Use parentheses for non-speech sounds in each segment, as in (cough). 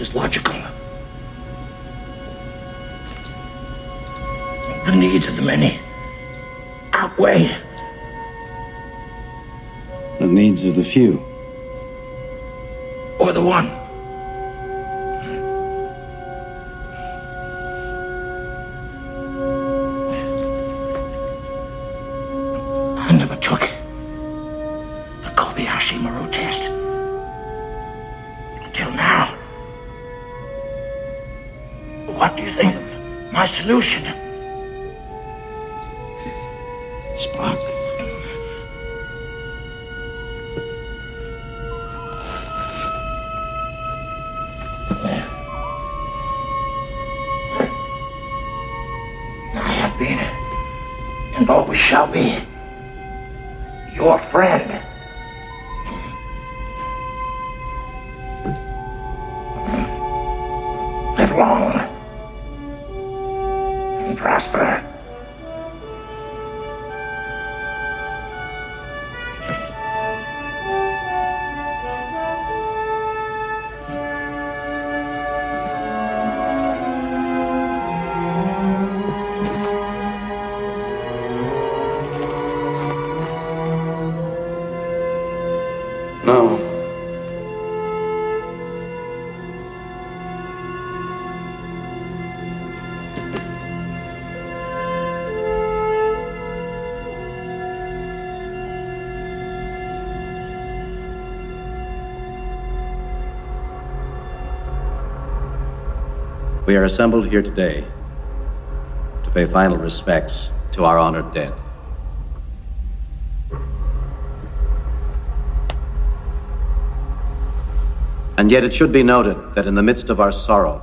is logical. The needs of the many outweigh the needs of the few. Or the one. Solution? Spock. I have been, and always shall be, your friend. We are assembled here today to pay final respects to our honored dead. And yet it should be noted that in the midst of our sorrow,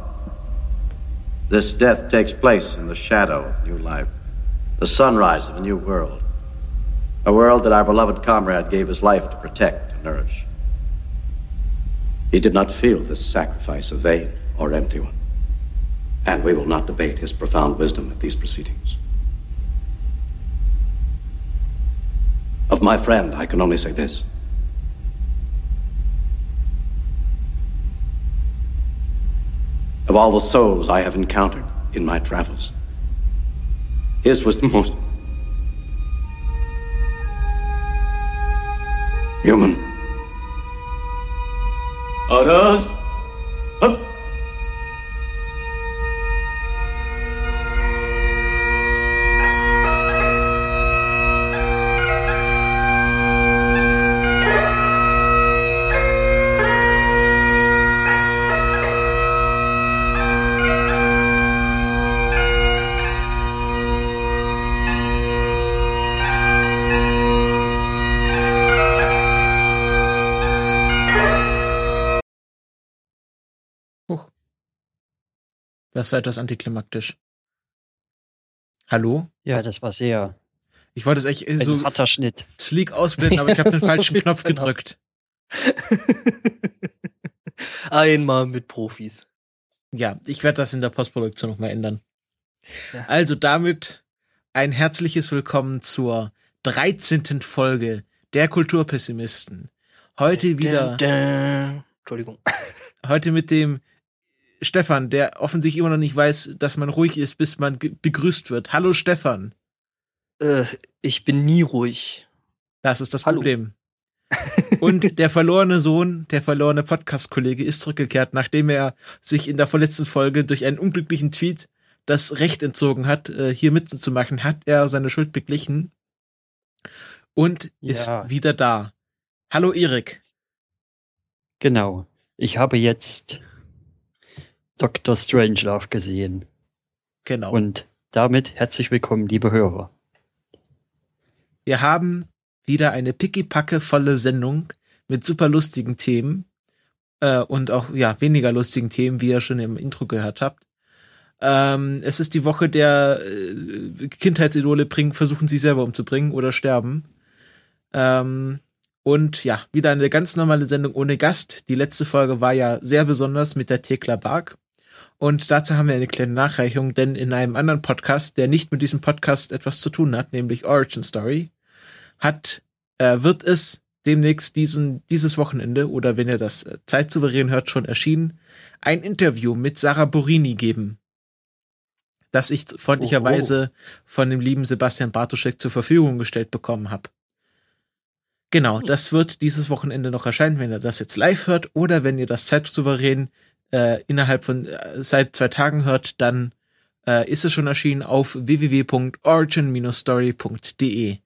this death takes place in the shadow of new life, the sunrise of a new world, a world that our beloved comrade gave his life to protect and nourish. He did not feel this sacrifice a vain or empty one. And we will not debate his profound wisdom at these proceedings. Of my friend, I can only say this. Of all the souls I have encountered in my travels, his was the most human. Das war etwas antiklimaktisch. Hallo? Ja, das war sehr Ich wollte es echt ein so harter Schnitt. sleek ausblenden, aber ich habe den (laughs) falschen Knopf Genau. gedrückt. (laughs) Einmal mit Profis. Ja, ich werde das in der Postproduktion nochmal ändern. Ja. Also damit ein herzliches Willkommen zur 13. Folge der Kulturpessimisten. Heute wieder, Dun, dun. Entschuldigung. (laughs) heute mit dem Stefan, der offensichtlich immer noch nicht weiß, dass man ruhig ist, bis man begrüßt wird. Hallo Stefan. Äh, ich bin nie ruhig. Das ist das Hallo. Problem. (laughs) Und der verlorene Sohn, der verlorene Podcast-Kollege ist zurückgekehrt, nachdem er sich in der vorletzten Folge durch einen unglücklichen Tweet das Recht entzogen hat, äh, hier mitzumachen, hat er seine Schuld beglichen und ist Ja. wieder da. Hallo Erik. Genau. Ich habe jetzt Dr. Strangelove gesehen. Genau. Und damit herzlich willkommen, liebe Hörer. Wir haben wieder eine pickipacke volle Sendung mit super lustigen Themen äh, und auch ja weniger lustigen Themen, wie ihr schon im Intro gehört habt. Ähm, es ist die Woche der äh, Kindheitsidole bringen, versuchen sich selber umzubringen oder sterben. Ähm, und ja, wieder eine ganz normale Sendung ohne Gast. Die letzte Folge war ja sehr besonders mit der Thekla Bark. Und dazu haben wir eine kleine Nachreichung, denn in einem anderen Podcast, der nicht mit diesem Podcast etwas zu tun hat, nämlich Origin Story, hat, äh, wird es demnächst diesen, dieses Wochenende oder wenn ihr das äh, zeitsouverän hört, schon erschienen, ein Interview mit Sarah Borini geben, das ich freundlicherweise von dem lieben Sebastian Bartoschek zur Verfügung gestellt bekommen habe. Genau, das wird dieses Wochenende noch erscheinen, wenn ihr das jetzt live hört oder wenn ihr das zeitsouverän äh, innerhalb von äh, seit zwei Tagen hört, dann äh, ist es schon erschienen auf www.origin-story.de.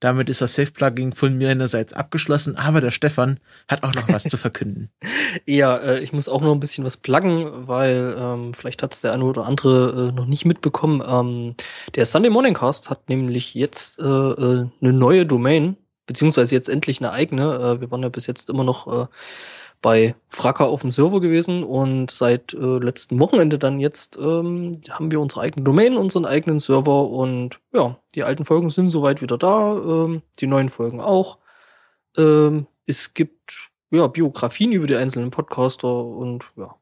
Damit ist das Safe-Plugging von mir einerseits abgeschlossen, aber der Stefan hat auch noch was zu verkünden. (laughs) Ja, äh, ich muss auch noch ein bisschen was pluggen, weil ähm, vielleicht hat es der eine oder andere äh, noch nicht mitbekommen. Ähm, der Sunday Morning Cast hat nämlich jetzt äh, äh, eine neue Domain, beziehungsweise jetzt endlich eine eigene. Äh, wir waren ja bis jetzt immer noch äh, bei Fracker auf dem Server gewesen und seit äh, letzten Wochenende dann jetzt ähm, haben wir unsere eigene Domain, unseren eigenen Server und ja, die alten Folgen sind soweit wieder da, ähm, die neuen Folgen auch. Ähm, es gibt ja Biografien über die einzelnen Podcaster und ja.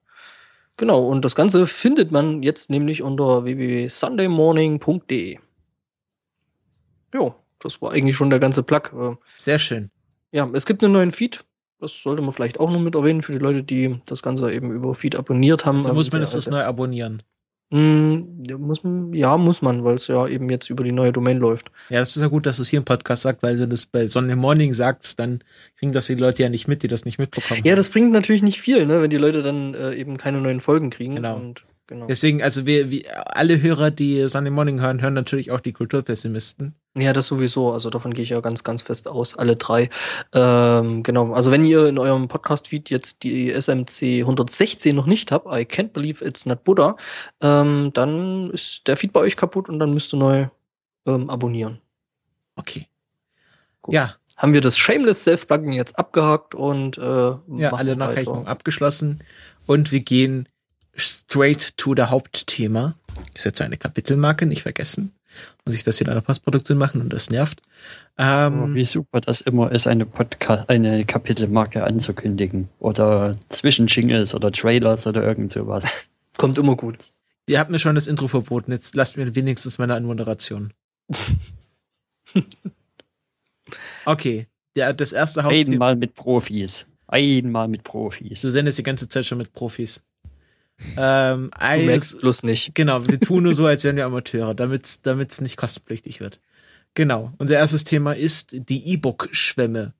Genau, und das Ganze findet man jetzt nämlich unter www.sundaymorning.de. Jo, das war eigentlich schon der ganze Plug. Äh, Sehr schön. ja, es gibt einen neuen Feed. Das sollte man vielleicht auch noch mit erwähnen für die Leute, die das Ganze eben über Feed abonniert haben. So Ähm, muss man es das neu abonnieren. Mm, ja, muss man, ja, muss man, weil es ja eben jetzt über die neue Domain läuft. Ja, das ist ja gut, dass du es hier im Podcast sagst, weil wenn du das bei Sunday Morning sagst, dann kriegen das die Leute ja nicht mit, die das nicht mitbekommen Ja, haben. das bringt natürlich nicht viel, ne, wenn die Leute dann äh, eben keine neuen Folgen kriegen. Genau. Und, genau. Deswegen, also wir, wir, alle Hörer, die Sunday Morning hören, hören natürlich auch die Kulturpessimisten. Ja, das sowieso. Also davon gehe ich ja ganz, ganz fest aus. Alle drei. Ähm, genau. Also wenn ihr in eurem Podcast-Feed jetzt die SMC 116 noch nicht habt, I can't believe it's not Buddha, ähm, dann ist der Feed bei euch kaputt und dann müsst ihr neu ähm, abonnieren. Okay. Gut. Ja, Haben wir das Shameless Self-Plugin jetzt abgehakt und äh, ja, alle. Nachrechnungen abgeschlossen und wir gehen straight to der Hauptthema. Ich setze eine Kapitelmarke, nicht vergessen. Muss ich das wieder in der Postproduktion machen und das nervt. Oh, Ähm, wie super das immer ist, eine Podcast, eine Kapitelmarke anzukündigen. Oder Zwischenjingles oder Trailers oder irgend sowas. (laughs) Kommt immer gut. ihr habt mir schon das Intro verboten, jetzt lasst mir wenigstens meine Anmoderation. (laughs) Okay, der, das erste Hauptthema. Einmal mit Profis. Einmal mit Profis. Du sendest die ganze Zeit schon mit Profis. Ähm, Du merkst bloß nicht. genau, wir tun nur so, (laughs) als wären wir Amateure, damit es nicht kostenpflichtig wird. Genau, unser erstes Thema ist die E-Book-Schwemme.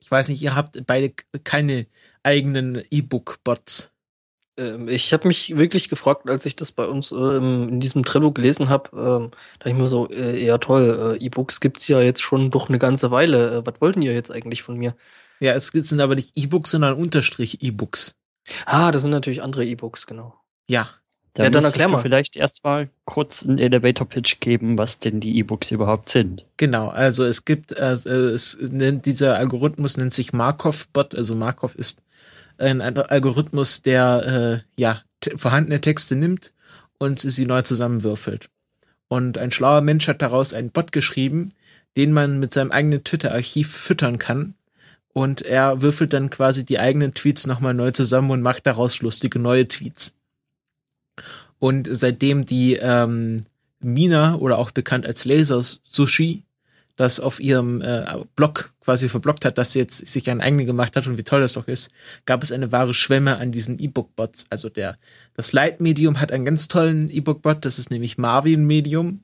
Ich weiß nicht, ihr habt beide keine eigenen E-Book-Bots. Ähm, ich habe mich wirklich gefragt, als ich das bei uns ähm, in diesem Trello gelesen habe, ähm, da ich mir so, äh, ja toll, äh, E-Books gibt's ja jetzt schon doch eine ganze Weile. Äh, was wollten ihr jetzt eigentlich von mir? Ja, es sind aber nicht E-Books, sondern Unterstrich E-Books. Ah, das sind natürlich andere E-Books, genau. Ja, Da Ja, dann erklär du mal. vielleicht erstmal kurz einen Elevator-Pitch geben, was denn die E-Books überhaupt sind. Genau, also es gibt, äh, es nennt, dieser Algorithmus nennt sich Markov-Bot, also Markov ist ein, Algorithmus, der äh, ja vorhandene Texte nimmt und sie neu zusammenwürfelt. Und ein schlauer Mensch hat daraus einen Bot geschrieben, den man mit seinem eigenen Twitter-Archiv füttern kann. Und er würfelt dann quasi die eigenen Tweets nochmal neu zusammen und macht daraus lustige neue Tweets. Und seitdem die ähm, Mina oder auch bekannt als Laser Sushi das auf ihrem äh, Blog quasi verblockt hat, dass sie jetzt sich einen eigenen gemacht hat und wie toll das doch ist, gab es eine wahre Schwemme an diesen E-Book-Bots. Also der, das Light-Medium hat einen ganz tollen E-Book-Bot, das ist nämlich Marvin Medium,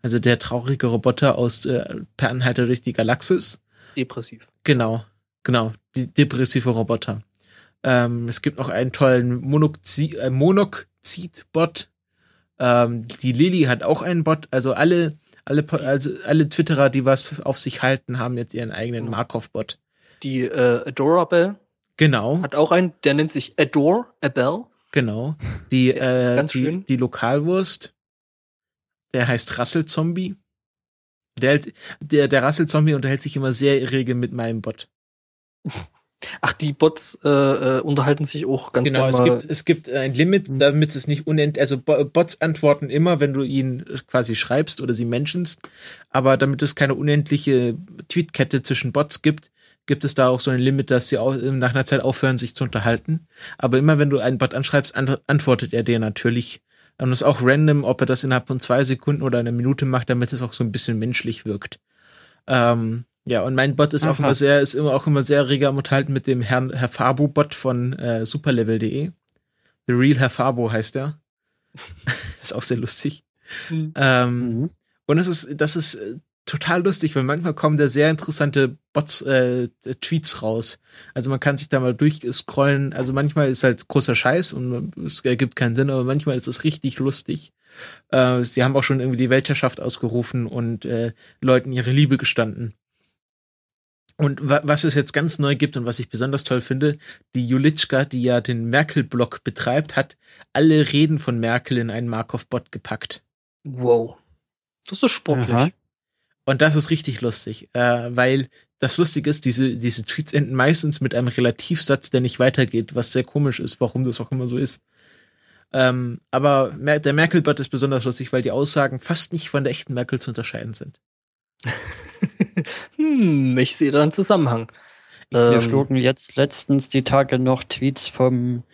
also der traurige Roboter aus äh, Per Anhalter durch die Galaxis. Depressiv. Genau, genau, die depressive Roboter. Ähm, es gibt noch einen tollen Monoxi äh, Monoxid-Bot. Ähm, die Lilly hat auch einen Bot. Also alle, alle, also alle Twitterer, die was auf sich halten, haben jetzt ihren eigenen Mhm. Markov-Bot. Die äh, Adorable Genau, hat auch einen, der nennt sich Adore, Abel. genau. Die, Ja, äh, die, schön. die Lokalwurst, der heißt Rasselzombie. Der, der, der Rasselzombie unterhält sich immer sehr rege mit meinem Bot. Ach, die Bots äh, äh, unterhalten sich auch ganz Genau, es gibt, es gibt ein Limit, Mhm. damit es nicht unendlich, also Bo- Bots antworten immer, wenn du ihnen quasi schreibst oder sie mentionst, aber damit es keine unendliche Tweetkette zwischen Bots gibt, gibt es da auch so ein Limit, dass sie auch nach einer Zeit aufhören, sich zu unterhalten. Aber immer wenn du einen Bot anschreibst, an antwortet er dir natürlich. Und es ist auch random, ob er das innerhalb von zwei Sekunden oder einer Minute macht, damit es auch so ein bisschen menschlich wirkt. Ähm, Ja, und mein Bot ist auch Aha. immer sehr, ist immer auch immer sehr rege am Unterhalten mit dem Herrn Herr Fabo-Bot von äh, superlevel.de. The Real Herr Fabo heißt er. (laughs) ist auch sehr lustig. Mhm. Ähm, Mhm. Und es ist, das ist äh, total lustig, weil manchmal kommen da sehr interessante Bots, äh, Tweets raus. Also man kann sich da mal durchscrollen. Also manchmal ist halt großer Scheiß und es ergibt keinen Sinn, aber manchmal ist es richtig lustig. Äh, sie haben auch schon irgendwie die Weltherrschaft ausgerufen und äh, Leuten ihre Liebe gestanden. Und wa was es jetzt ganz neu gibt und was ich besonders toll finde, die Julitschka, die ja den Merkel-Blog betreibt, hat alle Reden von Merkel in einen Markov-Bot gepackt. Wow. Das ist sportlich. Aha. Und das ist richtig lustig, äh, weil das Lustige ist, diese, diese Tweets enden meistens mit einem Relativsatz, der nicht weitergeht, was sehr komisch ist, warum das auch immer so ist. Ähm, aber Mer der Merkel-Bot ist besonders lustig, weil die Aussagen fast nicht von der echten Merkel zu unterscheiden sind. (laughs) hm, ich sehe da einen Zusammenhang. Mir Ähm, flogen jetzt letztens die Tage noch Tweets vom,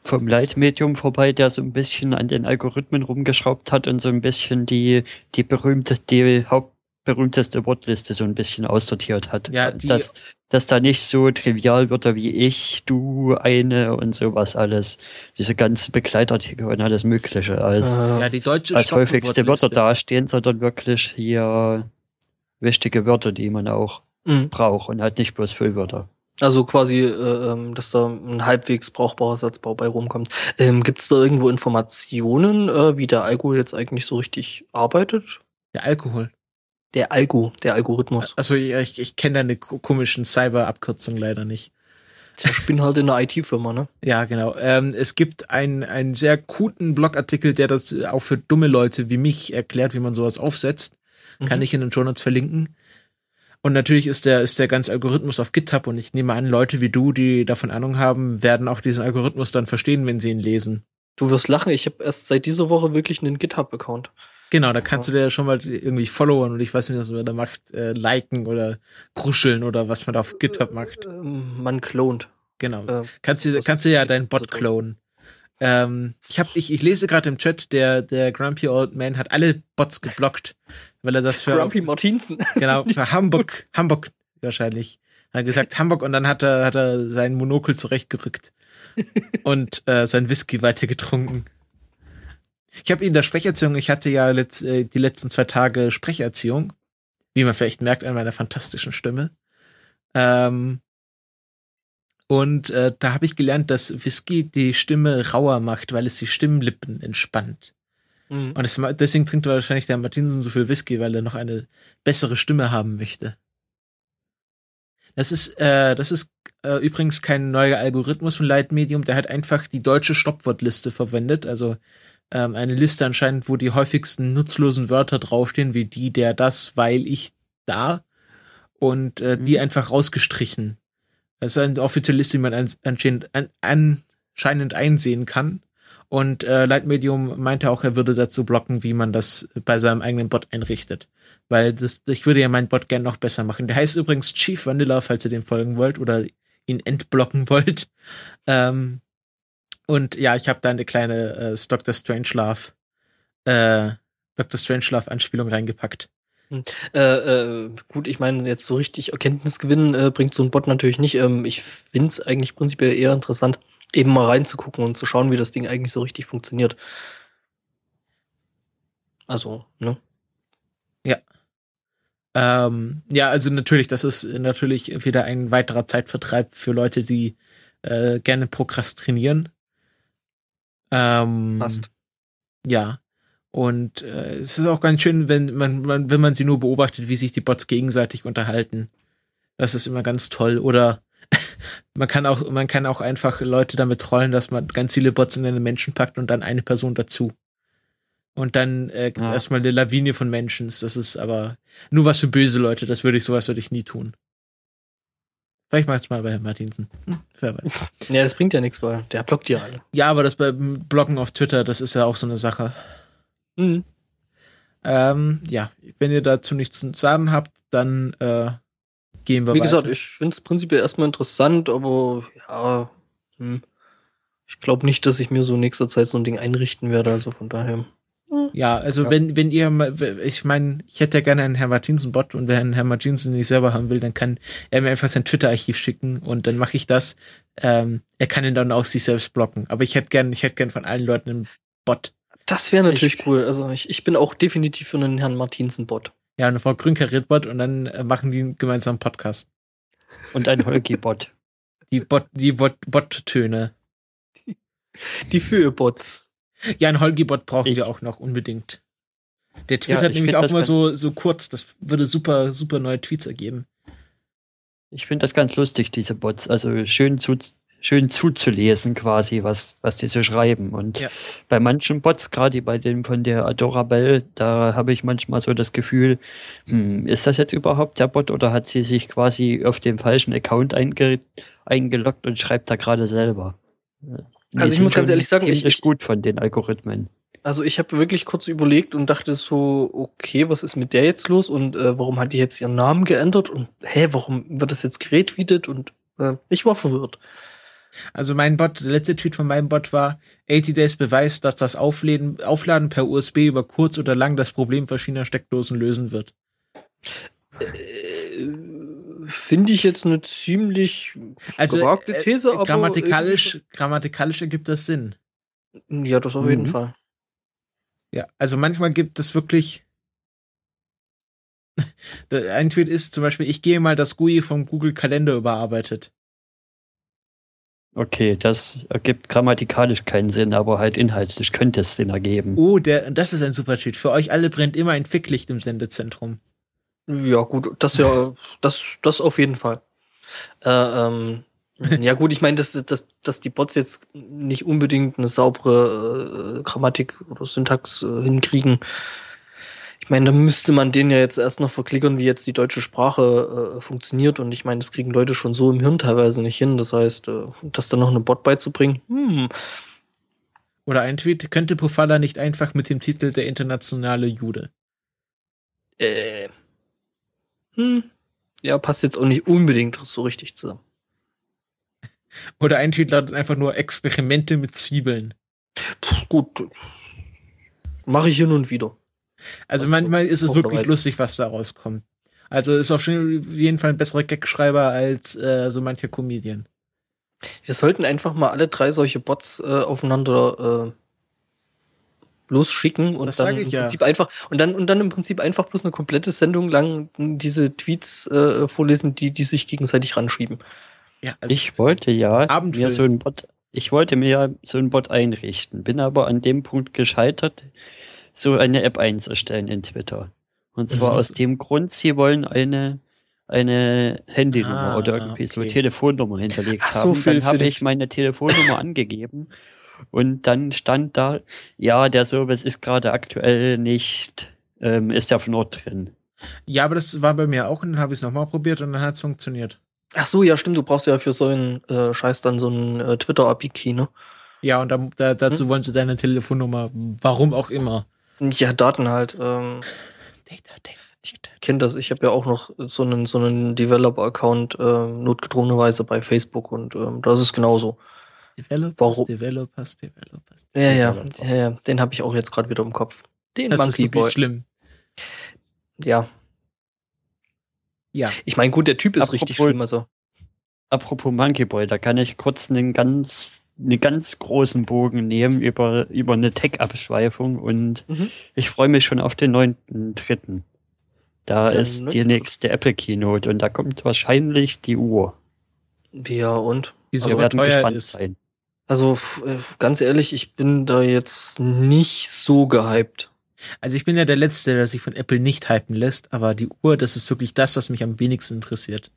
vom Leitmedium vorbei, der so ein bisschen an den Algorithmen rumgeschraubt hat und so ein bisschen die, die berühmte, die hauptberühmteste Wortliste so ein bisschen aussortiert hat. Ja, die- dass, dass da nicht so trivial Wörter wie ich, du, eine und sowas alles, diese ganzen Begleitartikel und alles Mögliche als, äh, Ja, die deutsche als häufigste Wörter dastehen, sondern wirklich hier wichtige Wörter, die man auch mh. braucht und halt nicht bloß Füllwörter. Also quasi, äh, ähm, dass da ein halbwegs brauchbarer Satzbau bei rumkommt. Ähm, Gibt es da irgendwo Informationen, äh, wie der Algo jetzt eigentlich so richtig arbeitet? Der Alkohol. Der Algo, der Algorithmus. Also ich, ich kenne deine ko- komischen Cyber-Abkürzungen leider nicht. Ich bin halt in einer IT-Firma, ne? Ja, genau. Ähm, es gibt einen, einen sehr guten Blogartikel, der das auch für dumme Leute wie mich erklärt, wie man sowas aufsetzt. Kann Mhm. ich in den Shownotes verlinken. Und natürlich ist der, ist der ganze Algorithmus auf GitHub und ich nehme an, Leute wie du, die davon Ahnung haben, werden auch diesen Algorithmus dann verstehen, wenn sie ihn lesen. Du wirst lachen, ich habe erst seit dieser Woche wirklich einen GitHub-Account. Genau, da kannst du dir schon mal irgendwie followen und ich weiß nicht, was man da macht, äh, liken oder kruscheln oder was man da auf GitHub macht. Ähm, man klont. Genau. Äh, Kannst du, kannst du ja deinen Bot klonen. Ähm, ich hab, ich, ich lese gerade im Chat, der, der Grumpy Old Man hat alle Bots geblockt, weil er das für, Grumpy Martinsen. (laughs) genau, für (laughs) Hamburg, Hamburg wahrscheinlich. Er hat gesagt Hamburg und dann hat er, hat er sein Monokel zurechtgerückt und äh, sein Whisky weitergetrunken. Ich habe in der Sprecherziehung, ich hatte ja letzt, äh, die letzten zwei Tage Sprecherziehung, wie man vielleicht merkt an meiner fantastischen Stimme. Ähm, und äh, da habe ich gelernt, dass Whisky die Stimme rauer macht, weil es die Stimmlippen entspannt. Mhm. Und es, deswegen trinkt wahrscheinlich der Martinsen so viel Whisky, weil er noch eine bessere Stimme haben möchte. Das ist, äh, das ist äh, übrigens kein neuer Algorithmus von Leitmedium, der hat einfach die deutsche Stoppwortliste verwendet, also ähm, eine Liste anscheinend, wo die häufigsten nutzlosen Wörter draufstehen, wie die, der, das, weil, ich, da und äh, die Mhm. einfach rausgestrichen. Das ist eine offizielle Liste, die man an, anscheinend, an, anscheinend einsehen kann. Und äh, Lightmedium meinte auch, er würde dazu blocken, wie man das bei seinem eigenen Bot einrichtet. Weil das, ich würde ja meinen Bot gern noch besser machen. Der heißt übrigens Chief Vanilla, falls ihr dem folgen wollt oder ihn entblocken wollt. Ähm, und ja, ich habe da eine kleine äh, Dr. Strangelove, äh, Dr. Strangelove Anspielung reingepackt. Äh, äh, gut, ich meine, jetzt so richtig Erkenntnis gewinnen äh, bringt so ein Bot natürlich nicht. Ähm, ich finde es eigentlich prinzipiell eher interessant, eben mal reinzugucken und zu schauen, wie das Ding eigentlich so richtig funktioniert. Also, ne? Ähm, ja, also natürlich, das ist natürlich wieder ein weiterer Zeitvertreib für Leute, die äh, gerne prokrastinieren. Ähm, Passt. Ja. Und äh, es ist auch ganz schön, wenn man, man, wenn man sie nur beobachtet, wie sich die Bots gegenseitig unterhalten. Das ist immer ganz toll. Oder (laughs) man kann auch, man kann auch einfach Leute damit trollen, dass man ganz viele Bots in einen Menschen packt und dann eine Person dazu. Und dann äh, gibt Ja. erstmal eine Lawine von Menschen. Das ist aber nur was für böse Leute. Das würde ich, sowas würde ich nie tun. Vielleicht mach ich's mal bei Herrn Martinsen. Hm, wer weiß. Ja, das bringt ja nichts, weil der blockt ja alle. Ja, aber das beim Bloggen auf Twitter, das ist ja auch so eine Sache. Mhm. Ähm, ja, wenn ihr dazu nichts zu sagen habt, dann äh, gehen wir Wie weiter. gesagt, ich finde es prinzipiell erstmal interessant, aber ja, hm, ich glaube nicht, dass ich mir so in nächster Zeit so ein Ding einrichten werde, also von daher. Ja, also ja. wenn wenn ihr mal, ich meine, ich hätte ja gerne einen Herr Martinsen Bot und wenn Herr Martinsen nicht selber haben will, dann kann er mir einfach sein Twitter Archiv schicken und dann mache ich das. Ähm, er kann ihn dann auch sich selbst blocken, aber ich hätte gern ich hätte gern von allen Leuten einen Bot. Das wäre natürlich ich, cool. Also ich, ich bin auch definitiv für einen Herrn Martinsen Bot. Ja, eine Frau Grünkariert Bot und dann äh, machen die gemeinsam einen Podcast. Und ein Holgi Bot. (laughs) Die Bot die Bot Bot Töne. Die, die für Bots. Ja, ein Holgi-Bot brauchen ich. wir auch noch unbedingt. Der Tweet ja, hat nämlich auch mal so, so kurz, das würde super, super neue Tweets ergeben. Ich finde das ganz lustig, diese Bots. Also schön, zu, schön zuzulesen quasi, was, was die so schreiben. Und ja. bei manchen Bots, gerade bei dem von der Adorabel, da habe ich manchmal so das Gefühl, hm, ist das jetzt überhaupt der Bot oder hat sie sich quasi auf dem falschen Account einge eingeloggt und schreibt da gerade selber? also ich muss ganz ehrlich sagen, ich, ich gut von den Algorithmen. Also ich habe wirklich kurz überlegt und dachte so, okay, was ist mit der jetzt los und äh, warum hat die jetzt ihren Namen geändert und hä, warum wird das jetzt geretweetet und äh, ich war verwirrt. Also mein Bot, der letzte Tweet von meinem Bot war, 80 Days beweist, dass das Aufladen, Aufladen per USB über kurz oder lang das Problem verschiedener Steckdosen lösen wird. Äh, Finde ich jetzt eine ziemlich also, gewagte äh, These, äh, grammatikalisch, grammatikalisch ergibt das Sinn. Ja, das auf mhm. jeden Fall. Ja, also manchmal gibt es wirklich. (laughs) Ein Tweet ist zum Beispiel, ich gehe mal das GUI vom Google Kalender überarbeitet. Okay, das ergibt grammatikalisch keinen Sinn, aber halt inhaltlich könnte es Sinn ergeben. Oh, der, das ist ein super Tweet. Für euch alle brennt immer ein Ficklicht im Sendezentrum. Ja, gut, das ja, das, das auf jeden Fall. Äh, ähm, (laughs) ja, gut, ich meine, dass, dass, dass die Bots jetzt nicht unbedingt eine saubere äh, Grammatik oder Syntax äh, hinkriegen. Ich meine, da müsste man denen ja jetzt erst noch verklickern, wie jetzt die deutsche Sprache äh, funktioniert. Und ich meine, das kriegen Leute schon so im Hirn teilweise nicht hin. Das heißt, äh, das dann noch eine Bot beizubringen, hm. Oder ein Tweet, könnte Pofalla nicht einfach mit dem Titel Der internationale Jude? Äh, hm, ja, passt jetzt auch nicht unbedingt so richtig zusammen. (laughs) Oder ein Tweet lautet einfach nur Experimente mit Zwiebeln. Puh, gut. Mache ich hin und wieder. Also manchmal ist es wirklich lustig, was da rauskommt. Also ist auf jeden Fall ein besserer Gagschreiber als äh, so mancher Comedian. Wir sollten einfach mal alle drei solche Bots äh, aufeinander äh, losschicken und das dann im Prinzip ja. einfach und dann und dann im Prinzip einfach bloß eine komplette Sendung lang diese Tweets äh, vorlesen, die die sich gegenseitig ranschieben. Ja, also ich wollte ja mir so ein Bot, ich wollte mir ja so ein Bot einrichten, bin aber an dem Punkt gescheitert, so eine App einzustellen in Twitter. Und zwar aus dem Grund, sie wollen eine eine Handynummer ah, oder irgendwie okay. so Telefonnummer hinterlegt Ach so, haben. Dann habe ich meine Telefonnummer (laughs) angegeben und dann stand da, ja, der Service ist gerade aktuell nicht, ähm, ist ja von Ort drin. Ja, aber das war bei mir auch und dann habe ich es nochmal probiert und dann hat es funktioniert. Ach so, ja, stimmt, du brauchst ja für so einen äh, Scheiß dann so einen äh, Twitter-API-Key, ne? Ja, und da, da, dazu hm? wollen sie deine Telefonnummer, warum auch immer. Ja, Daten halt. Ähm, Data, Data. Ich kenne das, ich habe ja auch noch so einen, so einen Developer-Account, äh, notgedrungenerweise bei Facebook und ähm, das ist genauso. Developers, Warum? Developers, Developers. Ja, ja, ja, ja, den habe ich auch jetzt gerade wieder im Kopf. Den das Monkey ist Boy. schlimm. Ja. Ja. Ich meine, gut, der Typ ist apropos, richtig schlimm, also. Apropos Monkey Boy, da kann ich kurz einen ganz, einen ganz großen Bogen nehmen über, über eine Tech-Abschweifung und mhm. ich freue mich schon auf den 9.3. Da der ist die nächste Apple Keynote und da kommt wahrscheinlich die Uhr. Ja, und? Die so also, teuer ist. Sein. Also äh, ganz ehrlich, ich bin da jetzt nicht so gehypt. Also ich bin ja der Letzte, der sich von Apple nicht hypen lässt, aber die Uhr, das ist wirklich das, was mich am wenigsten interessiert.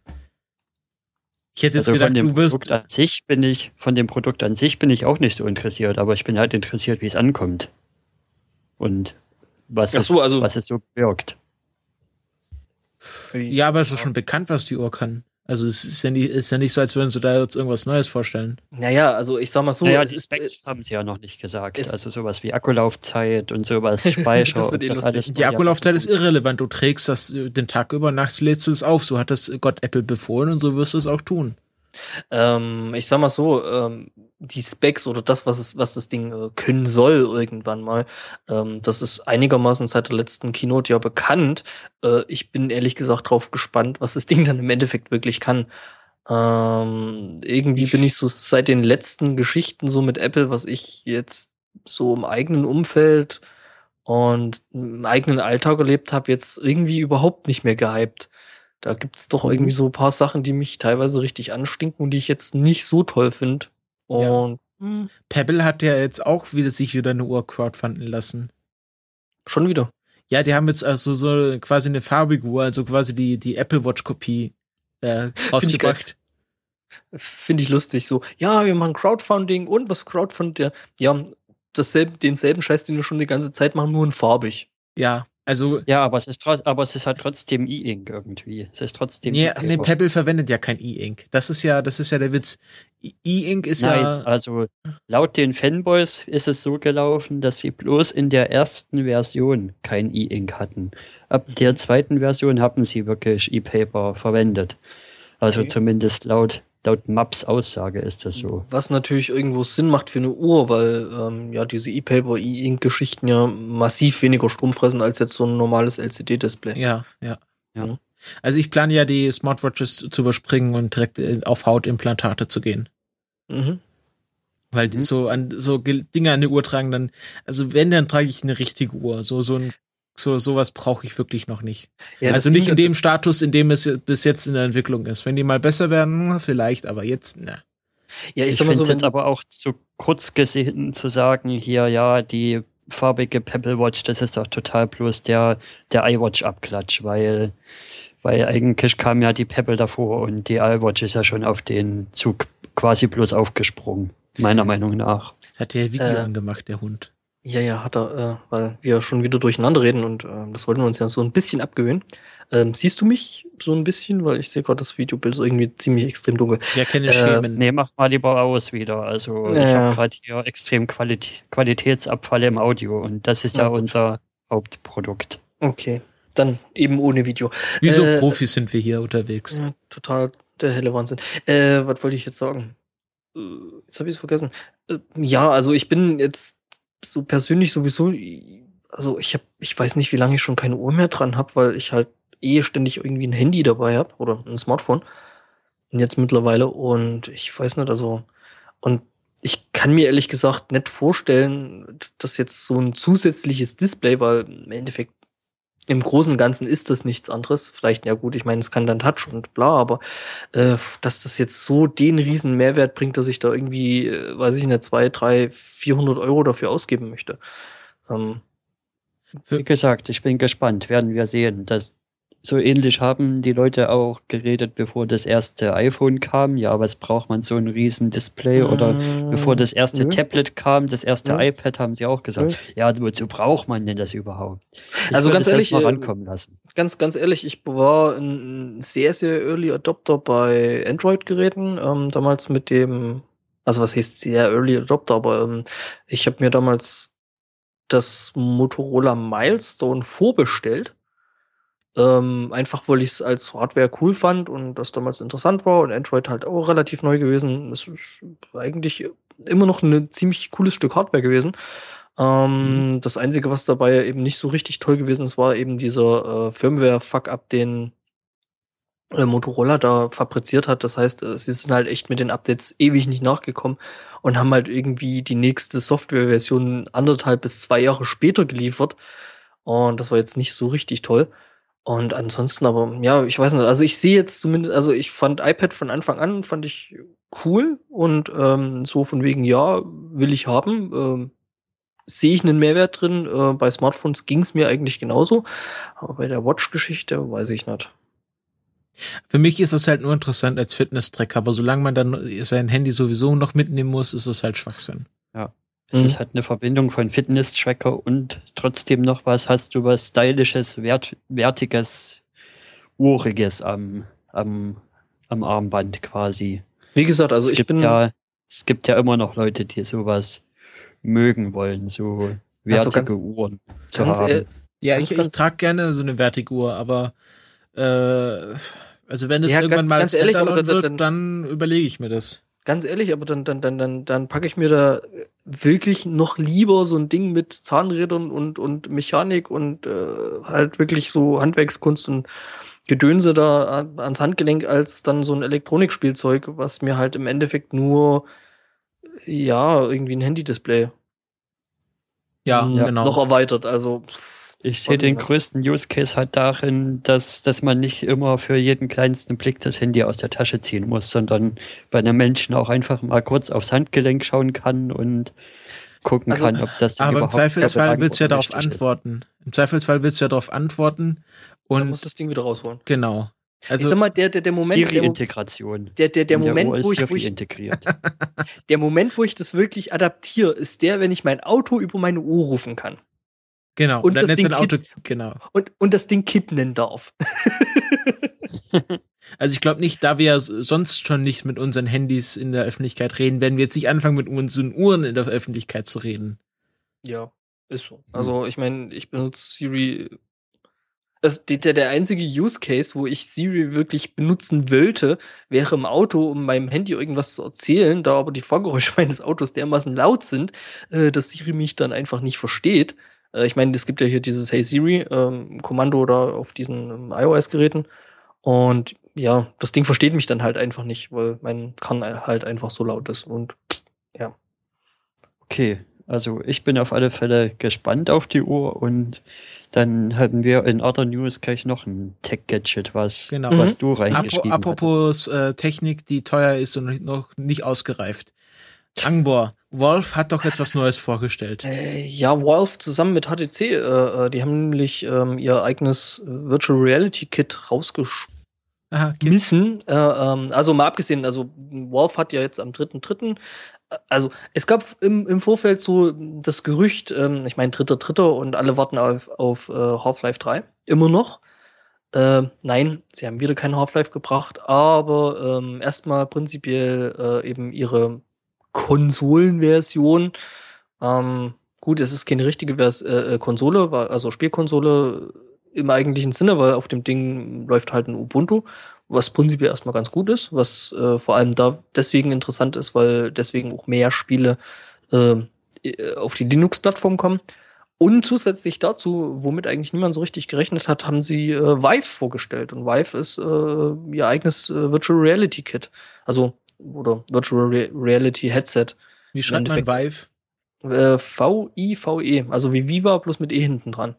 Ich hätte jetzt also gedacht, du wirst. Produkt an sich bin ich, von dem Produkt an sich bin ich auch nicht so interessiert, aber ich bin halt interessiert, wie es ankommt. Und was, so, es, also, was es so wirkt. Ja, aber es ist schon bekannt, was die Uhr kann. Also es ist ja, nicht, ist ja nicht so, als würden sie da jetzt irgendwas Neues vorstellen. Naja, also ich sag mal so. Naja, die Specs ist, haben sie ja noch nicht gesagt. Also sowas wie Akkulaufzeit und sowas, (laughs) Speicher. das wird eh das alles die Akkulaufzeit ist irrelevant. Du trägst das äh, den Tag über, nachts lädst du es auf. So hat das Gott Apple befohlen und so wirst du es auch tun. Ähm, ich sag mal so, ähm, die Specs oder das, was es, was das Ding äh, können soll irgendwann mal. Ähm, das ist einigermaßen seit der letzten Keynote ja bekannt. Äh, ich bin ehrlich gesagt drauf gespannt, was das (laughs) Ding dann im Endeffekt wirklich kann. Ähm, irgendwie bin ich so seit den letzten Geschichten so mit Apple, was ich jetzt so im eigenen Umfeld und im eigenen Alltag erlebt habe, jetzt irgendwie überhaupt nicht mehr gehypt. Da gibt's doch Mhm. irgendwie so ein paar Sachen, die mich teilweise richtig anstinken und die ich jetzt nicht so toll finde. Und hm, Pebble hat ja jetzt auch wieder sich wieder eine Uhr crowdfunden lassen. schon wieder. Ja, die haben jetzt also so quasi eine farbige Uhr, also quasi die, die Apple Watch Kopie äh, (laughs) rausgebracht. Finde ich lustig. So, ja, wir machen Crowdfunding und was Crowdfunding? Ja, ja dasselbe, denselben Scheiß, den wir schon die ganze Zeit machen, nur in farbig. Ja, also Ja, aber es ist aber es ist halt trotzdem E-Ink irgendwie. Es ist trotzdem. nee, also- nee, Pebble verwendet ja kein E-Ink. Das ist ja, das ist ja der Witz. E- E-Ink ist Nein, ja also laut den Fanboys ist es so gelaufen, dass sie bloß in der ersten Version kein E-Ink hatten. Ab der zweiten Version haben sie wirklich E-Paper verwendet. Also Okay. zumindest laut, laut Maps Aussage ist das so. Was natürlich irgendwo Sinn macht für eine Uhr, weil ähm, ja diese E-Paper, E-Ink-Geschichten ja massiv weniger Strom fressen als jetzt so ein normales LCD-Display. Ja, ja. Ja. Also ich plane ja die Smartwatches zu überspringen und direkt äh, auf Hautimplantate zu gehen. Mhm. Weil Mhm. so an so Ge- Dinge an die Uhr tragen, dann, also wenn, dann trage ich eine richtige Uhr. So, so ein, so, sowas brauche ich wirklich noch nicht. Ja, also nicht in dem Status, in dem es bis jetzt in der Entwicklung ist. Wenn die mal besser werden, vielleicht, aber jetzt, ne. Ja, ich, Ich, sag mal so, jetzt aber auch zu kurz gesehen zu sagen, hier, ja, die farbige Pebble Watch, das ist doch total bloß der, der iWatch-Abklatsch, weil, weil eigentlich kam ja die Pebble davor und die iWatch ist ja schon auf den Zug quasi bloß aufgesprungen, meiner Meinung nach. Das hat der Video Äh. angemacht, der Hund. Ja, ja, hat er, äh, weil wir schon wieder durcheinander reden und ähm, das wollten wir uns ja so ein bisschen abgewöhnen. Ähm, siehst du mich so ein bisschen? Weil ich sehe gerade das Videobild so irgendwie ziemlich extrem dunkel. Ja, keine Äh, Schämen. Nee, mach mal lieber aus wieder. Also ich habe gerade hier extrem Qualit Qualitätsabfall im Audio und das ist ja, Ja, unser Hauptprodukt. Okay, dann eben ohne Video. Wieso äh, Profis sind wir hier unterwegs? Ja, total der helle Wahnsinn. Äh, was wollte ich jetzt sagen? Äh, jetzt habe ich es vergessen. Äh, ja, also ich bin jetzt so persönlich sowieso, also ich habe, ich weiß nicht, wie lange ich schon keine Uhr mehr dran habe, weil ich halt eh ständig irgendwie ein Handy dabei habe oder ein Smartphone. Jetzt mittlerweile und ich weiß nicht, also und ich kann mir ehrlich gesagt nicht vorstellen, dass jetzt so ein zusätzliches Display, weil im Endeffekt im Großen und Ganzen ist das nichts anderes. Vielleicht, ja gut, ich meine, es kann dann Touch und bla, aber äh, dass das jetzt so den riesen Mehrwert bringt, dass ich da irgendwie, äh, weiß ich nicht, zwei, drei, 400 Euro dafür ausgeben möchte. Ähm, Wie gesagt, ich bin gespannt, werden wir sehen. Das, so ähnlich haben die Leute auch geredet, bevor das erste iPhone kam. Ja, was braucht man so ein riesen Display? Oder bevor das erste nö. Tablet kam, das erste Nö. iPad, haben sie auch gesagt. Ja, wozu braucht man denn das überhaupt? Ich Also ganz ehrlich, mal äh, rankommen lassen. ganz, ganz ehrlich, ich war ein sehr, sehr Early Adopter bei Android-Geräten. Ähm, damals mit dem, also was heißt sehr Early Adopter, aber ähm, ich habe mir damals das Motorola Milestone vorbestellt. Ähm, einfach weil ich es als Hardware cool fand und das damals interessant war und Android halt auch relativ neu gewesen. Es ist eigentlich immer noch ein ziemlich cooles Stück Hardware gewesen. Ähm, Das Einzige, was dabei eben nicht so richtig toll gewesen ist, war eben dieser äh, Firmware-Fuck-up, den äh, Motorola da fabriziert hat. Das heißt, äh, sie sind halt echt mit den Updates ewig nicht nachgekommen und haben halt irgendwie die nächste Softwareversion anderthalb bis zwei Jahre später geliefert. Und das war jetzt nicht so richtig toll. Und ansonsten aber, ja, ich weiß nicht, also ich sehe jetzt zumindest, also ich fand iPad von Anfang an, fand ich cool und ähm, so von wegen, ja, will ich haben. Ähm, sehe ich einen Mehrwert drin. Äh, bei Smartphones ging es mir eigentlich genauso. Aber bei der Watch-Geschichte weiß ich nicht. Für mich ist das halt nur interessant als Fitness-Track, aber solange man dann sein Handy sowieso noch mitnehmen muss, ist es halt Schwachsinn. Es Mhm. ist halt eine Verbindung von Fitness-Tracker und trotzdem noch was, hast du was Stylisches, Wert, Wertiges, Uriges am, am, am Armband quasi. Wie gesagt, also es ich gibt bin. ja, es gibt ja immer noch Leute, die sowas mögen wollen, so wertige Also ganz- Uhren zu ganz haben. ehr- Ja, Ganz, ich, ich trage gerne so eine Vertiguhr, aber äh, also wenn es Ja, irgendwann ganz- mal ganz ehrlich, dann- wird, dann- dann überlege ich mir das. ganz ehrlich, aber dann, dann, dann, dann, dann packe ich mir da wirklich noch lieber so ein Ding mit Zahnrädern und, und Mechanik und äh, halt wirklich so Handwerkskunst und Gedönse da ans Handgelenk als dann so ein Elektronikspielzeug, was mir halt im Endeffekt nur, ja, irgendwie ein Handy-Display Ja, mm, genau. noch erweitert. Also, Ich sehe den größten Use Case halt darin, dass, dass man nicht immer für jeden kleinsten Blick das Handy aus der Tasche ziehen muss, sondern bei einem Menschen auch einfach mal kurz aufs Handgelenk schauen kann und gucken Also, kann, ob das Ding Aber im Zweifelsfall willst du ja darauf richtig ist. antworten. Im Zweifelsfall willst du ja darauf antworten. man Und muss das Ding wieder rausholen. genau. ich Also, sag mal, der, der, der Moment, der, Mo- Siri-Integration. der, der, der In Moment, ist wo ich, ich, integriert. (laughs) der Moment, wo ich das wirklich adaptiere, ist der, wenn ich mein Auto über meine Uhr rufen kann. Genau. und Und, dann das Ding ein Auto, genau. Und, und das Ding Kit nennen darf. (laughs) Also ich glaube nicht, da wir sonst schon nicht mit unseren Handys in der Öffentlichkeit reden, werden wir jetzt nicht anfangen, mit unseren Uhren in der Öffentlichkeit zu reden. Ja, ist so. Also, ich meine, ich benutze Siri. Das ist der, der einzige Use Case, wo ich Siri wirklich benutzen wollte, wäre im Auto, um meinem Handy irgendwas zu erzählen, da aber die Vorgeräusche (laughs) meines Autos dermaßen laut sind, äh, dass Siri mich dann einfach nicht versteht. Äh, ich meine, es gibt ja hier dieses Hey Siri ähm, Kommando da auf diesen ähm, iOS-Geräten. Und ja, das Ding versteht mich dann halt einfach nicht, weil mein Kann halt einfach so laut ist. Und ja. Okay, also ich bin auf alle Fälle gespannt auf die Uhr und dann haben wir in Other News gleich noch ein Tech-Gadget, was, Genau. was Mhm. du reingeschrieben apropos äh, Technik, die teuer ist und noch nicht ausgereift. Angbor, Wolf hat doch jetzt was Neues vorgestellt. Äh, ja, Valve zusammen mit HTC, äh, äh, die haben nämlich ähm, ihr eigenes äh, Virtual Reality Kit rausgeschmissen. Äh, ähm, also mal abgesehen, also Valve hat ja jetzt am 3.3. äh, Also es gab im, im Vorfeld so das Gerücht, ähm, ich meine dritter, dritter und alle warten auf, auf äh, Half-Life 3. Immer noch. Äh, nein, sie haben wieder kein Half-Life gebracht, aber ähm, erstmal prinzipiell äh, eben ihre Konsolenversion. Ähm, gut, es ist keine richtige Vers äh, äh, Konsole, also Spielkonsole im eigentlichen Sinne, weil auf dem Ding läuft halt ein Ubuntu, was prinzipiell erstmal ganz gut ist, was äh, vor allem da deswegen interessant ist, weil deswegen auch mehr Spiele äh, äh, auf die Linux-Plattform kommen. Und zusätzlich dazu, womit eigentlich niemand so richtig gerechnet hat, haben sie äh, Vive vorgestellt. Und Vive ist äh, ihr eigenes äh, Virtual Reality Kit. Also, oder Virtual Re Reality Headset. Wie schreibt man Vive? Äh, V-I-V-E, also wie Viva, bloß mit E hinten dran.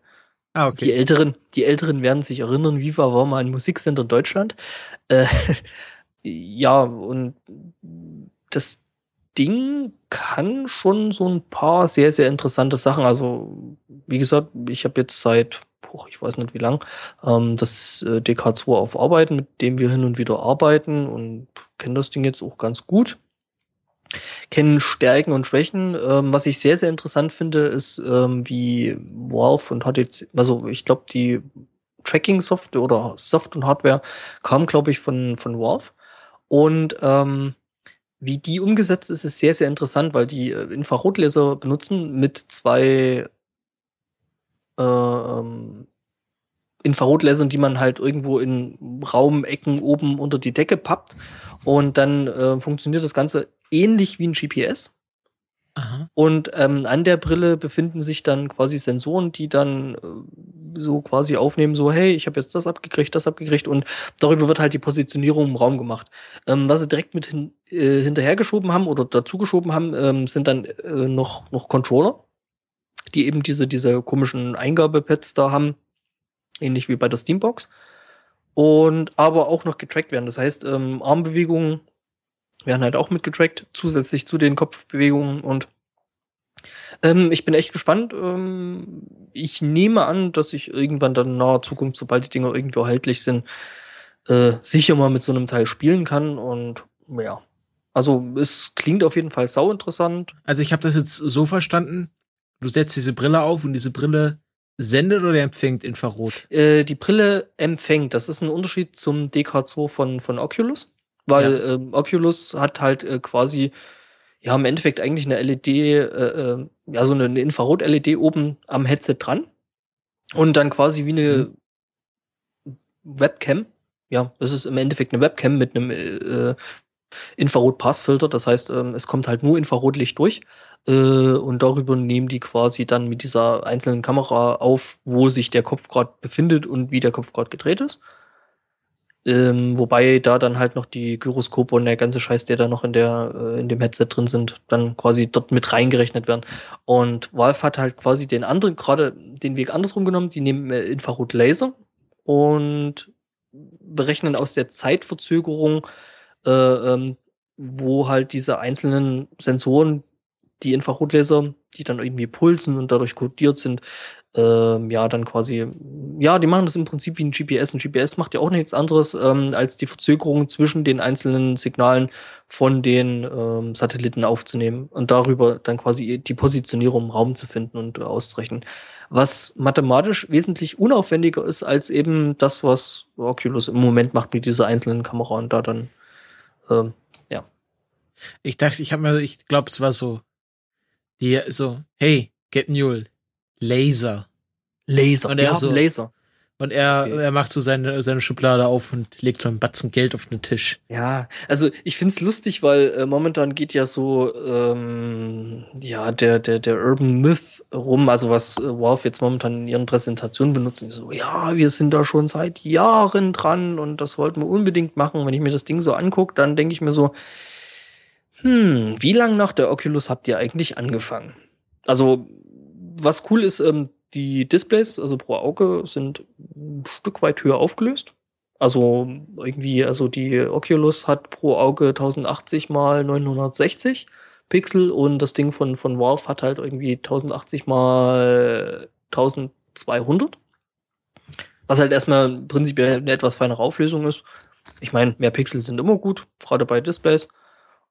Ah, Die okay. Älteren, die Älteren werden sich erinnern, Viva war mal ein Musiksender in Deutschland. Äh, (laughs) ja, und das Ding kann schon so ein paar sehr, sehr interessante Sachen. Also, wie gesagt, ich habe jetzt seit, boah, ich weiß nicht wie lang, ähm, das äh, DK2 auf Arbeiten, mit dem wir hin und wieder arbeiten und kenne das Ding jetzt auch ganz gut kennen Stärken und Schwächen. Ähm, was ich sehr, sehr interessant finde, ist, ähm, wie Valve und HTC, also ich glaube, die Tracking-Software oder Soft und Hardware kam, glaube ich, von, von Valve. Und ähm, wie die umgesetzt ist, ist sehr, sehr interessant, weil die äh, Infrarotlaser benutzen mit zwei ähm, Infrarotlasern, die man halt irgendwo in Raumecken oben unter die Decke pappt. Und dann äh, funktioniert das Ganze ähnlich wie ein GPS. Aha. Und ähm, an der Brille befinden sich dann quasi Sensoren, die dann äh, so quasi aufnehmen, so, hey, ich habe jetzt das abgekriegt, das abgekriegt und darüber wird halt die Positionierung im Raum gemacht. Ähm, was sie direkt mit hin, äh, hinterhergeschoben haben oder dazugeschoben haben, ähm, sind dann äh, noch, noch Controller, die eben diese, diese komischen Eingabepads da haben, ähnlich wie bei der Steambox. Und aber auch noch getrackt werden. Das heißt, ähm, Armbewegungen werden halt auch mitgetrackt, zusätzlich zu den Kopfbewegungen und ähm, ich bin echt gespannt. Ähm, ich nehme an, dass ich irgendwann dann in naher Zukunft, sobald die Dinger irgendwie erhältlich sind, äh, sicher mal mit so einem Teil spielen kann und ja. Also es klingt auf jeden Fall sau interessant. Also ich habe das jetzt so verstanden, du setzt diese Brille auf und diese Brille sendet oder empfängt Infrarot? Äh, die Brille empfängt, das ist ein Unterschied zum DK2 von, von Oculus, weil ähm, Oculus hat halt äh, quasi, ja, im Endeffekt eigentlich eine LED, äh, äh, ja, so eine, eine Infrarot-LED oben am Headset dran und dann quasi wie eine Webcam. Ja, das ist im Endeffekt eine Webcam mit einem äh, Infrarot-Passfilter. Das heißt, ähm, es kommt halt nur Infrarotlicht durch. Äh, und darüber nehmen die quasi dann mit dieser einzelnen Kamera auf, wo sich der Kopf gerade befindet und wie der Kopf gerade gedreht ist. Ähm, wobei da dann halt noch die Gyroskope und der ganze Scheiß, der da noch in der äh, in dem Headset drin sind, dann quasi dort mit reingerechnet werden. Und Valve hat halt quasi den anderen gerade den Weg andersrum genommen. Die nehmen äh, Infrarotlaser und berechnen aus der Zeitverzögerung, äh, ähm, wo halt diese einzelnen Sensoren, die Infrarotlaser, die dann irgendwie pulsen und dadurch kodiert sind, ähm, ja, dann quasi, ja, die machen das im Prinzip wie ein GPS. Ein GPS macht ja auch nichts anderes, ähm, als die Verzögerung zwischen den einzelnen Signalen von den ähm, Satelliten aufzunehmen und darüber dann quasi die Positionierung im Raum zu finden und äh, auszurechnen. Was mathematisch wesentlich unaufwendiger ist als eben das, was Oculus im Moment macht mit dieser einzelnen Kamera und da dann, ähm, ja. Ich dachte, ich habe mir, ich glaube, es war so, die so, hey, get Mule, Laser. Laser. Und er Wir so- haben Laser. Und er, Okay. er macht so seine, seine Schublade auf und legt so einen Batzen Geld auf den Tisch. Ja, also ich find's lustig, weil äh, momentan geht ja so ähm, ja der der der Urban Myth rum, also was äh, Valve jetzt momentan in ihren Präsentationen benutzen, so ja, wir sind da schon seit Jahren dran und das wollten wir unbedingt machen. Wenn ich mir das Ding so angucke, dann denke ich mir so, hm, wie lang nach der Oculus habt ihr eigentlich angefangen? Also was cool ist, ähm, die Displays, also pro Auge, sind ein Stück weit höher aufgelöst. Also irgendwie, also die Oculus hat pro Auge 1080 mal 960 Pixel und das Ding von, von Valve hat halt irgendwie 1080 mal 1200. Was halt erstmal prinzipiell eine etwas feinere Auflösung ist. Ich meine, mehr Pixel sind immer gut, gerade bei Displays.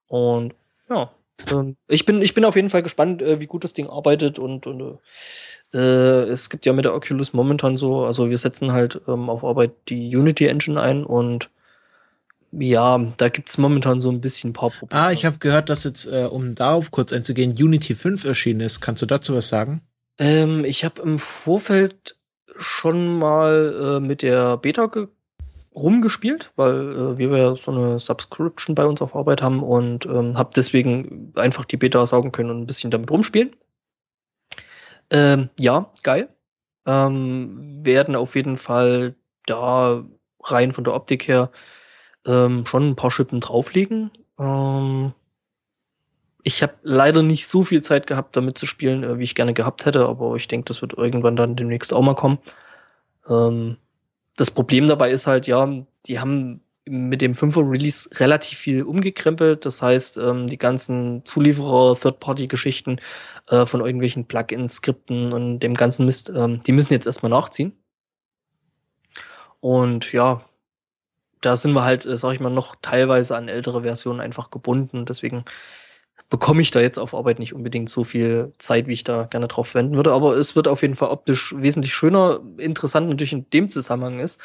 Und ja, ähm, ich, bin, ich bin auf jeden Fall gespannt, äh, wie gut das Ding arbeitet und, und äh, äh, es gibt ja mit der Oculus momentan so, also wir setzen halt ähm, auf Arbeit die Unity Engine ein und ja, da gibt's momentan so ein bisschen ein paar Probleme. Ah, ich habe gehört, dass jetzt, äh, um darauf kurz einzugehen, Unity 5 erschienen ist. Kannst du dazu was sagen? Ähm, ich habe im Vorfeld schon mal äh, mit der Beta ge rumgespielt, weil äh, wir ja so eine Subscription bei uns auf Arbeit haben und ähm, habe deswegen einfach die Beta saugen können und ein bisschen damit rumspielen. Ähm, ja, geil. Ähm, werden auf jeden Fall da rein von der Optik her ähm, schon ein paar Schippen drauflegen. Ähm, ich habe leider nicht so viel Zeit gehabt, damit zu spielen, äh, wie ich gerne gehabt hätte, aber ich denke, das wird irgendwann dann demnächst auch mal kommen. Ähm, das Problem dabei ist halt, ja, die haben mit dem 5er Release relativ viel umgekrempelt. Das heißt, ähm, die ganzen Zulieferer, Third-Party-Geschichten äh, von irgendwelchen Plugins, Skripten und dem ganzen Mist, ähm, die müssen jetzt erstmal nachziehen. Und ja, da sind wir halt, äh, sag ich mal, noch teilweise an ältere Versionen einfach gebunden. Deswegen bekomme ich da jetzt auf Arbeit nicht unbedingt so viel Zeit, wie ich da gerne drauf verwenden würde. Aber es wird auf jeden Fall optisch wesentlich schöner. Interessant natürlich in dem Zusammenhang ist,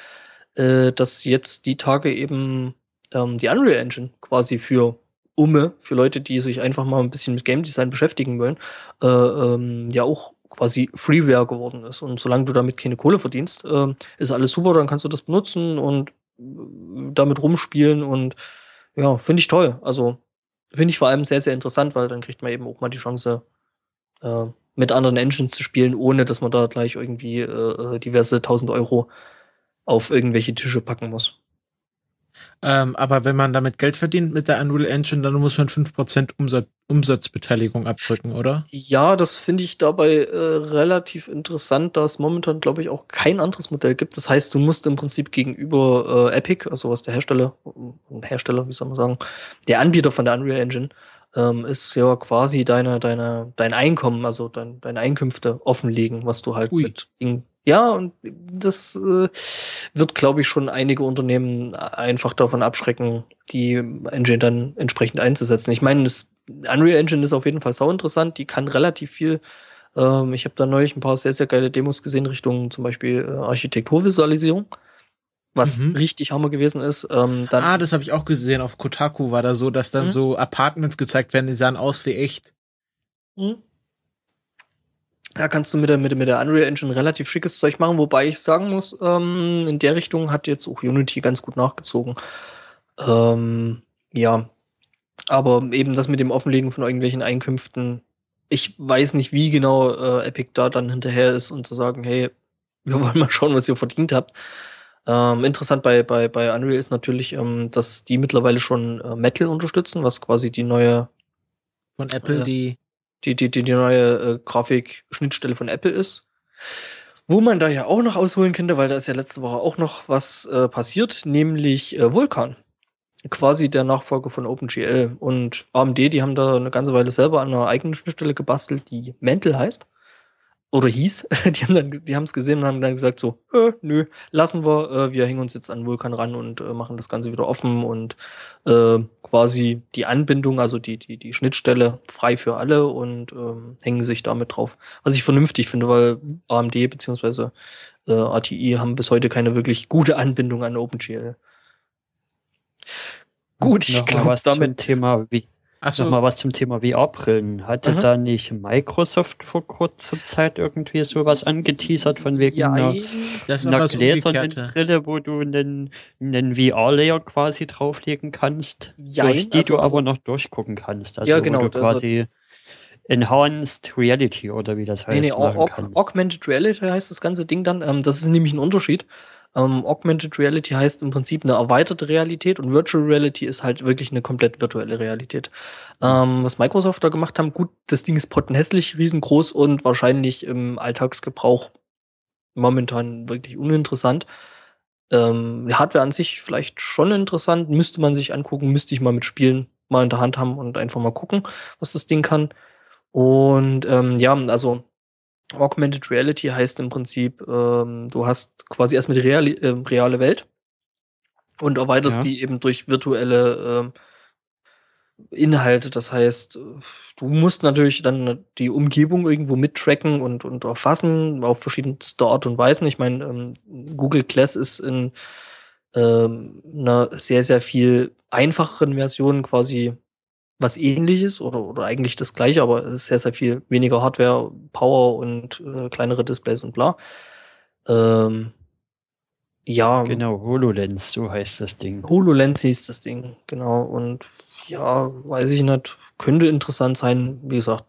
äh, dass jetzt die Tage eben ähm, die Unreal Engine quasi für Umme, für Leute, die sich einfach mal ein bisschen mit Game Design beschäftigen wollen, äh, ähm, ja auch quasi Freeware geworden ist. Und solange du damit keine Kohle verdienst, äh, ist alles super, dann kannst du das benutzen und äh, damit rumspielen und ja, finde ich toll. Also finde ich vor allem sehr, sehr interessant, weil dann kriegt man eben auch mal die Chance, äh, mit anderen Engines zu spielen, ohne dass man da gleich irgendwie äh, diverse 1000 Euro auf irgendwelche Tische packen muss. Ähm, aber wenn man damit Geld verdient mit der Unreal Engine, dann muss man 5% Umsatz, Umsatzbeteiligung abdrücken, oder? Ja, das finde ich dabei äh, relativ interessant, da es momentan, glaube ich, auch kein anderes Modell gibt. Das heißt, du musst im Prinzip gegenüber äh, Epic, also was der Hersteller, Hersteller, wie soll man sagen, der Anbieter von der Unreal Engine, ähm, ist ja quasi deine, deine, dein Einkommen, also dein, deine Einkünfte offenlegen, was du halt Ui. mit Ding. Ja, und das äh, wird, glaube ich, schon einige Unternehmen einfach davon abschrecken, die Engine dann entsprechend einzusetzen. Ich meine, das Unreal Engine ist auf jeden Fall sau interessant, die kann relativ viel. Ähm, ich habe da neulich ein paar sehr, sehr geile Demos gesehen, Richtung zum Beispiel äh, Architekturvisualisierung, was Mhm. richtig Hammer gewesen ist. Ähm, ah, das habe ich auch gesehen. Auf Kotaku war da so, dass dann Mhm. so Apartments gezeigt werden, die sahen aus wie echt. Mhm. Da kannst du mit der, mit, der- mit der Unreal Engine relativ schickes Zeug machen, wobei ich sagen muss, ähm, in der Richtung hat jetzt auch Unity ganz gut nachgezogen. Ähm, ja, Aber eben das mit dem Offenlegen von irgendwelchen Einkünften, ich weiß nicht, wie genau äh, Epic da dann hinterher ist und zu sagen, hey, wir (laughs) wollen mal schauen, was ihr verdient habt. Ähm, interessant bei, bei, bei Unreal ist natürlich, ähm, dass die mittlerweile schon äh, Metal unterstützen, was quasi die neue Von Apple, Ja. die. Die, die, die, neue äh, Grafik-Schnittstelle von Apple ist. Wo man da ja auch noch ausholen könnte, weil da ist ja letzte Woche auch noch was äh, passiert, nämlich äh, Vulkan. Quasi der Nachfolger von OpenGL. Und AMD, die haben da eine ganze Weile selber an einer eigenen Schnittstelle gebastelt, die Mantle heißt. Oder hieß. (laughs) Die haben dann, die haben es gesehen und haben dann gesagt so, äh, nö, lassen wir, äh, wir hängen uns jetzt an Vulkan ran und äh, machen das Ganze wieder offen und äh, quasi die Anbindung, also die, die, die Schnittstelle frei für alle und ähm, hängen sich damit drauf. Was ich vernünftig finde, weil AMD bzw. ATI haben bis heute keine wirklich gute Anbindung an OpenGL. Gut, ich glaube, damit. Thema wie Achso, Noch mal was zum Thema VR-Brillen. Hatte Aha. da nicht Microsoft vor kurzer Zeit irgendwie sowas angeteasert von wegen Ja, einer, einer gläsernen. Brille, wo du einen, einen VR-Layer quasi drauflegen kannst, Jein, durch die also- du also- aber noch durchgucken kannst. Also Ja, genau, wo du also- quasi Enhanced Reality oder wie das heißt Nee, nee, machen Aug kannst. Augmented Reality heißt das ganze Ding dann. Ähm, das ist nämlich ein Unterschied. Ähm, Augmented Reality heißt im Prinzip eine erweiterte Realität und Virtual Reality ist halt wirklich eine komplett virtuelle Realität. Ähm, was Microsoft da gemacht haben, gut, das Ding ist pottenhässlich, riesengroß und wahrscheinlich im Alltagsgebrauch momentan wirklich uninteressant. Ähm, Hardware an sich vielleicht schon interessant, müsste man sich angucken, müsste ich mal mitspielen, mal in der Hand haben und einfach mal gucken, was das Ding kann. Und ähm, ja, also Augmented Reality heißt im Prinzip, ähm, du hast quasi erstmal die reale, äh, reale Welt und erweiterst Ja. die eben durch virtuelle ähm, Inhalte. Das heißt, äh, du musst natürlich dann die Umgebung irgendwo mittracken und, und erfassen auf verschiedenste Art und Weisen. Ich meine, ähm, Google Glass ist in ähm, einer sehr, sehr viel einfacheren Version quasi was ähnliches oder, oder eigentlich das gleiche, aber es ist sehr, sehr viel weniger Hardware, Power und äh, kleinere Displays und bla. Ähm, ja, Genau, HoloLens, so heißt das Ding. HoloLens hieß das Ding, genau. Und ja, weiß ich nicht, könnte interessant sein. Wie gesagt,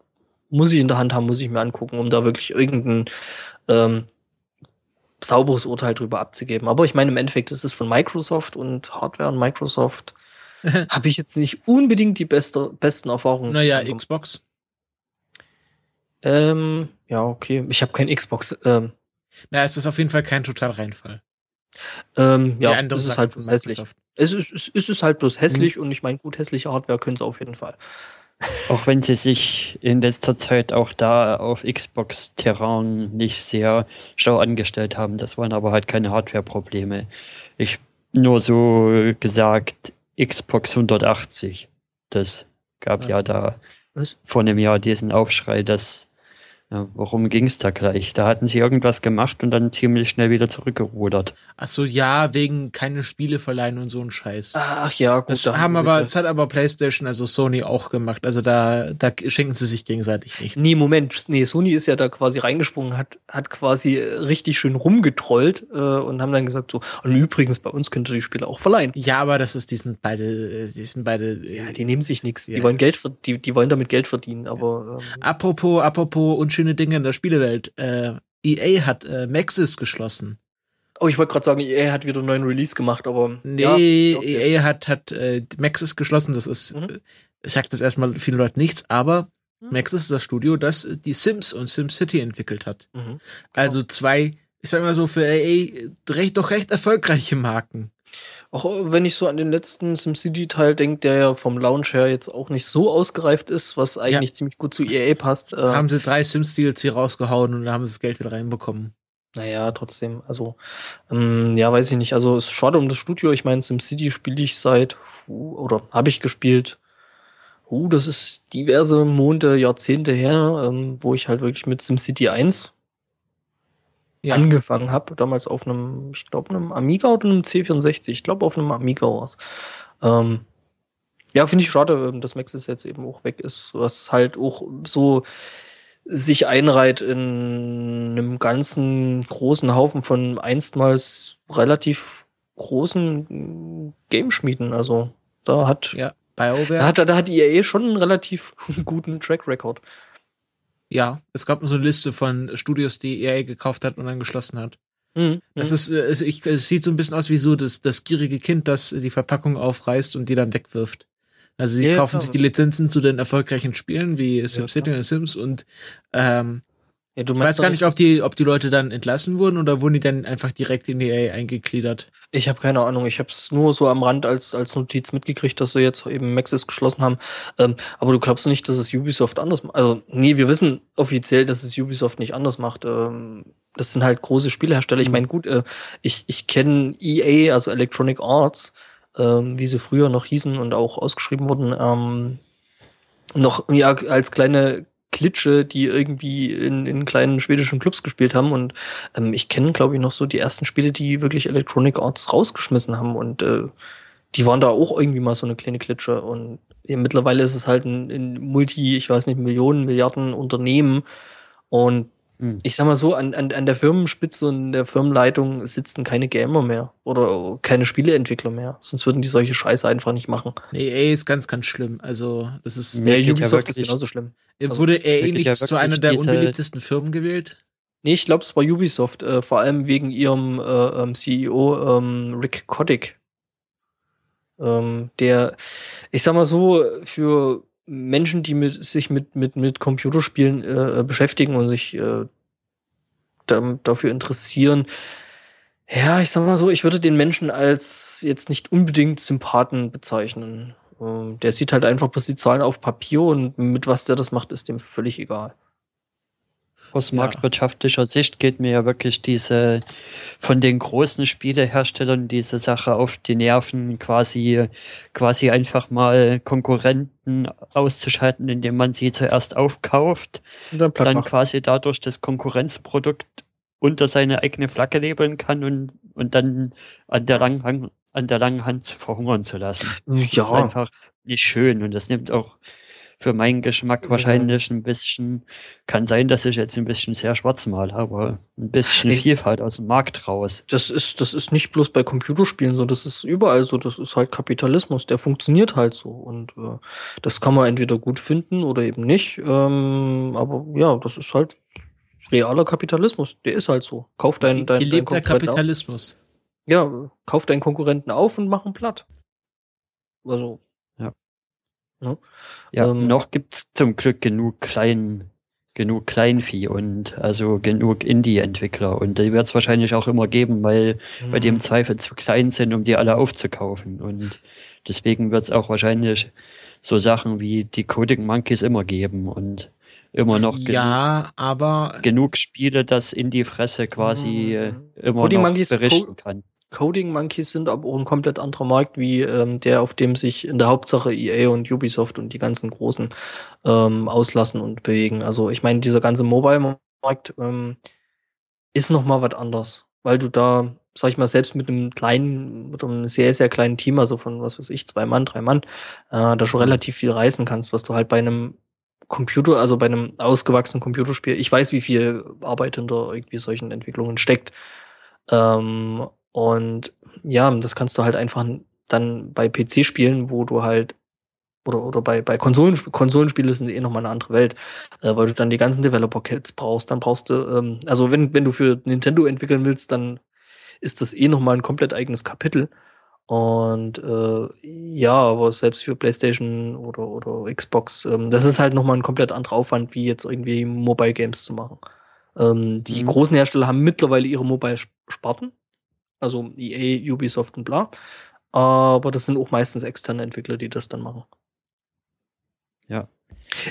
muss ich in der Hand haben, muss ich mir angucken, um da wirklich irgendein ähm, sauberes Urteil drüber abzugeben. Aber ich meine, im Endeffekt ist es von Microsoft und Hardware und Microsoft (laughs) habe ich jetzt nicht unbedingt die beste, besten Erfahrungen. Naja. Xbox. Ähm, ja, okay. Ich habe kein Xbox. Ähm, Na, es ist auf jeden Fall kein Totalreinfall. ähm, ja, Die andere es ist halt bloß hässlich. Microsoft. Es ist, es ist es halt bloß hässlich Mhm. und ich meine, gut, hässliche Hardware könnte auf jeden Fall. (laughs) Auch wenn sie sich in letzter Zeit auch da auf Xbox-Terrain nicht sehr schlau angestellt haben. Das waren aber halt keine Hardware-Probleme. Ich nur so gesagt, Xbox 180. Das gab Ja. ja da Was? vor einem Jahr diesen Aufschrei, dass ja, worum ging es da gleich? Da hatten sie irgendwas gemacht und dann ziemlich schnell wieder zurückgerudert. Ach so, ja, wegen keine Spiele verleihen und so ein Scheiß. Ach ja, gut. das da haben aber, das hat aber PlayStation, also Sony auch gemacht. Also da, da schenken sie sich gegenseitig nichts. Nee, Moment. Nee, Sony ist ja da quasi reingesprungen, hat, hat quasi äh, richtig schön rumgetrollt äh, und haben dann gesagt so, und übrigens, bei uns könnt ihr die Spiele auch verleihen. Ja, aber das ist, die sind beide, die sind beide. äh, Ja, die nehmen sich nichts. Die Ja. wollen Geld, die, die wollen damit Geld verdienen, aber ähm, Apropos, apropos unschöne Dinge in der Spielewelt. Äh, EA hat äh, Maxis geschlossen. oh, ich wollte gerade sagen, EA hat wieder einen neuen Release gemacht, aber Nee, ja, okay. EA hat, hat äh, Maxis geschlossen. Das ist, Mhm. ich sag das erstmal vielen Leuten nichts, aber Mhm. Maxis ist das Studio, das die Sims und SimCity entwickelt hat. Mhm. Also zwei, ich sag mal so, für EA recht, doch recht erfolgreiche Marken. Auch wenn ich so an den letzten SimCity-Teil denke, der ja vom Launch her jetzt auch nicht so ausgereift ist, was eigentlich ziemlich gut zu EA passt. Äh, Haben sie drei Sims DLC rausgehauen und dann haben sie das Geld wieder reinbekommen. Naja, trotzdem, also, ähm, ja, weiß ich nicht. Also, es ist schade um das Studio. Ich meine, SimCity spiele ich seit, oder habe ich gespielt. Uh, das ist diverse Monate, Jahrzehnte her, ähm, wo ich halt wirklich mit SimCity 1 Ja. angefangen habe. Damals auf einem, ich glaube, einem Amiga oder einem C64. Ich glaube, auf einem Amiga war's. Ähm, ja, finde ich schade, ähm, dass Maxis jetzt eben auch weg ist, was halt auch so sich einreiht in einem ganzen großen Haufen von einstmals relativ großen Gameschmieden. Also da hat Ja. BioWare. Da hat, da hat EA schon einen relativ (laughs) guten Track Record. Ja, es gab so eine Liste von Studios, die EA gekauft hat und dann geschlossen hat. Mhm. Das ist, äh, es, ich, es sieht so ein bisschen aus wie so das, das gierige Kind, das die Verpackung aufreißt und die dann wegwirft. Also sie Ja, kaufen klar. sich die Lizenzen zu den erfolgreichen Spielen wie SimCity klar. und Sims und ähm, ja, ich weiß gar nicht, ob die, ob die Leute dann entlassen wurden oder wurden die dann einfach direkt in EA eingegliedert. Ich habe keine Ahnung. Ich habe es nur so am Rand als, als Notiz mitgekriegt, dass sie jetzt eben Maxis geschlossen haben. Ähm, aber du glaubst nicht, dass es Ubisoft anders macht? Also, nee, wir wissen offiziell, dass es Ubisoft nicht anders macht. Ähm, das sind halt große Spielehersteller. Ich Mhm. meine, gut, äh, ich, ich kenne EA, also Electronic Arts, ähm, wie sie früher noch hießen und auch ausgeschrieben wurden, ähm, noch ja, als kleine Klitsche, die irgendwie in, in kleinen schwedischen Clubs gespielt haben. Und ähm, ich kenne, glaube ich, noch so die ersten Spiele, die wirklich Electronic Arts rausgeschmissen haben. Und äh, die waren da auch irgendwie mal so eine kleine Klitsche. Und ja, mittlerweile ist es halt ein, ein Multi, ich weiß nicht, Millionen, Milliarden Unternehmen. Und Hm. ich sag mal so, an, an, an der Firmenspitze und der Firmenleitung sitzen keine Gamer mehr oder keine Spieleentwickler mehr. Sonst würden die solche Scheiße einfach nicht machen. Nee, EA ist ganz, ganz schlimm. Also, das ist, geht ja Ubisoft ist wirklich- genauso schlimm. also, wurde EA wirklich nicht ja zu einer der unbeliebtesten Firmen gewählt? Nee, ich glaube, es war Ubisoft, äh, vor allem wegen ihrem äh, ähm, CEO ähm, Rick Coddick. Ähm, der, ich sag mal so, für Menschen, die mit, sich mit, mit, mit Computerspielen äh, beschäftigen und sich äh, da, dafür interessieren, ja, ich sag mal so, ich würde den Menschen als jetzt nicht unbedingt Sympathen bezeichnen. Ähm, der sieht halt einfach bloß die Zahlen auf Papier und mit was der das macht, ist dem völlig egal. Aus Ja. marktwirtschaftlicher Sicht geht mir ja wirklich diese von den großen Spieleherstellern diese Sache auf die Nerven, quasi, quasi einfach mal Konkurrenten auszuschalten, indem man sie zuerst aufkauft, Und dann dann quasi dadurch das Konkurrenzprodukt unter seine eigene Flagge labeln kann und, und dann an der langen Hand, an der langen Hand verhungern zu lassen. Das ist Ja, einfach nicht schön und das nimmt auch für meinen Geschmack Ja. wahrscheinlich ein bisschen, kann sein, dass ich jetzt ein bisschen sehr schwarz mal, aber ein bisschen Ich- Vielfalt aus dem Markt raus. das ist, das ist nicht bloß bei Computerspielen so, das ist überall so, das ist halt Kapitalismus, der funktioniert halt so. Und äh, das kann man entweder gut finden oder eben nicht. Ähm, aber ja, das ist halt realer Kapitalismus, der ist halt so. Kauf deinen, deinen, deinen Gelebter Konkurrenten auf. Kapitalismus. Ja, kauf deinen Konkurrenten auf und mach ihn platt. Also. Ja. Ne? Ja, Ähm, noch gibt's zum Glück genug klein, genug Kleinvieh und also genug Indie-Entwickler und die wird's wahrscheinlich auch immer geben, weil weil die im Zweifel zu klein sind, um die alle aufzukaufen. Und deswegen wird es auch wahrscheinlich so Sachen wie die Coding Monkeys immer geben und immer noch genug, Ja, aber genug Spiele, dass in die Fresse quasi äh, Mhm. immer Coding noch Monkeys- berichten kann. Coding Monkeys sind aber auch ein komplett anderer Markt wie ähm, der, auf dem sich in der Hauptsache EA und Ubisoft und die ganzen Großen ähm, auslassen und bewegen. Also ich meine, dieser ganze Mobile-Markt ähm, ist noch mal was anderes, weil du da, sag ich mal, selbst mit einem kleinen, mit einem sehr, sehr kleinen Team, also von, was weiß ich, zwei Mann, drei Mann, äh, da schon relativ viel reißen kannst, was du halt bei einem Computer, also bei einem ausgewachsenen Computerspiel, ich weiß, wie viel Arbeit hinter irgendwie solchen Entwicklungen steckt. Ähm, und ja, das kannst du halt einfach dann bei PC spielen, wo du halt oder, oder bei, bei Konsolen, Konsolenspiele sind eh nochmal eine andere Welt, äh, weil du dann die ganzen Developer-Kits brauchst. Dann brauchst du, ähm, also wenn, wenn du für Nintendo entwickeln willst, dann ist das eh nochmal ein komplett eigenes Kapitel. Und äh, ja, aber selbst für PlayStation oder, oder Xbox, ähm, das ist halt nochmal ein komplett anderer Aufwand, wie jetzt irgendwie Mobile Games zu machen. Ähm, die Mhm. großen Hersteller haben mittlerweile ihre Mobile-Sparten, also EA, Ubisoft und bla. Aber das sind auch meistens externe Entwickler, die das dann machen. Ja.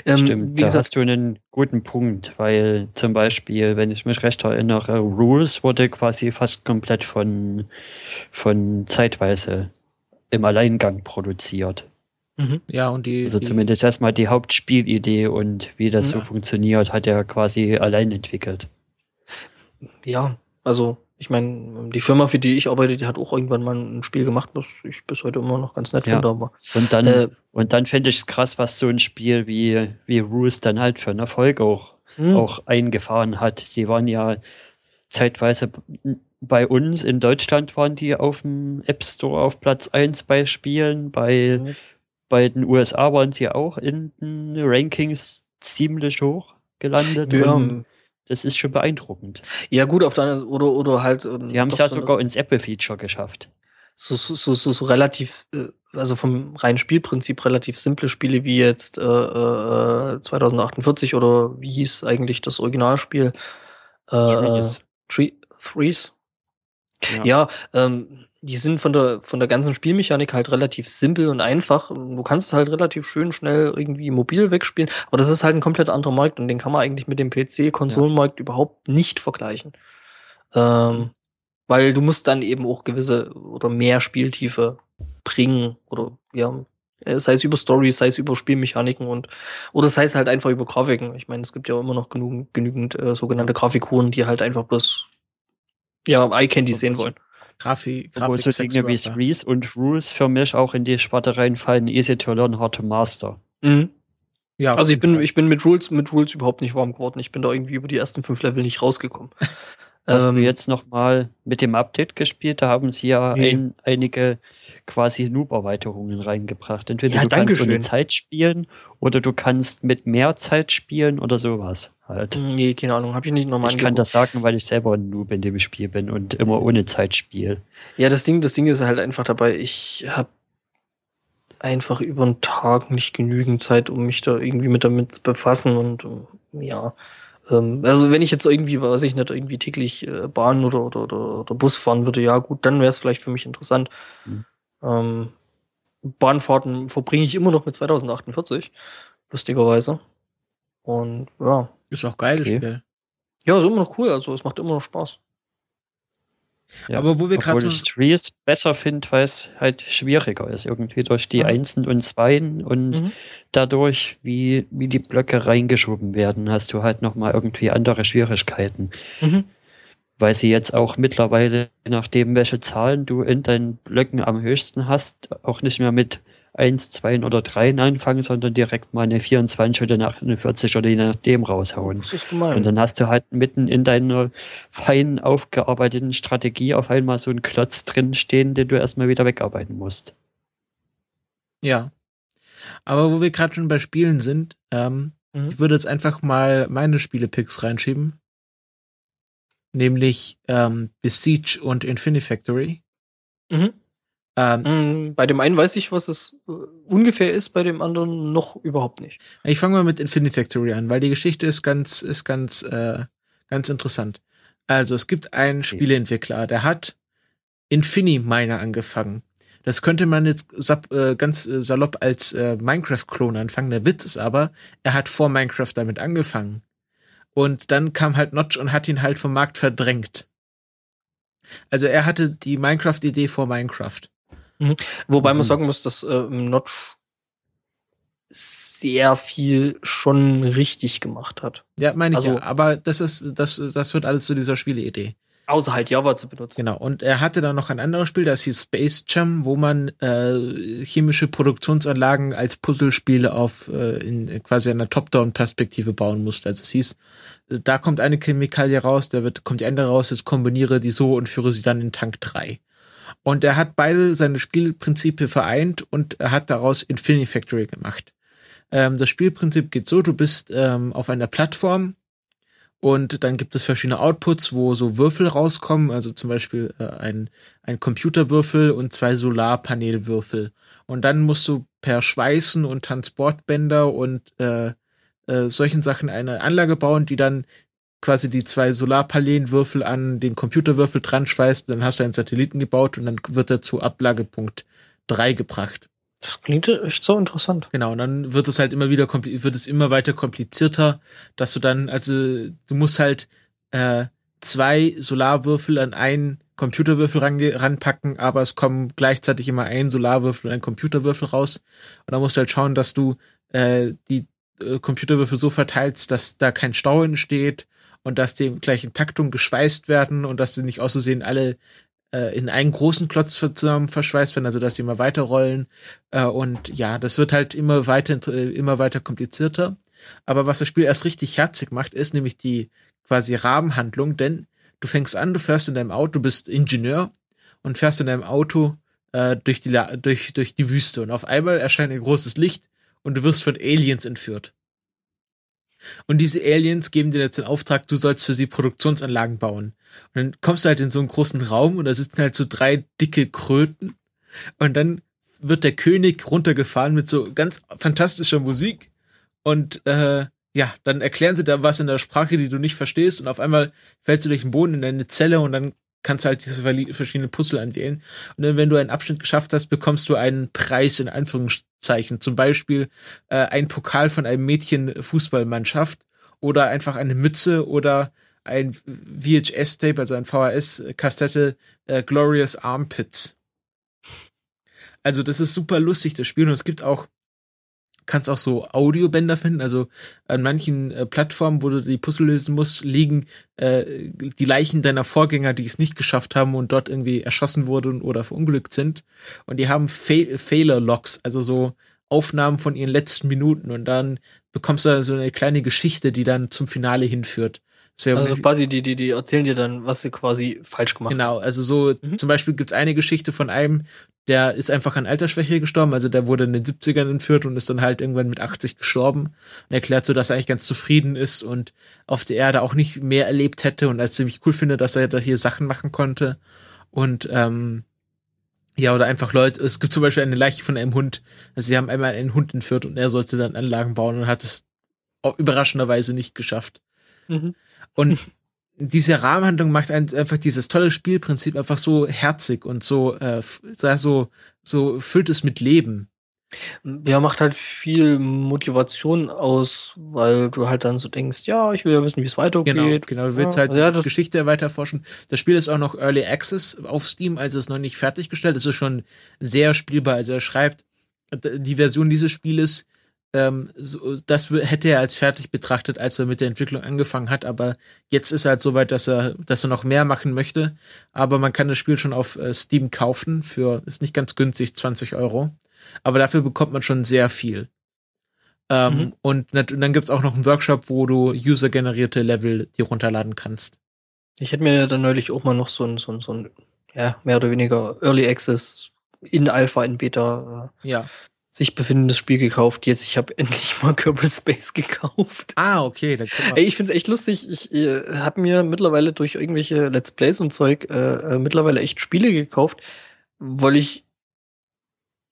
Ähm, Stimmt, wie da gesagt, hast du einen guten Punkt, weil zum Beispiel, wenn ich mich recht erinnere, Rules wurde quasi fast komplett von, von zeitweise im Alleingang produziert. mhm. ja, und die, Also die zumindest erstmal die Hauptspielidee und wie das so Ja. funktioniert, hat er quasi allein entwickelt. ja, also ich meine, die Firma, für die ich arbeite, die hat auch irgendwann mal ein Spiel gemacht, was ich bis heute immer noch ganz nett Ja. finde, aber Und dann, äh, und dann finde ich es krass, was so ein Spiel wie, wie Rules dann halt für einen Erfolg auch, hm, auch eingefahren hat. Die waren ja zeitweise bei uns in Deutschland waren die auf dem App Store auf Platz 1 bei Spielen, bei, Mhm. bei den USA waren sie auch in den Rankings ziemlich hoch gelandet. Ja, und das ist schon beeindruckend. ja gut, auf deiner oder oder halt. ähm, Sie haben es ja so eine- sogar ins Apple-Feature geschafft. so, so, so, so, so relativ, äh, also vom reinen Spielprinzip relativ simple Spiele wie jetzt äh, äh, 2048 oder wie hieß eigentlich das Originalspiel? Äh, Threes. Threes? Ja. Ja, ähm, die sind von der von der ganzen Spielmechanik halt relativ simpel und einfach. Du kannst es halt relativ schön schnell irgendwie mobil wegspielen, aber das ist halt ein komplett anderer Markt und den kann man eigentlich mit dem PC-Konsolenmarkt überhaupt nicht vergleichen. Ähm, weil du musst dann eben auch gewisse oder mehr Spieltiefe bringen oder ja, äh, sei es über Stories, sei es über Spielmechaniken und oder sei es halt einfach über Grafiken. Ich meine, es gibt ja immer noch genug, genügend äh, sogenannte Grafikuren, die halt einfach bloß ja, Eye-Candy sehen wollen. Grafi, Obwohl Grafik, so Dinge wie. Threes und Rules für mich auch in die Sparte reinfallen, easy to learn, hard to master. Mhm. Ja, Also ich bin, ich bin mit Rules, mit Rules überhaupt nicht warm geworden. Ich bin da irgendwie über die ersten fünf Level nicht rausgekommen. (laughs) Hast Ähm, du jetzt nochmal mit dem Update gespielt? Da haben sie ja Nee. ein, einige quasi Noob-Erweiterungen reingebracht. Entweder Ja, du kannst ohne Zeit spielen oder du kannst mit mehr Zeit spielen oder sowas halt. Nee, keine Ahnung, habe ich nicht nochmal Ich kann das sagen, weil ich selber ein Noob in dem Spiel bin und immer ohne Zeit spiele. Ja, das Ding, das Ding ist halt einfach dabei, ich habe einfach über den Tag nicht genügend Zeit, um mich da irgendwie mit damit zu befassen und ähm, ja. Ähm, also wenn ich jetzt irgendwie, weiß ich nicht, irgendwie täglich äh, Bahn oder, oder, oder, oder Bus fahren würde, ja gut, dann wäre es vielleicht für mich interessant. Mhm. Ähm, Bahnfahrten verbringe ich immer noch mit 2048, lustigerweise. Und ja, Ist auch geil, Okay. Spiel. ja, ist immer noch cool, also es macht immer noch Spaß. Ja. Aber wo wir gerade Obwohl ich Trees besser finde, weil es halt schwieriger ist. Irgendwie durch die Mhm. Einsen und Zweien und Mhm. dadurch, wie, wie die Blöcke reingeschoben werden, hast du halt nochmal irgendwie andere Schwierigkeiten. Mhm. Weil sie jetzt auch mittlerweile, je nachdem, welche Zahlen du in deinen Blöcken am höchsten hast, auch nicht mehr mit 1, 2 oder 3 anfangen, sondern direkt mal eine 24 oder eine 48 oder je nachdem raushauen. Das ist Und gemein. dann hast du halt mitten in deiner fein aufgearbeiteten Strategie auf einmal so einen Klotz drin stehen, den du erstmal wieder wegarbeiten musst. Ja. Aber wo wir gerade schon bei Spielen sind, ähm, Mhm. ich würde jetzt einfach mal meine Spiele-Picks reinschieben. Nämlich ähm, Besiege und Infinifactory. Mhm. Ähm, Mm, Bei dem einen weiß ich, was es äh, ungefähr ist, bei dem anderen noch überhaupt nicht. Ich fange mal mit Infinifactory an, weil die Geschichte ist ganz, ist ganz, äh, ganz interessant. Also es gibt einen Spieleentwickler, der hat Infiniminer angefangen. Das könnte man jetzt äh, ganz äh, salopp als Minecraft-Klon anfangen. Der Witz ist aber, er hat vor Minecraft damit angefangen. Und dann kam halt Notch und hat ihn halt vom Markt verdrängt. Also er hatte die Minecraft-Idee vor Minecraft. Wobei Mhm. man sagen muss, dass äh, Notch sehr viel schon richtig gemacht hat. Ja, meine ich Also- ja. Aber das ist, das, das wird alles zu dieser Spieleidee. Außer halt Java zu benutzen. Genau, und er hatte dann noch ein anderes Spiel, das hieß Space Jam, wo man äh, chemische Produktionsanlagen als Puzzlespiele auf äh, in quasi einer Top-Down-Perspektive bauen musste. Also es hieß, da kommt eine Chemikalie raus, da wird, kommt die andere raus, jetzt kombiniere die so und führe sie dann in Tank 3. Und er hat beide seine Spielprinzipien vereint und er hat daraus Infinifactory gemacht. Ähm, das Spielprinzip geht so, du bist ähm, auf einer Plattform, und dann gibt es verschiedene Outputs, wo so Würfel rauskommen, also zum Beispiel äh, ein, ein Computerwürfel und zwei Solarpanelwürfel. Und dann musst du per Schweißen und Transportbänder und äh, äh, solchen Sachen eine Anlage bauen, die dann quasi die zwei Solarpanelenwürfel an den Computerwürfel dran schweißt. Dann hast du einen Satelliten gebaut und dann wird er zu Ablagepunkt 3 gebracht. Das klingt echt so interessant. Genau, und dann wird es halt immer wieder wird es immer weiter komplizierter, dass du dann, also du musst halt äh, zwei Solarwürfel an einen Computerwürfel range ranpacken, aber es kommen gleichzeitig immer ein Solarwürfel und ein Computerwürfel raus. Und dann musst du halt schauen, dass du äh, die äh, Computerwürfel so verteilst, dass da kein Stau entsteht und dass die im gleichen Taktung geschweißt werden und dass sie nicht auszusehen alle äh, in einen großen Klotz zusammen verschweißt werden, also dass die immer weiterrollen. Äh, und ja, das wird halt immer weiter, äh, immer weiter komplizierter. Aber was das Spiel erst richtig herzig macht, ist nämlich die quasi Rahmenhandlung, denn du fängst an, du fährst in deinem Auto, du bist Ingenieur und fährst in deinem Auto äh, durch, die, durch, durch die Wüste. Und auf einmal erscheint ein großes Licht und du wirst von Aliens entführt. Und diese Aliens geben dir jetzt den Auftrag, du sollst für sie Produktionsanlagen bauen. Und dann kommst du halt in so einen großen Raum und da sitzen halt so drei dicke Kröten. Und dann wird der König runtergefahren mit so ganz fantastischer Musik. Und äh, ja, dann erklären sie da was in der Sprache, die du nicht verstehst. Und auf einmal fällst du durch den Boden in eine Zelle und dann kannst du halt diese verschiedenen Puzzle anwählen. Und dann, wenn du einen Abschnitt geschafft hast, bekommst du einen Preis in Anführungszeichen. Zum Beispiel äh, ein Pokal von einem Mädchen-Fußballmannschaft oder einfach eine Mütze oder ein VHS-Tape, also ein VHS-Kassette äh, Glorious Armpits. Also das ist super lustig, das Spiel. Und es gibt auch, kannst auch so Audiobänder finden. Also an manchen äh, Plattformen, wo du die Puzzle lösen musst, liegen äh, die Leichen deiner Vorgänger, die es nicht geschafft haben und dort irgendwie erschossen wurden oder verunglückt sind. Und die haben Fail Failure-Logs, also so Aufnahmen von ihren letzten Minuten. Und dann bekommst du dann so eine kleine Geschichte, die dann zum Finale hinführt. Also quasi, die, die, die erzählen dir dann, was sie quasi falsch gemacht haben. Genau, also so Mhm. zum Beispiel gibt's eine Geschichte von einem, der ist einfach an Altersschwäche gestorben, also der wurde in den 70ern entführt und ist dann halt irgendwann mit 80 gestorben und erklärt so, dass er eigentlich ganz zufrieden ist und auf der Erde auch nicht mehr erlebt hätte und als ziemlich cool findet, dass er da hier Sachen machen konnte und ähm, ja, oder einfach Leute, es gibt zum Beispiel eine Leiche von einem Hund, also sie haben einmal einen Hund entführt und er sollte dann Anlagen bauen und hat es überraschenderweise nicht geschafft. Mhm. Und diese Rahmenhandlung macht ein, einfach dieses tolle Spielprinzip einfach so herzig und so, äh, so, so füllt es mit Leben. Ja, macht halt viel Motivation aus, weil du halt dann so denkst, ja, ich will ja wissen, wie es weitergeht. Genau, genau. Du willst ja, halt ja, Geschichte weiter erforschen. Das Spiel ist auch noch Early Access auf Steam, also ist noch nicht fertiggestellt. Es ist schon sehr spielbar. Also er schreibt, die Version dieses Spieles, ähm, so, das hätte er als fertig betrachtet, als er mit der Entwicklung angefangen hat. Aber jetzt ist er halt so weit, dass er, dass er noch mehr machen möchte. Aber man kann das Spiel schon auf äh, Steam kaufen für, ist nicht ganz günstig, 20 Euro. Aber dafür bekommt man schon sehr viel. Ähm, Mhm. und, und dann gibt's auch noch einen Workshop, wo du user-generierte Level dir runterladen kannst. ich hätte mir dann neulich auch mal noch so ein, so ein, so ein ja, mehr oder weniger Early Access in Alpha, in Beta äh, Ja. Sich befindendes Spiel gekauft. Jetzt, ich habe (laughs) endlich mal Kerbal Space gekauft. Ah, okay, dann. Ey, ich find's echt lustig. Ich äh, habe mir mittlerweile durch irgendwelche Let's Plays und Zeug äh, äh, mittlerweile echt Spiele gekauft, weil ich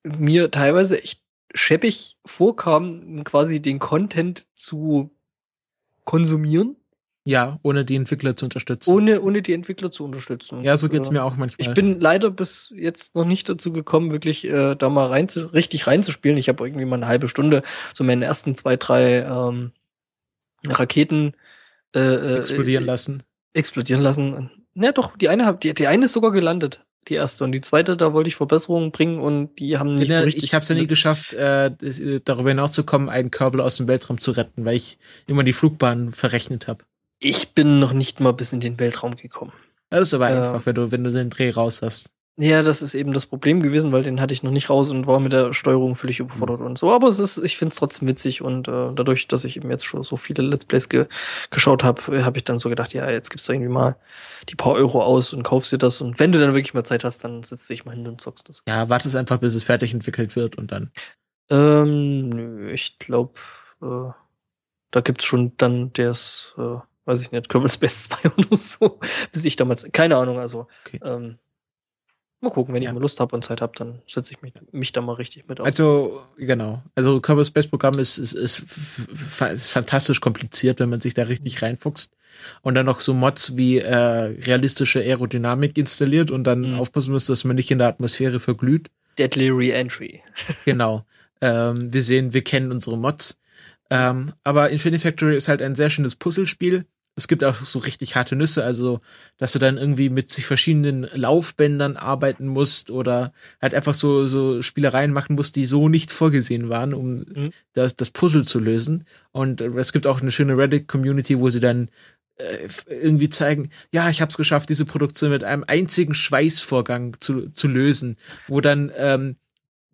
mir teilweise echt scheppig vorkam, quasi den Content zu konsumieren, Ja, ohne die Entwickler zu unterstützen. ohne, ohne die Entwickler zu unterstützen. ja, so geht's Äh, mir auch manchmal. Ich bin leider bis jetzt noch nicht dazu gekommen, wirklich äh, da mal rein zu, richtig reinzuspielen. Ich habe irgendwie mal eine halbe Stunde so meine ersten zwei, drei ähm, Raketen äh, äh, explodieren äh, lassen. explodieren lassen. Ja, doch, die eine, die, die eine ist sogar gelandet, die erste. Und die zweite, da wollte ich Verbesserungen bringen und die haben nicht Ja, so richtig. ich habe es ja nie geschafft, äh, äh, darüber hinauszukommen, einen Kerbal aus dem Weltraum zu retten, weil ich immer die Flugbahn verrechnet habe. Ich bin noch nicht mal bis in den Weltraum gekommen. Das ist aber Ja. einfach, wenn du, wenn du den Dreh raus hast. Ja, das ist eben das Problem gewesen, weil den hatte ich noch nicht raus und war mit der Steuerung völlig überfordert und so. Aber es ist, ich finde es trotzdem witzig und äh, dadurch, dass ich eben jetzt schon so viele Let's Plays ge geschaut habe, habe ich dann so gedacht, ja, jetzt gibst du irgendwie mal die paar Euro aus und kaufst dir das und wenn du dann wirklich mal Zeit hast, dann setzt dich mal hin und zockst das. Ja, wartest einfach, bis es fertig entwickelt wird und dann. Ähm, nö, ich glaube, äh, da gibt's schon dann das, äh, weiß ich nicht, Kerbal Space (laughs) 2 oder so, bis ich damals, keine Ahnung, also, Okay. ähm, mal gucken, wenn Ja. ich mal Lust habe und Zeit habe, dann setze ich mich, mich da mal richtig mit auf. Also, genau. Also Kerbal Space Programm ist, ist, ist, ist fantastisch kompliziert, wenn man sich da richtig reinfuchst. Und dann noch so Mods wie äh, realistische Aerodynamik installiert und dann Mhm. aufpassen muss, dass man nicht in der Atmosphäre verglüht. Deadly Reentry. (laughs) Genau. ähm, wir sehen, wir kennen unsere Mods. Ähm, aber Infinity Factory ist halt ein sehr schönes Puzzlespiel. Es gibt auch so richtig harte Nüsse, also dass du dann irgendwie mit sich verschiedenen Laufbändern arbeiten musst oder halt einfach so so Spielereien machen musst, die so nicht vorgesehen waren, um Mhm. das das Puzzle zu lösen. Und es gibt auch eine schöne Reddit-Community, wo sie dann äh, irgendwie zeigen, ja, ich habe es geschafft, diese Produktion mit einem einzigen Schweißvorgang zu, zu lösen, wo dann ähm,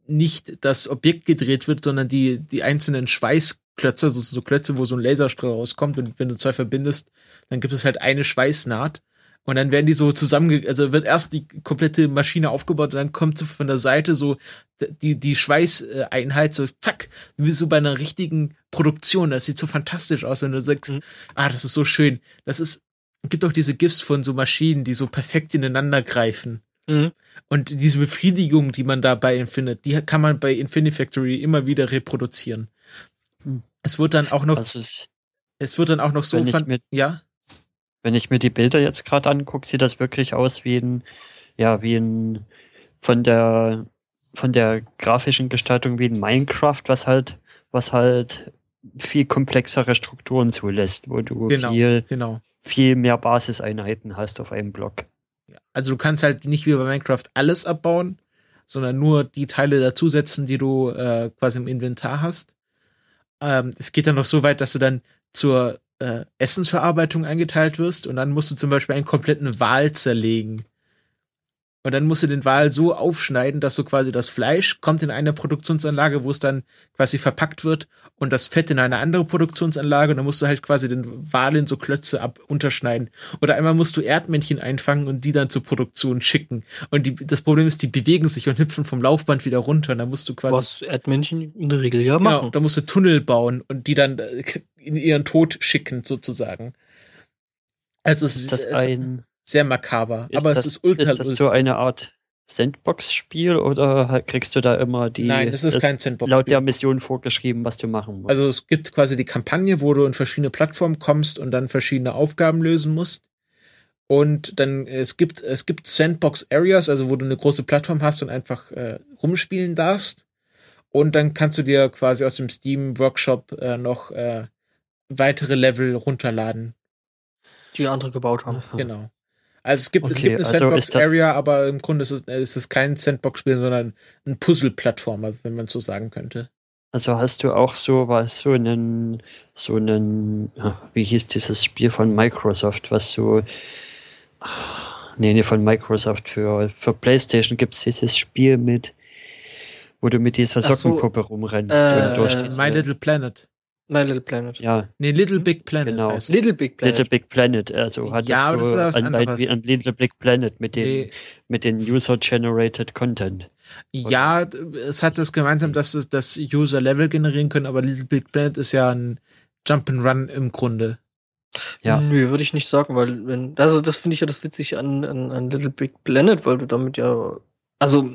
nicht das Objekt gedreht wird, sondern die, die einzelnen Schweißklötze, also so Klötze, wo so ein Laserstrahl rauskommt und wenn du zwei verbindest, dann gibt es halt eine Schweißnaht Und dann werden die so zusammen, also wird erst die komplette Maschine aufgebaut und dann kommt so von der Seite so die, die Schweißeinheit so zack, wie so bei einer richtigen Produktion. Das sieht so fantastisch aus, wenn du sagst, mhm. ah, das ist so schön. Das ist, gibt auch diese GIFs von so Maschinen, die so perfekt ineinander greifen. Mhm. Und diese Befriedigung, die man dabei empfindet, die kann man bei Infinity Factory immer wieder reproduzieren. Mhm. Es wird dann auch noch, also es, es, wird dann auch noch so, fan, ja? Wenn ich mir die Bilder jetzt gerade angucke, sieht das wirklich aus wie ein, ja, wie ein von der von der grafischen Gestaltung wie ein Minecraft, was halt, was halt viel komplexere Strukturen zulässt, wo du genau, viel, genau. viel mehr Basiseinheiten hast auf einem Block. Also du kannst halt nicht wie bei Minecraft alles abbauen, sondern nur die Teile dazusetzen, die du äh, quasi im Inventar hast. Ähm, es geht dann noch so weit, dass du dann zur äh, Essensverarbeitung eingeteilt wirst und dann musst du zum Beispiel einen kompletten Wal zerlegen. Und dann musst du den Wal so aufschneiden, dass so quasi das Fleisch kommt in eine Produktionsanlage, wo es dann quasi verpackt wird und das Fett in eine andere Produktionsanlage und dann musst du halt quasi den Wal in so Klötze ab unterschneiden. Oder einmal musst du Erdmännchen einfangen und die dann zur Produktion schicken. Und die, das Problem ist, die bewegen sich und hüpfen vom Laufband wieder runter. Und dann musst du quasi. Was Erdmännchen in der Regel ja machen. Genau, da musst du Tunnel bauen und die dann äh, in ihren Tod schicken, sozusagen. Also es ist das äh, ein sehr makaber. Ist aber das, es ist ultra Ist das so eine Art Sandbox-Spiel oder kriegst du da immer die. Nein, es ist kein Sandbox-Spiel. Laut der Mission vorgeschrieben, was du machen musst. Also es gibt quasi die Kampagne, wo du in verschiedene Plattformen kommst und dann verschiedene Aufgaben lösen musst. Und dann, es gibt, es gibt Sandbox-Areas, also wo du eine große Plattform hast und einfach äh, rumspielen darfst. Und dann kannst du dir quasi aus dem Steam Workshop äh, noch äh, weitere Level runterladen. Die andere gebaut haben. Genau. Also es gibt, okay, es gibt eine also Sandbox-Area, aber im Grunde ist es, ist es kein Sandbox-Spiel, sondern ein Puzzle-Plattformer, wenn man so sagen könnte. Also hast du auch so was, so einen, so einen, wie hieß dieses Spiel von Microsoft, was so, nee, nee, von Microsoft für, für Playstation gibt es dieses Spiel mit, wo du mit dieser Sockenpuppe so, rumrennst. Äh, My Little Planet. My Little Planet. Ja. Nee, Little Big Planet. Genau. Heißt Little Big Planet. Little Big Planet. Also hat ja, aber so das ist was anderes. Wie ein Little Big Planet mit den, nee. mit den User-Generated Content. Ja, es hat das gemeinsam, dass es das User Level generieren können, aber Little Big Planet ist ja ein Jump'n'Run im Grunde. Ja. Nö, würde ich nicht sagen, weil wenn, also das finde ich ja das witzig an, an, an Little Big Planet, weil du damit ja, also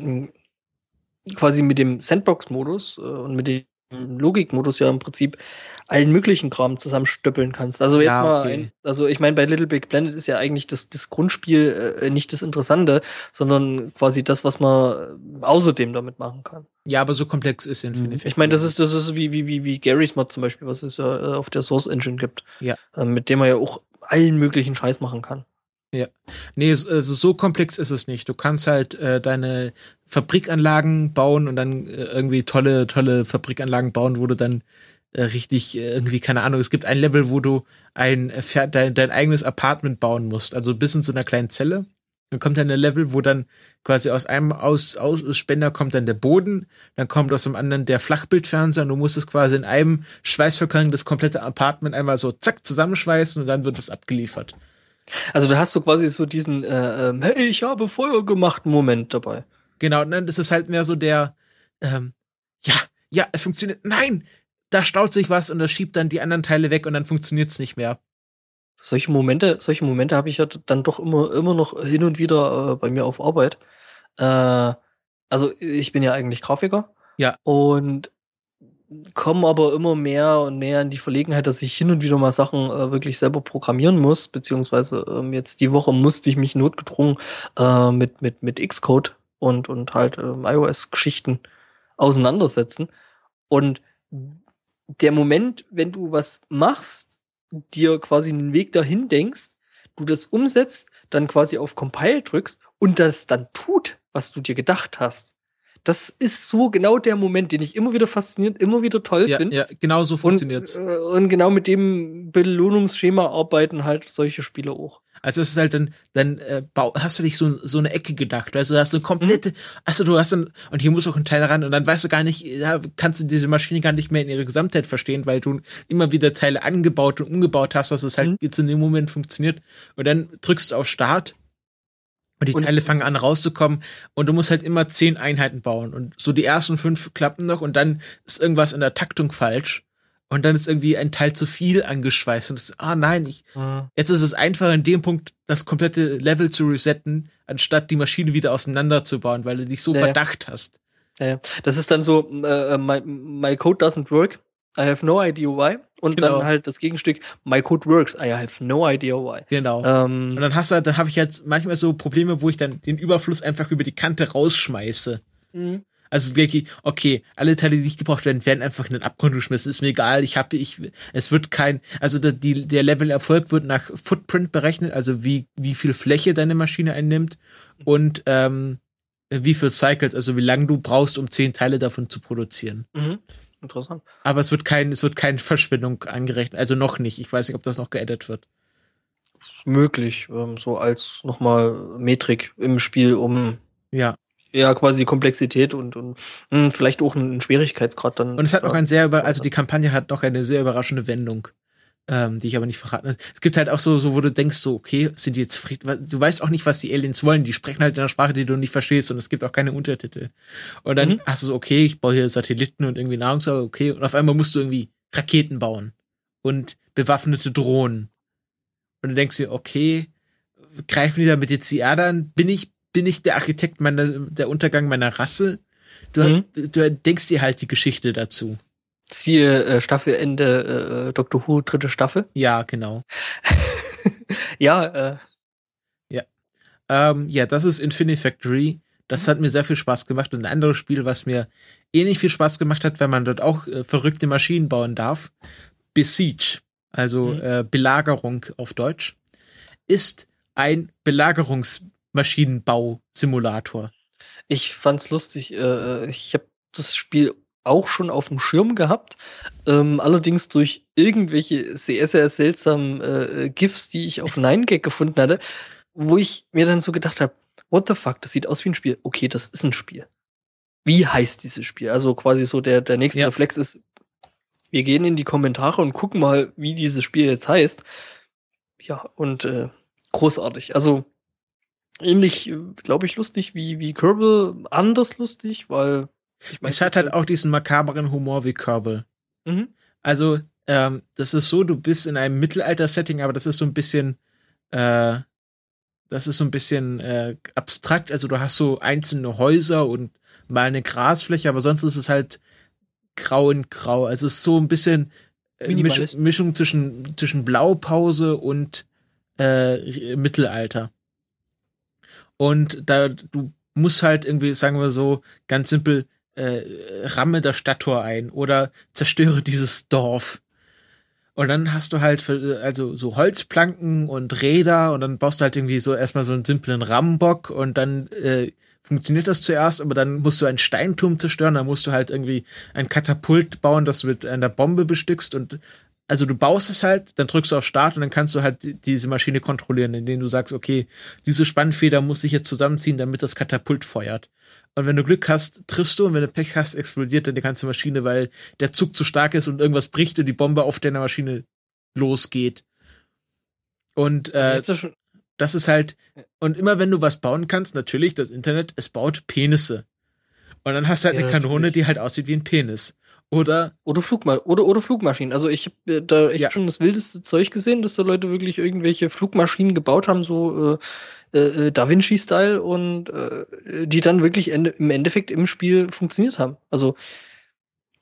quasi mit dem Sandbox-Modus äh, und mit dem Logikmodus ja im Prinzip allen möglichen Kram zusammenstöppeln kannst. Also jetzt ja, mal, ein, also ich meine, bei Little Big Planet ist ja eigentlich das, das Grundspiel äh, nicht das Interessante, sondern quasi das, was man außerdem damit machen kann. Ja, aber so komplex ist Infinity. Mhm. Ich meine, das ist, das ist wie, wie, wie, wie Gary's Mod zum Beispiel, was es ja äh, auf der Source Engine gibt. Ja. Äh, mit dem man ja auch allen möglichen Scheiß machen kann. Ja. Nee, also so komplex ist es nicht. Du kannst halt äh, deine Fabrikanlagen bauen und dann äh, irgendwie tolle, tolle Fabrikanlagen bauen, wo du dann äh, richtig äh, irgendwie, keine Ahnung, es gibt ein Level, wo du ein äh, dein, dein eigenes Apartment bauen musst. Also bis in so einer kleinen Zelle. Dann kommt dann ein Level, wo dann quasi aus einem aus, aus Spender kommt dann der Boden, dann kommt aus dem anderen der Flachbildfernseher und du musst es quasi in einem Schweißverkörning das komplette Apartment einmal so zack zusammenschweißen und dann wird es abgeliefert. Also da hast du quasi so diesen, äh, ähm, hey, ich habe Feuer gemacht Moment dabei. Genau, ne, das ist halt mehr so der, ähm, ja, ja, es funktioniert, nein, da staut sich was und das schiebt dann die anderen Teile weg und dann funktioniert es nicht mehr. Solche Momente, solche Momente habe ich ja dann doch immer, immer noch hin und wieder äh, bei mir auf Arbeit. Äh, also ich bin ja eigentlich Grafiker. Ja. Und komme aber immer mehr und mehr in die Verlegenheit, dass ich hin und wieder mal Sachen äh, wirklich selber programmieren muss, beziehungsweise ähm, jetzt die Woche musste ich mich notgedrungen äh, mit, mit, mit Xcode und, und halt ähm, iOS-Geschichten auseinandersetzen. Und der Moment, wenn du was machst, dir quasi einen Weg dahin denkst, du das umsetzt, dann quasi auf Compile drückst und das dann tut, was du dir gedacht hast, das ist so genau der Moment, den ich immer wieder fasziniert, immer wieder toll Ja, finde. ja, genau so funktioniert's. Und, äh, und genau mit dem Belohnungsschema arbeiten halt solche Spiele auch. Also es ist halt dann, dann äh, hast du dich so, so eine Ecke gedacht, also du hast so komplette, also du hast dann, und hier muss auch ein Teil ran und dann weißt du gar nicht, ja, kannst du diese Maschine gar nicht mehr in ihrer Gesamtheit verstehen, weil du immer wieder Teile angebaut und umgebaut hast, dass es halt Mhm. jetzt in dem Moment funktioniert. Und dann drückst du auf Start und die Und Teile fangen an rauszukommen und du musst halt immer zehn Einheiten bauen und so die ersten fünf klappen noch und dann ist irgendwas in der Taktung falsch. Und dann ist irgendwie ein Teil zu viel angeschweißt und es, ah nein, ich, Jetzt ist es einfacher in dem Punkt, das komplette Level zu resetten, anstatt die Maschine wieder auseinanderzubauen, weil du dich so Ja, ja. verdacht hast. Ja, das ist dann so, äh, my, my code doesn't work. I have no idea why. Und Genau. dann halt das Gegenstück, my code works. I have no idea why. Genau. Ähm, Und dann hast du, halt- dann habe ich jetzt manchmal so Probleme, wo ich dann den Überfluss einfach über die Kante rausschmeiße. mhm. Also wirklich, okay, alle Teile, die nicht gebraucht werden, werden einfach in den Abgrund geschmissen. Ist mir egal. Ich habe, ich, es wird kein, also der, die, der Level-Erfolg wird nach Footprint berechnet, also wie wie viel Fläche deine Maschine einnimmt und ähm, wie viel Cycles, also wie lange du brauchst, um zehn Teile davon zu produzieren. Mhm. Interessant. Aber es wird kein, es wird keine Verschwendung angerechnet, also noch nicht. Ich weiß nicht, ob das noch geedit wird. Möglich, ähm, so als nochmal Metrik im Spiel, um Ja. ja quasi Komplexität und, und mh, vielleicht auch einen Schwierigkeitsgrad dann. Und es hat noch ein sehr, über, also die Kampagne hat noch eine sehr überraschende Wendung, ähm, die ich aber nicht verraten. Es gibt halt auch so, so, wo du denkst, so, okay, sind die jetzt fried, du weißt auch nicht, was die Aliens wollen. Die sprechen halt in einer Sprache, die du nicht verstehst und es gibt auch keine Untertitel. Und dann Mhm. hast du so, okay, ich baue hier Satelliten und irgendwie Nahrungsmittel, okay, und auf einmal musst du irgendwie Raketen bauen und bewaffnete Drohnen. Und du denkst dir, okay, greifen die damit jetzt die Erde an? Bin ich, bin ich der Architekt meiner, der Untergang meiner Rasse? Du, Mhm. du, du denkst dir halt die Geschichte dazu. Siehe äh, Staffelende äh, Doctor Who, dritte Staffel. (laughs) Ja, genau. ja, äh, Ähm, ja, das ist Infinity Factory. Das hat mir sehr viel Spaß gemacht. Und ein anderes Spiel, was mir ähnlich viel Spaß gemacht hat, wenn man dort auch äh, verrückte Maschinen bauen darf, Besiege, also Mhm. äh, Belagerung auf Deutsch, ist ein Belagerungsmaschinenbau-Simulator. ich fand's lustig. Äh, ich habe das Spiel auch schon auf dem Schirm gehabt. Ähm, allerdings durch irgendwelche sehr, sehr seltsamen äh, GIFs, die ich auf 9gag gefunden hatte, wo ich mir dann so gedacht habe, what the fuck, das sieht aus wie ein Spiel. Okay, das ist ein Spiel. Wie heißt dieses Spiel? Also quasi so der, der nächste Ja. Reflex ist, wir gehen in die Kommentare und gucken mal, wie dieses Spiel jetzt heißt. Ja, und äh, großartig. Also ähnlich, glaube ich, lustig wie, wie Kerbal, anders lustig, weil ich mein, Es hat halt auch diesen makaberen Humor wie Kerbal. Mhm. Also, ähm, das ist so, du bist in einem Mittelalter-Setting, aber das ist so ein bisschen, äh, das ist so ein bisschen äh, abstrakt. Also du hast so einzelne Häuser und mal eine Grasfläche, aber sonst ist es halt grau in grau. Also es ist so ein bisschen äh, Misch. Mischung zwischen, zwischen Blaupause und äh, Mittelalter. Und da, du musst halt irgendwie, sagen wir so, ganz simpel, äh, ramme das Stadttor ein oder zerstöre dieses Dorf. Und dann hast du halt für, also so Holzplanken und Räder und dann baust du halt irgendwie so erstmal so einen simplen Rambock und dann äh, funktioniert das zuerst, aber dann musst du einen Steinturm zerstören, dann musst du halt irgendwie ein Katapult bauen, das du mit einer Bombe bestückst und also du baust es halt, dann drückst du auf Start und dann kannst du halt die- diese Maschine kontrollieren, indem du sagst, okay, diese Spannfeder muss ich jetzt zusammenziehen, damit das Katapult feuert. Und wenn du Glück hast, triffst du und wenn du Pech hast, explodiert dann die ganze Maschine, weil der Zug zu stark ist und irgendwas bricht und die Bombe auf deiner Maschine losgeht. Und ich äh, das schon, das ist halt, und immer wenn du was bauen kannst, natürlich, das Internet, es baut Penisse. Und dann hast du halt Ja, eine Kanone, natürlich. die halt aussieht wie ein Penis. Oder, oder, Flugma oder, oder Flugmaschinen. Also ich habe da echt Ja. schon das wildeste Zeug gesehen, dass da Leute wirklich irgendwelche Flugmaschinen gebaut haben, so äh, äh, Da Vinci-Style und äh, die dann wirklich ende im Endeffekt im Spiel funktioniert haben. Also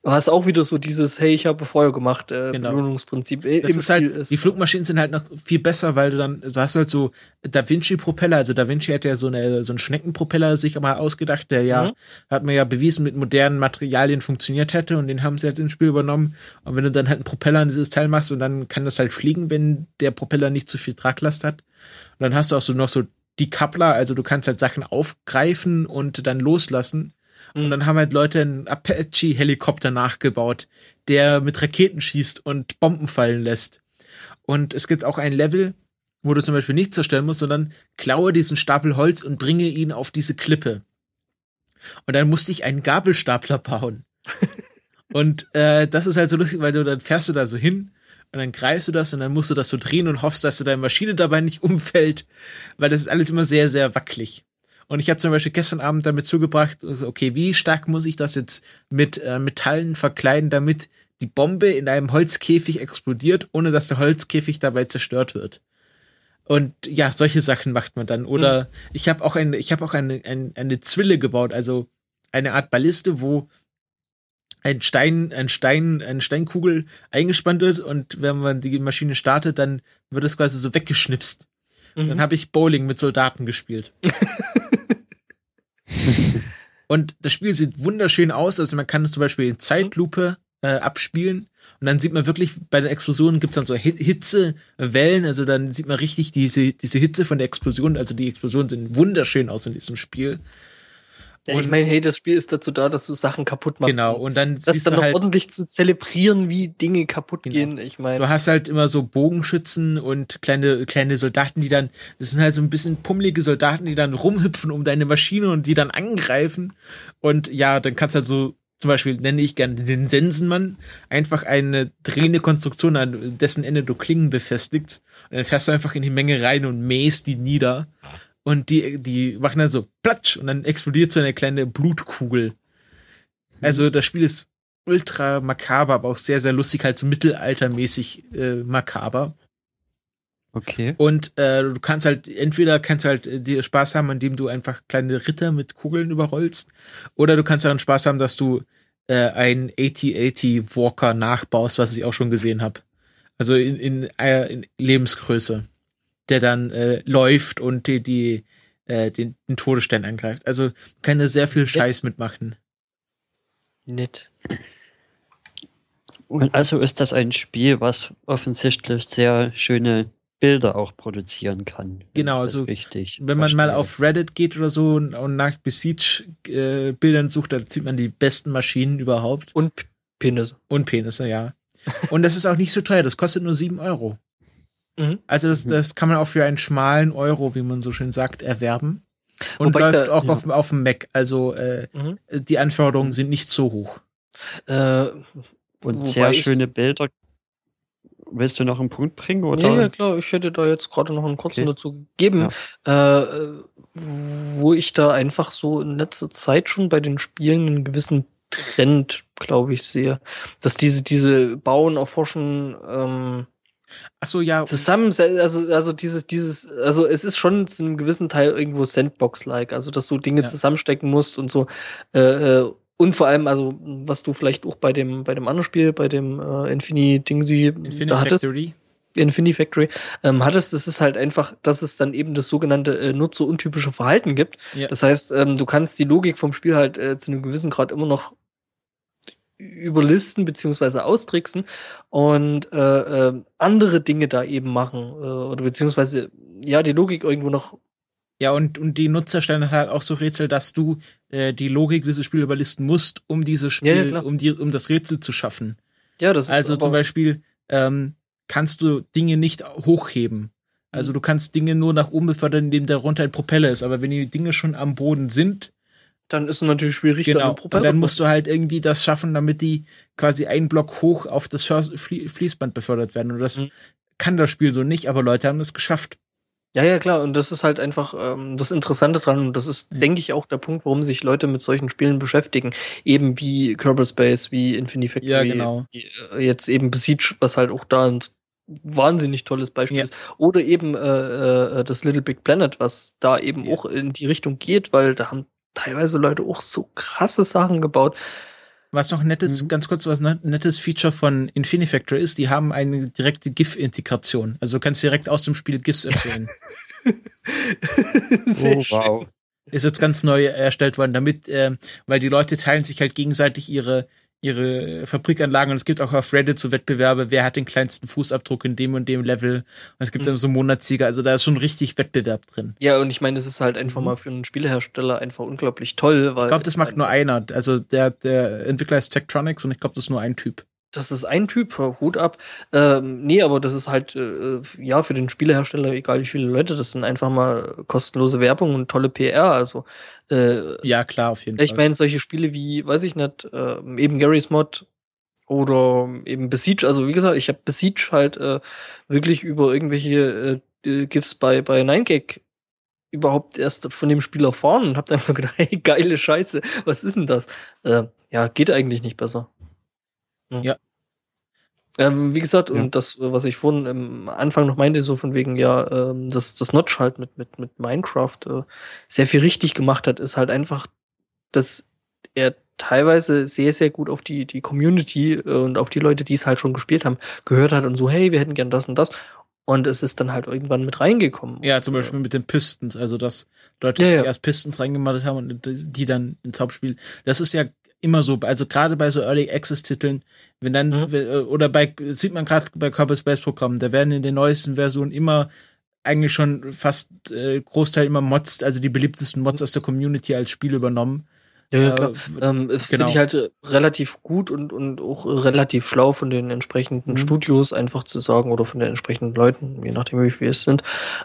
du hast auch wieder so dieses, hey, ich habe Feuer gemacht, äh, Genau. Belohnungsprinzip. äh, das im ist halt, Spiel die Flugmaschinen sind halt noch viel besser, weil du dann, du hast halt so Da Vinci-Propeller, also Da Vinci hat ja so, eine, so einen Schneckenpropeller sich mal ausgedacht, der ja, Mhm. hat man ja bewiesen, mit modernen Materialien funktioniert hätte und den haben sie halt ins Spiel übernommen. Und wenn du dann halt einen Propeller an dieses Teil machst und dann kann das halt fliegen, wenn der Propeller nicht zu viel Traglast hat. Und dann hast du auch so noch so die Coupler, also du kannst halt Sachen aufgreifen und dann loslassen. Und dann haben halt Leute einen Apache-Helikopter nachgebaut, der mit Raketen schießt und Bomben fallen lässt. Und es gibt auch ein Level, wo du zum Beispiel nicht zerstören musst, sondern klaue diesen Stapel Holz und bringe ihn auf diese Klippe. Und dann musste ich einen Gabelstapler bauen. (laughs) und äh, das ist halt so lustig, weil du dann fährst du da so hin und dann greifst du das und dann musst du das so drehen und hoffst, dass deine Maschine dabei nicht (laughs) umfällt, weil das ist alles immer sehr, sehr wackelig. Und ich habe zum Beispiel gestern Abend damit zugebracht, okay, wie stark muss ich das jetzt mit äh, Metallen verkleiden, damit die Bombe in einem Holzkäfig explodiert, ohne dass der Holzkäfig dabei zerstört wird. Und ja, solche Sachen macht man dann. Oder mhm. ich habe auch eine, ich habe auch eine, eine, eine Zwille gebaut, also eine Art Balliste, wo ein Stein, ein Stein, eine Steinkugel eingespannt wird und wenn man die Maschine startet, dann wird es quasi so weggeschnipst. Mhm. Dann habe ich Bowling mit Soldaten gespielt. (laughs) (laughs) und das Spiel sieht wunderschön aus. Also man kann es zum Beispiel in Zeitlupe äh, abspielen und dann sieht man wirklich bei den Explosionen gibt es dann so Hitzewellen. Also dann sieht man richtig diese diese Hitze von der Explosion. Also die Explosionen sehen wunderschön aus in diesem Spiel. Ja, ich meine, hey, das Spiel ist dazu da, dass du Sachen kaputt machst. Genau, und dann das dann noch halt, ordentlich zu zelebrieren, wie Dinge kaputt genau. gehen. Ich meine, du hast halt immer so Bogenschützen und kleine kleine Soldaten, die dann, das sind halt so ein bisschen pummelige Soldaten, die dann rumhüpfen um deine Maschine und die dann angreifen. Und ja, dann kannst du halt so zum Beispiel nenne ich gerne den Sensenmann, einfach eine drehende Konstruktion, an dessen Ende du Klingen befestigst. Und dann fährst du einfach in die Menge rein und mähst die nieder und die, die machen dann so platsch und dann explodiert so eine kleine Blutkugel. Also das Spiel ist ultra makaber, aber auch sehr, sehr lustig, halt so mittelaltermäßig äh, makaber. Okay. Und äh, du kannst halt, entweder kannst du halt äh, dir Spaß haben, indem du einfach kleine Ritter mit Kugeln überrollst, oder du kannst daran Spaß haben, dass du äh, einen 8080 Walker nachbaust, was ich auch schon gesehen habe. Also in, in, äh, in Lebensgröße der dann äh, läuft und die, die äh, den, den Todesstern angreift. Also kann da sehr viel Scheiß mitmachen. Nett. Und also ist das ein Spiel, was offensichtlich sehr schöne Bilder auch produzieren kann. Genau, also richtig wenn man mal auf Reddit geht oder so und, und nach Besiege-Bildern äh, sucht, dann sieht man die besten Maschinen überhaupt. Und Penisse. Und Penisse, ja. und das ist auch nicht so teuer, das kostet nur sieben Euro. Mhm. Also das, mhm. das kann man auch für einen schmalen Euro, wie man so schön sagt, erwerben. Und Wobei läuft da, auch ja. auf, auf dem Mac. Also äh, mhm. die Anforderungen sind nicht so hoch. Äh, und sehr schöne Bilder. Willst du noch einen Punkt bringen? Oder? Ja, ja, klar. Ich hätte da jetzt gerade noch einen kurzen okay. dazu gegeben, ja. äh, wo ich da einfach so in letzter Zeit schon bei den Spielen einen gewissen Trend, glaube ich, sehe. Dass diese, diese Bauen, Erforschen, ähm, Ach so, ja. Zusammen, also, also dieses, dieses, also es ist schon zu einem gewissen Teil irgendwo Sandbox-like, also dass du Dinge ja. zusammenstecken musst und so. Äh, äh, und vor allem, also, was du vielleicht auch bei dem, bei dem anderen Spiel, bei dem äh, Infinity Dingsy Infinity da hattest, Factory. Infinity Factory, ähm, hattest, das ist halt einfach, dass es dann eben das sogenannte äh, nutzeruntypische Verhalten gibt. Ja. Das heißt, ähm, du kannst die Logik vom Spiel halt äh, zu einem gewissen Grad immer noch überlisten beziehungsweise austricksen und äh, äh, andere Dinge da eben machen äh, oder beziehungsweise ja die Logik irgendwo noch ja und und die Nutzer stellen halt auch so Rätsel, dass du äh, die Logik dieses Spiels überlisten musst, um dieses Spiel, ja, um die um das Rätsel zu schaffen. Ja, das ist also zum Beispiel ähm, kannst du Dinge nicht hochheben. Also du kannst Dinge nur nach oben befördern, indem darunter ein Propeller ist. Aber wenn die Dinge schon am Boden sind, dann ist es natürlich schwierig. Genau. Und dann musst du halt irgendwie das schaffen, damit die quasi einen Block hoch auf das Fließband befördert werden. Und das mhm. kann das Spiel so nicht, aber Leute haben es geschafft. Ja, ja, klar. Und das ist halt einfach ähm, das Interessante dran. Und das ist, ja. denke ich, auch der Punkt, warum sich Leute mit solchen Spielen beschäftigen. Eben wie Kerbal Space, wie Infinity Factory. Ja, genau. Äh, jetzt eben Besiege, was halt auch da ein wahnsinnig tolles Beispiel ja. ist. Oder eben äh, äh, das Little Big Planet, was da eben ja. auch in die Richtung geht, weil da haben teilweise Leute auch so krasse Sachen gebaut. Was noch nettes, mhm. ganz kurz, was nettes Feature von Infinifactor ist, die haben eine direkte GIF-Integration. Also du kannst direkt aus dem Spiel GIFs erstellen. (laughs) oh, wow. Ist jetzt ganz neu erstellt worden, damit, äh, weil die Leute teilen sich halt gegenseitig ihre ihre Fabrikanlagen und es gibt auch auf Reddit so Wettbewerbe, wer hat den kleinsten Fußabdruck in dem und dem Level. Und es gibt mhm. dann so Monatssieger, also da ist schon richtig Wettbewerb drin. Ja, und ich meine, das ist halt einfach mhm. mal für einen Spielehersteller einfach unglaublich toll, weil. Ich glaube, das macht nur einer. Also der, der Entwickler ist Tektronics und ich glaube, das ist nur ein Typ das ist ein Typ, Hut ab. Ähm, nee, aber das ist halt, äh, ja, für den Spielehersteller, egal wie viele Leute, das sind einfach mal kostenlose Werbung und tolle PR. Also, äh, ja, klar, auf jeden ich Fall. Ich meine, solche Spiele wie, weiß ich nicht, äh, eben Gary's Mod oder eben Besiege, also wie gesagt, ich habe Besiege halt äh, wirklich über irgendwelche äh, GIFs bei, bei 9gag überhaupt erst von dem Spiel erfahren und habe dann so gedacht, (laughs) hey, geile Scheiße, was ist denn das? Äh, ja, geht eigentlich nicht besser. Ja. Ähm, wie gesagt, ja. und das, was ich vorhin am Anfang noch meinte, so von wegen, ja, ähm, dass das Notch halt mit, mit, mit Minecraft äh, sehr viel richtig gemacht hat, ist halt einfach, dass er teilweise sehr, sehr gut auf die, die Community äh, und auf die Leute, die es halt schon gespielt haben, gehört hat und so, hey, wir hätten gern das und das. Und es ist dann halt irgendwann mit reingekommen. Ja, zum Beispiel mit den Pistons, also dass Leute, ja, ja. die erst Pistons reingemacht haben und die dann ins Hauptspiel. Das ist ja immer so, also gerade bei so Early Access Titeln, wenn dann mhm. Äh, oder bei sieht man gerade bei Kerbal Space Programmen, da werden in den neuesten Versionen immer eigentlich schon fast äh, Großteil immer Mods, also die beliebtesten Mods aus der Community als Spiel übernommen. Ja, ja klar. Äh, ähm, genau. Finde ich halt äh, relativ gut und, und auch relativ schlau von den entsprechenden mhm. Studios einfach zu sagen oder von den entsprechenden Leuten, je nachdem wie viele es sind,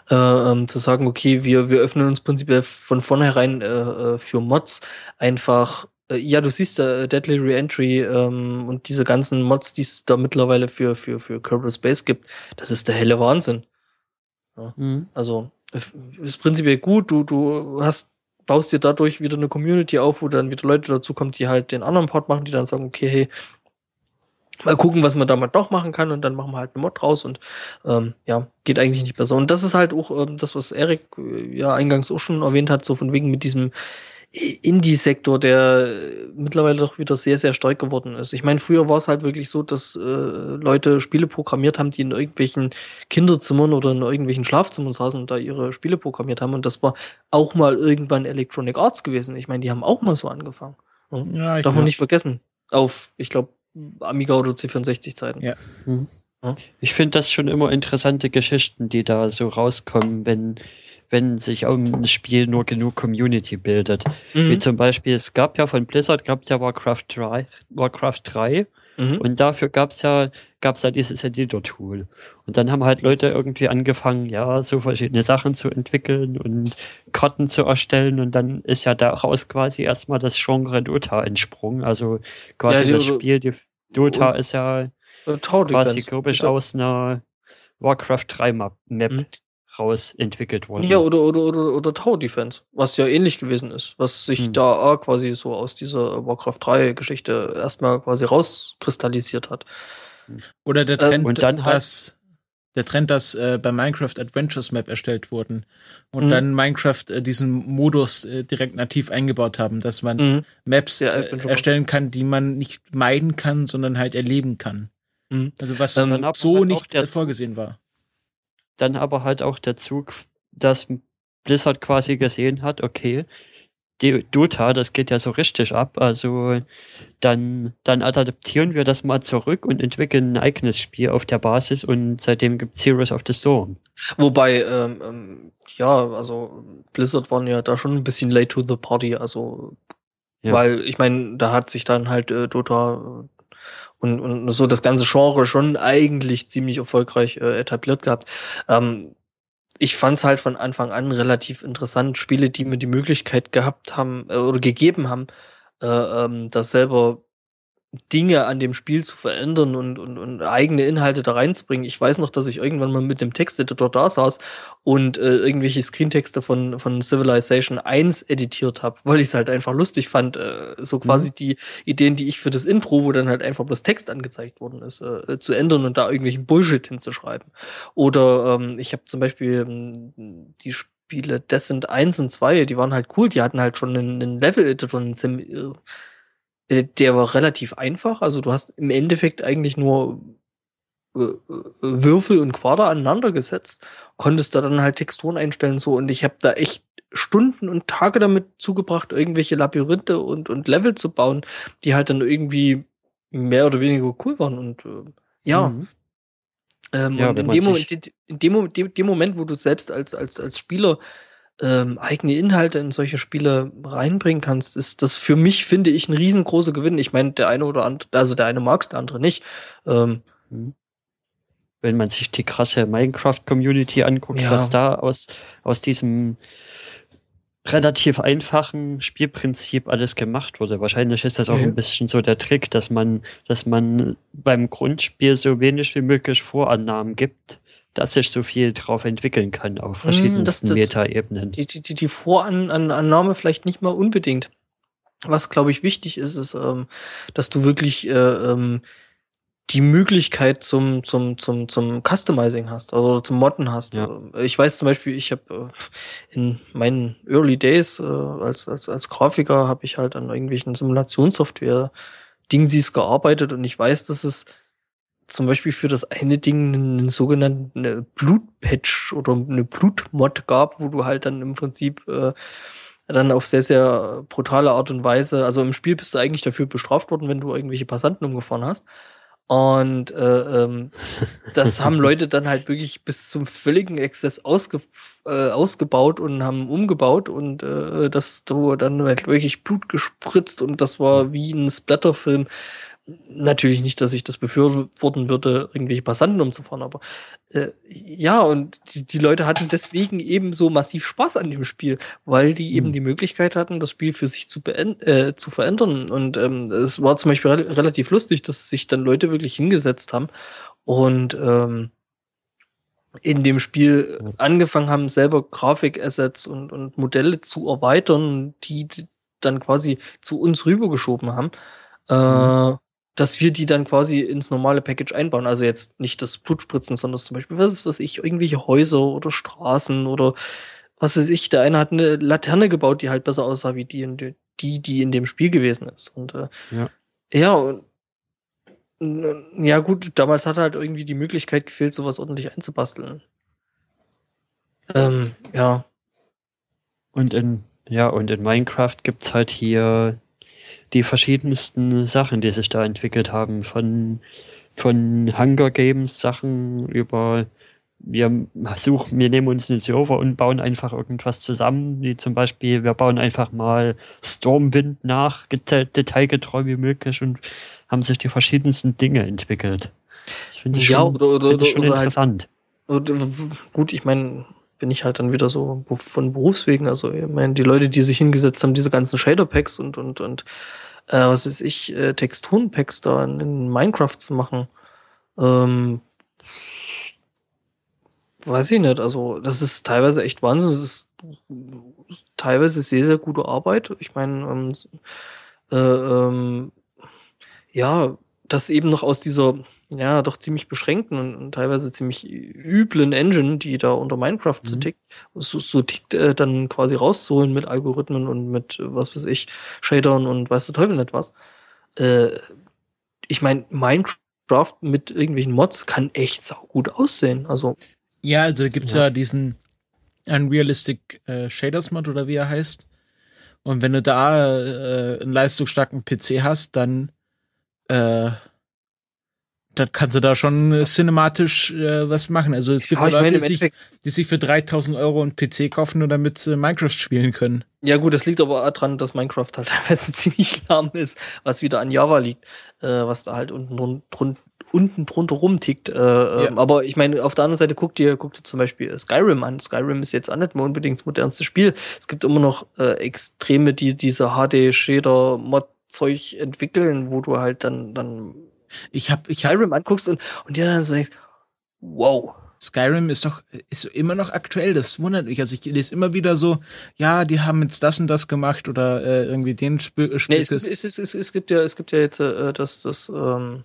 äh, ähm, zu sagen, okay, wir, wir öffnen uns prinzipiell von vornherein äh, für Mods einfach äh, ja, du siehst äh, Deadly Reentry ähm, und diese ganzen Mods, die es da mittlerweile für, für, für Kerbal Space gibt, das ist der helle Wahnsinn. Ja. Mhm. Also, ist prinzipiell gut, du, du hast, baust dir dadurch wieder eine Community auf, wo dann wieder Leute dazu kommen, die halt den anderen Part machen, die dann sagen, okay, hey, mal gucken, was man damit noch machen kann und dann machen wir halt einen Mod raus und ähm, ja, geht eigentlich nicht besser. Und das ist halt auch ähm, das, was Erik äh, ja eingangs auch schon erwähnt hat, so von wegen mit diesem Indie-Sektor, der mittlerweile doch wieder sehr, sehr stark geworden ist. Ich meine, früher war es halt wirklich so, dass äh, Leute Spiele programmiert haben, die in irgendwelchen Kinderzimmern oder in irgendwelchen Schlafzimmern saßen und da ihre Spiele programmiert haben. Und das war auch mal irgendwann Electronic Arts gewesen. Ich meine, die haben auch mal so angefangen. Ja, Darf man nicht vergessen. Auf, ich glaube, Amiga oder C64-Zeiten. Ja. Mhm. Ich finde das schon immer interessante Geschichten, die da so rauskommen, wenn wenn sich um ein Spiel nur genug Community bildet. Mhm. Wie zum Beispiel, es gab ja von Blizzard, gab es ja Warcraft 3, Warcraft 3 mhm. und dafür gab es ja, gab's ja dieses Editor-Tool. Und dann haben halt Leute irgendwie angefangen, ja, so verschiedene Sachen zu entwickeln und Karten zu erstellen und dann ist ja daraus quasi erstmal das Genre Dota entsprungen. Also quasi ja, das Spiel, die Dota ist ja quasi, glaube ich, aus einer Warcraft 3 Map. Mhm raus entwickelt worden. Ja, oder, oder, oder, oder Tower Defense, was ja ähnlich gewesen ist, was sich hm. da quasi so aus dieser Warcraft 3 Geschichte erstmal quasi rauskristallisiert hat. Oder der Trend, äh, dann dass, der Trend, dass äh, bei Minecraft Adventures Map erstellt wurden und mhm. dann Minecraft äh, diesen Modus äh, direkt nativ eingebaut haben, dass man mhm. Maps ja, äh, erstellen kann, die man nicht meiden kann, sondern halt erleben kann. Mhm. Also was ähm, so nicht vorgesehen war dann aber halt auch der Zug, dass Blizzard quasi gesehen hat, okay, die Dota, das geht ja so richtig ab, also dann, dann adaptieren wir das mal zurück und entwickeln ein eigenes Spiel auf der Basis und seitdem gibt es Heroes of the Storm. Wobei, ähm, ähm, ja, also Blizzard waren ja da schon ein bisschen late to the party, also ja. weil ich meine, da hat sich dann halt äh, Dota und, und so das ganze Genre schon eigentlich ziemlich erfolgreich äh, etabliert gehabt. Ähm, ich fand es halt von Anfang an relativ interessant, Spiele, die mir die Möglichkeit gehabt haben äh, oder gegeben haben, äh, ähm, das selber Dinge an dem Spiel zu verändern und, und, und eigene Inhalte da reinzubringen. Ich weiß noch, dass ich irgendwann mal mit dem Texteditor da saß und äh, irgendwelche Screentexte von, von Civilization 1 editiert habe, weil ich es halt einfach lustig fand, äh, so quasi mhm. die Ideen, die ich für das Intro, wo dann halt einfach bloß Text angezeigt worden ist, äh, zu ändern und da irgendwelchen Bullshit hinzuschreiben. Oder ähm, ich habe zum Beispiel ähm, die Spiele Descent 1 und 2, die waren halt cool, die hatten halt schon einen, einen Level-Editor, einen äh, äh, der war relativ einfach. Also du hast im Endeffekt eigentlich nur äh, äh, Würfel und Quader aneinander gesetzt, konntest da dann halt Texturen einstellen so und ich habe da echt Stunden und Tage damit zugebracht, irgendwelche Labyrinthe und, und Level zu bauen, die halt dann irgendwie mehr oder weniger cool waren. Und äh, ja, Mhm. ähm, Ja, und in dem, Moment, in dem, Moment- dem, dem Moment, wo du selbst als, als, als Spieler ähm, eigene Inhalte in solche Spiele reinbringen kannst, ist das für mich, finde ich, ein riesengroßer Gewinn. Ich meine, der eine oder andere, also der eine mag es, der andere nicht. Ähm, wenn man sich die krasse Minecraft-Community anguckt, Ja. was da aus, aus diesem relativ einfachen Spielprinzip alles gemacht wurde. Wahrscheinlich ist das auch Ja. ein bisschen so der Trick, dass man, dass man beim Grundspiel so wenig wie möglich Vorannahmen gibt, dass sich so viel drauf entwickeln kann auf das- Meta-Ebenen. die, die, die, die Vorannahme vielleicht nicht mal unbedingt. Was, glaube ich, wichtig ist, ist, ähm, dass du wirklich äh, ähm, die Möglichkeit zum, zum, zum, zum Customizing hast, also zum Modden hast. Ja. Äh, Ich weiß zum Beispiel, ich habe äh, in meinen Early Days äh, als, als, als Grafiker habe ich halt an irgendwelchen Simulationssoftware Dingsies gearbeitet und ich weiß, dass es zum Beispiel für das eine Ding einen sogenannten äh, Blutpatch oder eine Blutmod gab, wo du halt dann im Prinzip äh, dann auf sehr, sehr brutale Art und Weise, also im Spiel bist du eigentlich dafür bestraft worden, wenn du irgendwelche Passanten umgefahren hast. Und äh, ähm, (laughs) das haben Leute dann halt wirklich bis zum völligen Exzess ausge, äh, ausgebaut und haben umgebaut und äh, das du dann halt wirklich Blut gespritzt und das war wie ein Splatterfilm. Natürlich nicht, dass ich das befürworten würde, irgendwelche Passanten umzufahren, aber äh, ja, und die, die Leute hatten deswegen eben so massiv Spaß an dem Spiel, weil die eben Mhm. die Möglichkeit hatten, das Spiel für sich zu, äh, zu verändern. Und ähm, es war zum Beispiel re relativ lustig, dass sich dann Leute wirklich hingesetzt haben und ähm, in dem Spiel angefangen haben, selber Grafikassets und, und Modelle zu erweitern, die dann quasi zu uns rübergeschoben haben, äh, dass wir die dann quasi ins normale Package einbauen. Also jetzt nicht das Blutspritzen, sondern zum Beispiel, was ist, was ich, irgendwelche Häuser oder Straßen oder was weiß ich. Der eine hat eine Laterne gebaut, die halt besser aussah wie die, die, die in dem Spiel gewesen ist. Und äh, Ja. ja, und ja gut, damals hat halt irgendwie die Möglichkeit gefehlt, sowas ordentlich einzubasteln. Ähm, ja. Und in, ja, und in Minecraft gibt's halt hier die verschiedensten Sachen, die sich da entwickelt haben. Von, von Hunger Games Sachen über wir suchen, wir nehmen uns einen Server und bauen einfach irgendwas zusammen, wie zum Beispiel, wir bauen einfach mal Stormwind nach, deta- detailgetreu wie möglich und haben sich die verschiedensten Dinge entwickelt. Das finde ich Ja, schon, oder- oder- finde ich schon oder halt- interessant. Äh, gut, ich meine, bin ich halt dann wieder so von Berufswegen. Also, ich meine, die Leute, die sich hingesetzt haben, diese ganzen Shader-Packs und, und, und, äh, was weiß ich, äh, Texturen-Packs da in, in Minecraft zu machen, ähm, weiß ich nicht. Also, das ist teilweise echt Wahnsinn. Das ist teilweise sehr, sehr gute Arbeit. Ich meine, ähm, äh, ähm, ja, das eben noch aus dieser, ja, doch ziemlich beschränkten und, und teilweise ziemlich üblen Engine, die da unter Minecraft so Mhm. tickt, so, so tickt, äh, dann quasi rauszuholen mit Algorithmen und mit, was weiß ich, Shadern und weiß der Teufel nicht was. Äh, ich meine, Minecraft mit irgendwelchen Mods kann echt saugut aussehen. Also, Ja, also gibt Ja. ja. diesen Unrealistic äh, Shaders Mod oder wie er heißt. Und wenn du da äh, einen leistungsstarken PC hast, dann äh, dann kannst du da schon äh, cinematisch äh, was machen. Also es gibt ja, ja Leute, meine, die sich, die sich für 3000 Euro einen PC kaufen, nur damit sie Minecraft spielen können. Ja, gut, das liegt aber auch daran, dass Minecraft halt (laughs) teilweise ziemlich lahm ist, was wieder an Java liegt, äh, was da halt unten, drun, drun, unten drunter rumtickt. Äh, ähm, Aber ich meine, auf der anderen Seite guckt ihr, guckt ihr zum Beispiel Skyrim an. Skyrim ist jetzt auch nicht mehr unbedingt das modernste Spiel. Es gibt immer noch äh, Extreme, die diese HD-Shader-Mod-Zeug entwickeln, wo du halt dann, dann Ich habe ich hab, Skyrim anguckst und, und dir dann so denkst, wow. Skyrim ist doch ist immer noch aktuell, das wundert mich. Also ich lese immer wieder so, ja, die haben jetzt das und das gemacht oder äh, irgendwie den Sp Nee, Spiel es, gibt, es, es, es, es gibt ja, es gibt ja jetzt äh, das, das, ähm,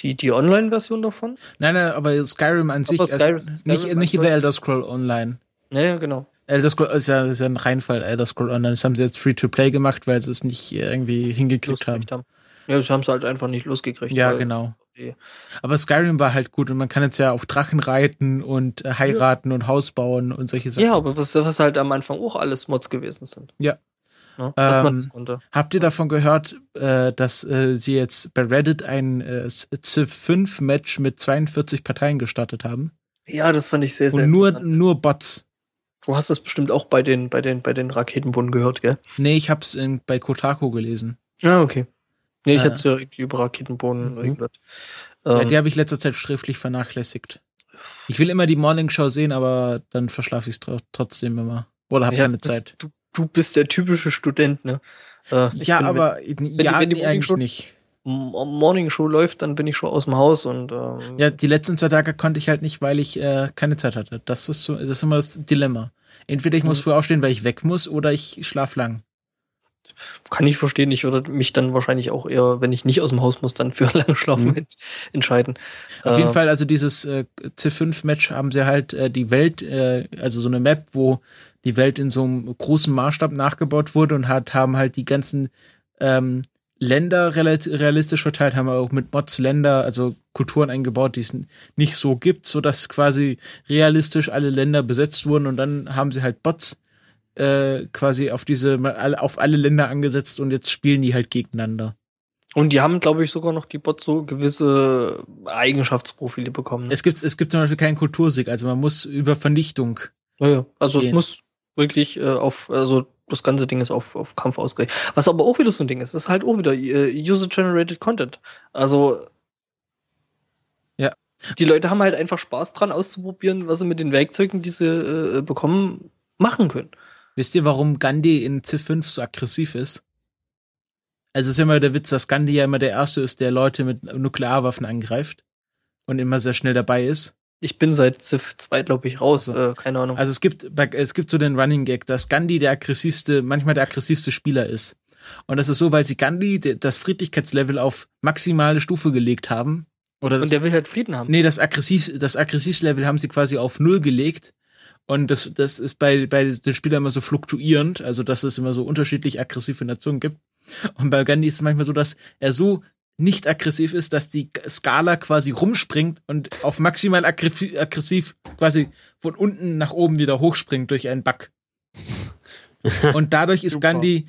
die, die Online-Version davon. Nein, nein, aber Skyrim an sich, Aber Skyrim- also Skyrim nicht, nicht meinst du? The Elder Scroll Online. Ja, ja, genau. Elder Scroll ist ja, ist ja ein Reinfall, Elder Scroll Online. Das haben sie jetzt Free-to-Play gemacht, weil sie es nicht irgendwie hingekriegt haben. haben. Ja, das haben sie halt einfach nicht losgekriegt. Ja, genau. Aber Skyrim war halt gut und man kann jetzt ja auch Drachen reiten und äh, heiraten und Haus bauen und solche Sachen. Ja, aber was, was halt am Anfang auch alles Mods gewesen sind. ne? dass man Ähm, das konnte. Habt ihr davon gehört, äh, dass äh, sie jetzt bei Reddit ein äh, Civ 5 Match mit 42 Parteien gestartet haben? Ja, das fand ich sehr, sehr Und nur, interessant. nur Bots. Du hast das bestimmt auch bei den, bei den, bei den Raketenbunden gehört, gell? Nee, ich hab's in, bei Kotaku gelesen. Ja, okay. Nee, ich Äh. hatte es ja irgendwie über Raketenbohnen Mhm. irgendwas. ja, Ähm, die habe ich letzter Zeit sträflich vernachlässigt. Ich will immer die Morning Show sehen, aber dann verschlafe ich es trotzdem immer. Oder habe ja, keine das- Zeit. Du, du bist der typische Student, ne? Äh, Ja, aber ja, wenn die nee, Morning eigentlich Show- nicht. Morning Show läuft, dann bin ich schon aus dem Haus und ähm, Ja, die letzten zwei Tage konnte ich halt nicht, weil ich äh, keine Zeit hatte. Das ist so, das ist immer das Dilemma. Entweder ich muss Mhm. früh aufstehen, weil ich weg muss, oder ich schlaf lang. kann ich verstehen. Ich würde mich dann wahrscheinlich auch eher, wenn ich nicht aus dem Haus muss, dann für (laughs) lange Schlafen Mhm. ent entscheiden. Auf jeden Äh, Fall, also dieses äh, C5-Match haben sie halt äh, die Welt, äh, also so eine Map, wo die Welt in so einem großen Maßstab nachgebaut wurde und hat, haben halt die ganzen ähm, Länder realistisch verteilt, haben auch mit Mods Länder, also Kulturen eingebaut, die es nicht so gibt, so dass quasi realistisch alle Länder besetzt wurden und dann haben sie halt Bots äh, quasi auf diese auf alle Länder angesetzt und jetzt spielen die halt gegeneinander. Und die haben, glaube ich, sogar noch die Bots so gewisse Eigenschaftsprofile bekommen. Ne? Es gibt es gibt zum Beispiel keinen Kultursieg, also man muss über Vernichtung Ja, ja. Also es gehen. muss wirklich äh, auf, also das ganze Ding ist auf, auf Kampf ausgerichtet. Was aber auch wieder so ein Ding ist, ist halt auch wieder äh, User-Generated Content. Also Ja. die Leute haben halt einfach Spaß dran auszuprobieren, was sie mit den Werkzeugen, die sie äh, bekommen, machen können. Wisst ihr, warum Gandhi in C5 so aggressiv ist? Also es ist immer der Witz, dass Gandhi ja immer der Erste ist, der Leute mit Nuklearwaffen angreift und immer sehr schnell dabei ist. Ich bin seit Civ 2, glaube ich, raus. Also- Äh, keine Ahnung. Also es gibt, es gibt so den Running Gag, dass Gandhi der aggressivste, manchmal der aggressivste Spieler ist. Und das ist so, weil sie Gandhi das Friedlichkeitslevel auf maximale Stufe gelegt haben. Oder das, Und der will halt Frieden haben. nee, das aggressiv, das Aggressivlevel haben sie quasi auf null gelegt. Und das, das ist bei, bei den Spielern immer so fluktuierend, also dass es immer so unterschiedlich aggressive Nationen gibt. Und bei Gandhi ist es manchmal so, dass er so nicht aggressiv ist, dass die Skala quasi rumspringt und auf maximal aggressiv, quasi von unten nach oben wieder hochspringt durch einen Bug. (laughs) Und dadurch ist. Gandhi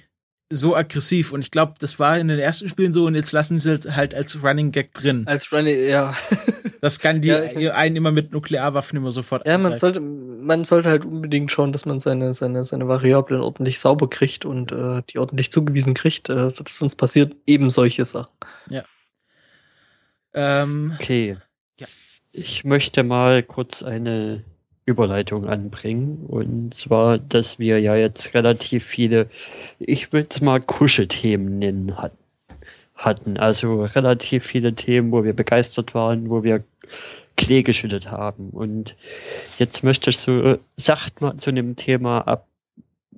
so aggressiv. Und ich glaube, das war in den ersten Spielen so und jetzt lassen sie es halt als Running Gag drin. Als Running, ja. (laughs) Dass Gandhi Ja, ich- einen immer mit Nuklearwaffen immer sofort Ja, man sollte, man sollte halt unbedingt schauen, dass man seine, seine, seine Variablen ordentlich sauber kriegt und äh, die ordentlich zugewiesen kriegt. Äh, sonst passiert eben solche Sachen. Ähm, Okay. Ja. Ich möchte mal kurz eine Überleitung anbringen. Und zwar, dass wir ja jetzt relativ viele, ich würde es mal Kuschelthemen nennen, hat, hatten. Also relativ viele Themen, wo wir begeistert waren, wo wir Klee geschüttet haben. Und jetzt möchte ich so sacht mal zu einem Thema ab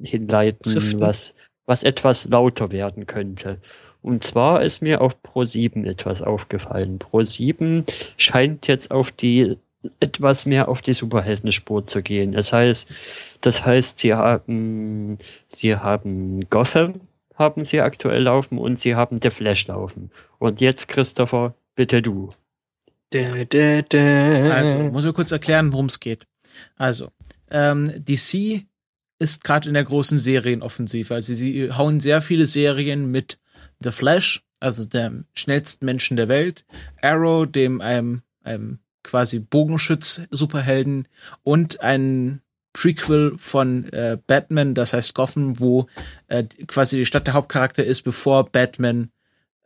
hinleiten, was, was etwas lauter werden könnte. Und zwar ist mir auf Pro7 etwas aufgefallen. Pro7 scheint jetzt auf die etwas mehr auf die Superheldenspur zu gehen. Das heißt, das heißt, sie haben, sie haben Gotham, haben sie aktuell laufen und sie haben The Flash laufen. Und jetzt, Christopher, bitte du. Also, muss ich kurz erklären, worum es geht. Also, ähm, DC ist gerade in der großen Serienoffensive. Also sie hauen sehr viele Serien mit The Flash, also dem schnellsten Menschen der Welt, Arrow, dem einem, einem quasi Bogenschütz-Superhelden und ein Prequel von äh, Batman, das heißt Gotham, wo äh, quasi die Stadt der Hauptcharakter ist, bevor Batman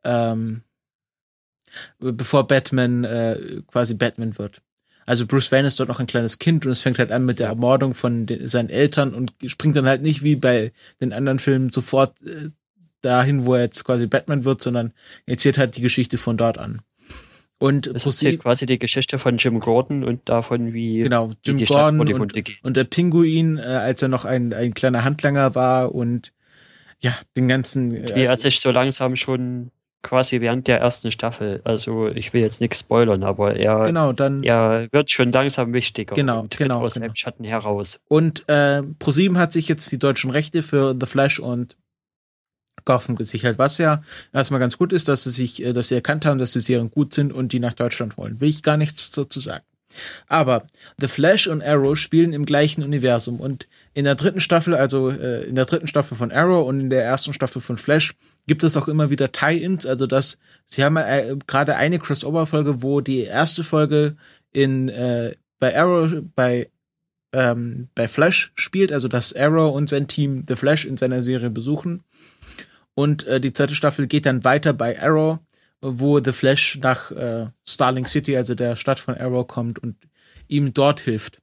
ähm, bevor Batman äh, quasi Batman wird. Also Bruce Wayne ist dort noch ein kleines Kind und es fängt halt an mit der Ermordung von den, seinen Eltern und springt dann halt nicht wie bei den anderen Filmen sofort äh, dahin, wo er jetzt quasi Batman wird, sondern erzählt halt die Geschichte von dort an. Und Das erzählt quasi die Geschichte von Jim Gordon und davon, wie genau, wie Jim die Stadt Gordon und, und der Pinguin, äh, als er noch ein, ein kleiner Handlanger war und ja, den ganzen äh, wie er also- sich so langsam schon quasi während der ersten Staffel, also ich will jetzt nichts spoilern, aber er, genau, dann er wird schon langsam wichtiger Genau, genau, aus genau. seinem Schatten heraus. Und äh, ProSieben hat sich jetzt die deutschen Rechte für The Flash und Gotham gesichert, was ja erstmal ganz gut ist, dass sie sich, äh, dass sie erkannt haben, dass die Serien gut sind und die nach Deutschland wollen. Will ich gar nichts dazu sagen. Aber The Flash und Arrow spielen im gleichen Universum. Und in der dritten Staffel, also äh, in der dritten Staffel von Arrow und in der ersten Staffel von Flash gibt es auch immer wieder Tie-ins, also dass sie haben äh, gerade eine Crossover-Folge, wo die erste Folge in äh, bei Arrow bei ähm, bei Flash spielt, also dass Arrow und sein Team The Flash in seiner Serie besuchen und äh, die zweite Staffel geht dann weiter bei Arrow wo The Flash nach äh, Starling City, also der Stadt von Arrow, kommt und ihm dort hilft.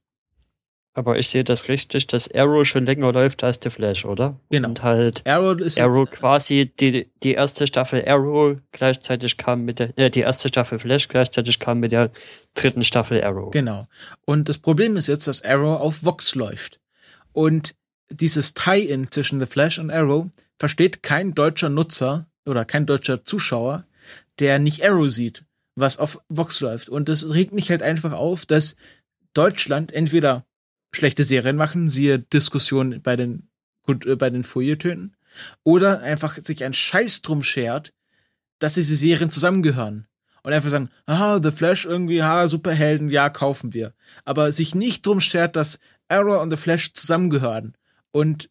Aber ich sehe das richtig, dass Arrow schon länger läuft als The Flash, oder? Genau. Und halt Arrow ist Arrow quasi die, die erste Staffel Arrow gleichzeitig kam mit der, äh, die erste Staffel Flash gleichzeitig kam mit der dritten Staffel Arrow. Genau. Und das Problem ist jetzt, dass Arrow auf Vox läuft. Und dieses Tie-In zwischen The Flash und Arrow versteht kein deutscher Nutzer oder kein deutscher Zuschauer, der nicht Arrow sieht, was auf Vox läuft. Und das regt mich halt einfach auf, dass Deutschland entweder schlechte Serien machen, siehe Diskussion bei den, äh, bei den Feuilletönen, oder einfach sich ein Scheiß drum schert, dass diese Serien zusammengehören. Und einfach sagen, ah, The Flash irgendwie, ah, Superhelden, ja, kaufen wir. Aber sich nicht drum schert, dass Arrow und The Flash zusammengehören. Und,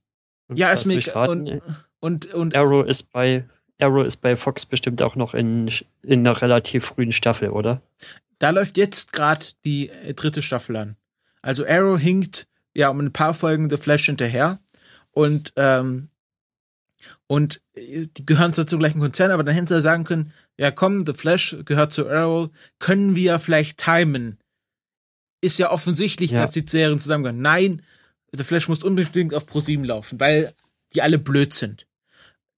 Und ja, ist mir, und, und, und, Arrow ist bei Arrow ist bei Fox bestimmt auch noch in, in einer relativ frühen Staffel, oder? da läuft jetzt gerade die äh, dritte Staffel an. Also Arrow hinkt ja um ein paar Folgen The Flash hinterher und ähm, und äh, die gehören zwar zum gleichen Konzern, aber dann hätten sie sagen können, ja komm, The Flash gehört zu Arrow, können wir vielleicht timen? Ist ja offensichtlich, Ja. dass die Serien zusammengehören. Nein, The Flash muss unbedingt auf ProSieben laufen, weil die alle blöd sind.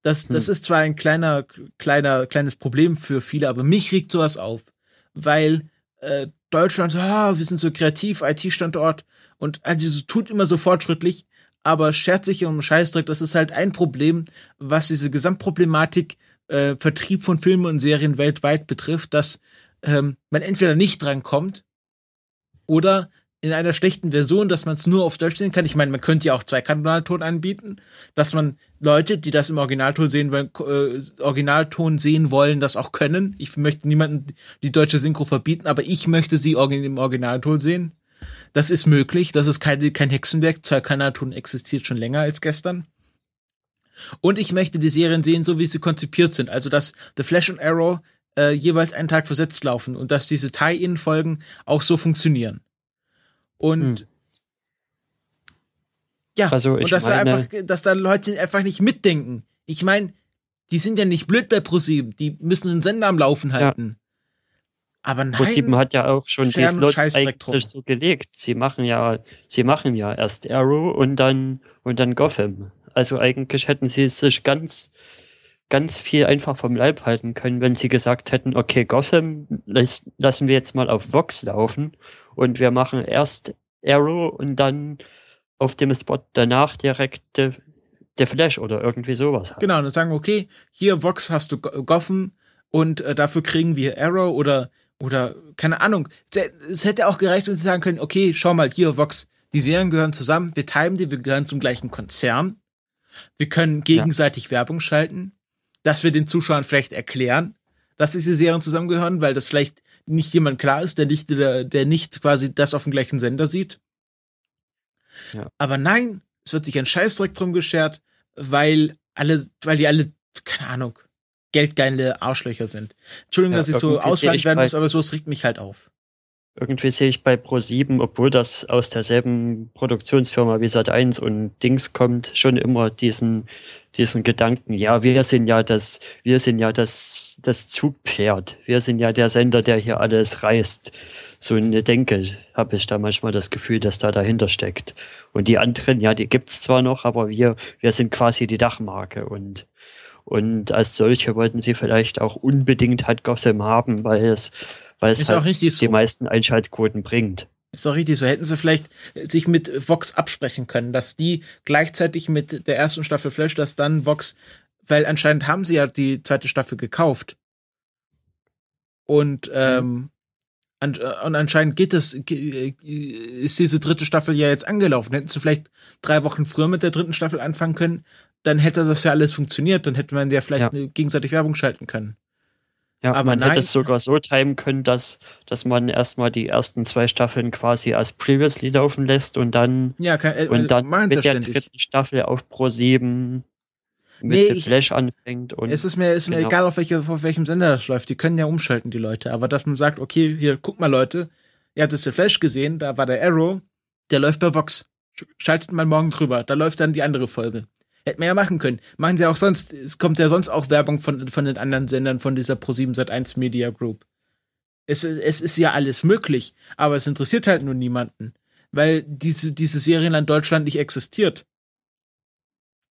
Das, das ist zwar ein kleiner, kleiner, kleines Problem für viele, aber mich regt sowas auf, weil äh, Deutschland, so, ah, wir sind so kreativ, IT-Standort und also so, tut immer so fortschrittlich, aber schert sich um Scheißdreck. Das ist halt ein Problem, was diese Gesamtproblematik äh, Vertrieb von Filmen und Serien weltweit betrifft, dass ähm, man entweder nicht drankommt oder in einer schlechten Version, dass man es nur auf Deutsch sehen kann. Ich meine, man könnte ja auch Zweikanalton anbieten, dass man Leute, die das im Originalton sehen wollen, äh, Originalton sehen wollen, das auch können. Ich möchte niemanden die deutsche Synchro verbieten, aber ich möchte sie im Originalton sehen. Das ist möglich. Das ist kein, kein Hexenwerk. Zweikanalton existiert schon länger als gestern. Und ich möchte die Serien sehen, so wie sie konzipiert sind. Also, dass The Flash und Arrow äh, jeweils einen Tag versetzt laufen und dass diese Tie-In-Folgen auch so funktionieren. Und Hm. ja, Also, und dass da meine- einfach, dass da Leute einfach nicht mitdenken. Ich meine, die sind ja nicht blöd bei ProSieben, die müssen den Sender am Laufen halten. Aber nein, ProSieben hat ja auch schon die drum. eigentlich so gelegt. Sie machen ja, sie machen ja erst Arrow und dann und dann Gotham. Also eigentlich hätten sie sich ganz ganz viel einfach vom Leib halten können, wenn sie gesagt hätten, okay, Gotham lassen wir jetzt mal auf Vox laufen und wir machen erst Arrow und dann auf dem Spot danach direkt der der Flash oder irgendwie sowas. halt. Genau, und sagen, okay, hier Vox hast du Go- Gotham und äh, dafür kriegen wir Arrow oder oder keine Ahnung. Es- hätte auch gereicht, wenn sie sagen können, okay, schau mal, hier Vox, die Serien gehören zusammen, wir timen die, wir gehören zum gleichen Konzern. Wir können gegenseitig Werbung schalten, dass wir den Zuschauern vielleicht erklären, dass diese Serien zusammengehören, weil das vielleicht nicht jemand klar ist, der nicht, der, der nicht quasi das auf dem gleichen Sender sieht. Ja. Aber nein, es wird sich ein Scheißdreck drum geschert, weil alle, weil die alle, keine Ahnung, geldgeile Arschlöcher sind. Entschuldigung, Ja, dass ich so ich werden muss, aber so es regt mich halt auf. Irgendwie sehe ich bei Pro7, obwohl das aus derselben Produktionsfirma wie Sat1 und Dings kommt, schon immer diesen, diesen Gedanken, ja, wir sind ja das, wir sind ja das, das Zugpferd. Wir sind ja der Sender, der hier alles reißt. So eine Denke habe ich da manchmal das Gefühl, dass da dahinter steckt. Und die anderen, ja, die gibt's zwar noch, aber wir, wir sind quasi die Dachmarke und und als solche wollten sie vielleicht auch unbedingt halt Gotham haben, weil es, weil es halt die so. meisten Einschaltquoten bringt. Ist doch richtig so. Hätten sie vielleicht sich mit Vox absprechen können, dass die gleichzeitig mit der ersten Staffel Flash, dass dann Vox, weil anscheinend haben sie ja die zweite Staffel gekauft. Und, ähm, an, äh, und anscheinend geht es, äh, ist diese dritte Staffel ja jetzt angelaufen. Hätten sie vielleicht drei Wochen früher mit der dritten Staffel anfangen können, dann hätte das ja alles funktioniert, dann hätte man ja vielleicht Ja. gegenseitig Werbung schalten können. Ja, Aber man nein. hätte es sogar so timen können, dass, dass man erstmal die ersten zwei Staffeln quasi als Previously laufen lässt und dann, Ja, kann, äh, und dann mit der ständig. dritten Staffel auf Pro 7 mit Nee, The ich- Flash anfängt und Es ist mir, ist mir Genau. egal, auf, welche, auf welchem Sender das läuft. Die können ja umschalten, die Leute. Aber dass man sagt, okay, hier, guck mal, Leute, ihr habt jetzt The Flash gesehen, da war der Arrow, der läuft bei Vox. Sch- Schaltet mal morgen drüber, da läuft dann die andere Folge. Hätten wir ja machen können. Machen sie auch sonst, es kommt ja sonst auch Werbung von, von den anderen Sendern von dieser Pro7 Sat1 Media Group. Es, es ist ja alles möglich, aber es interessiert halt nur niemanden. Weil diese, diese Serienland Deutschland nicht existiert.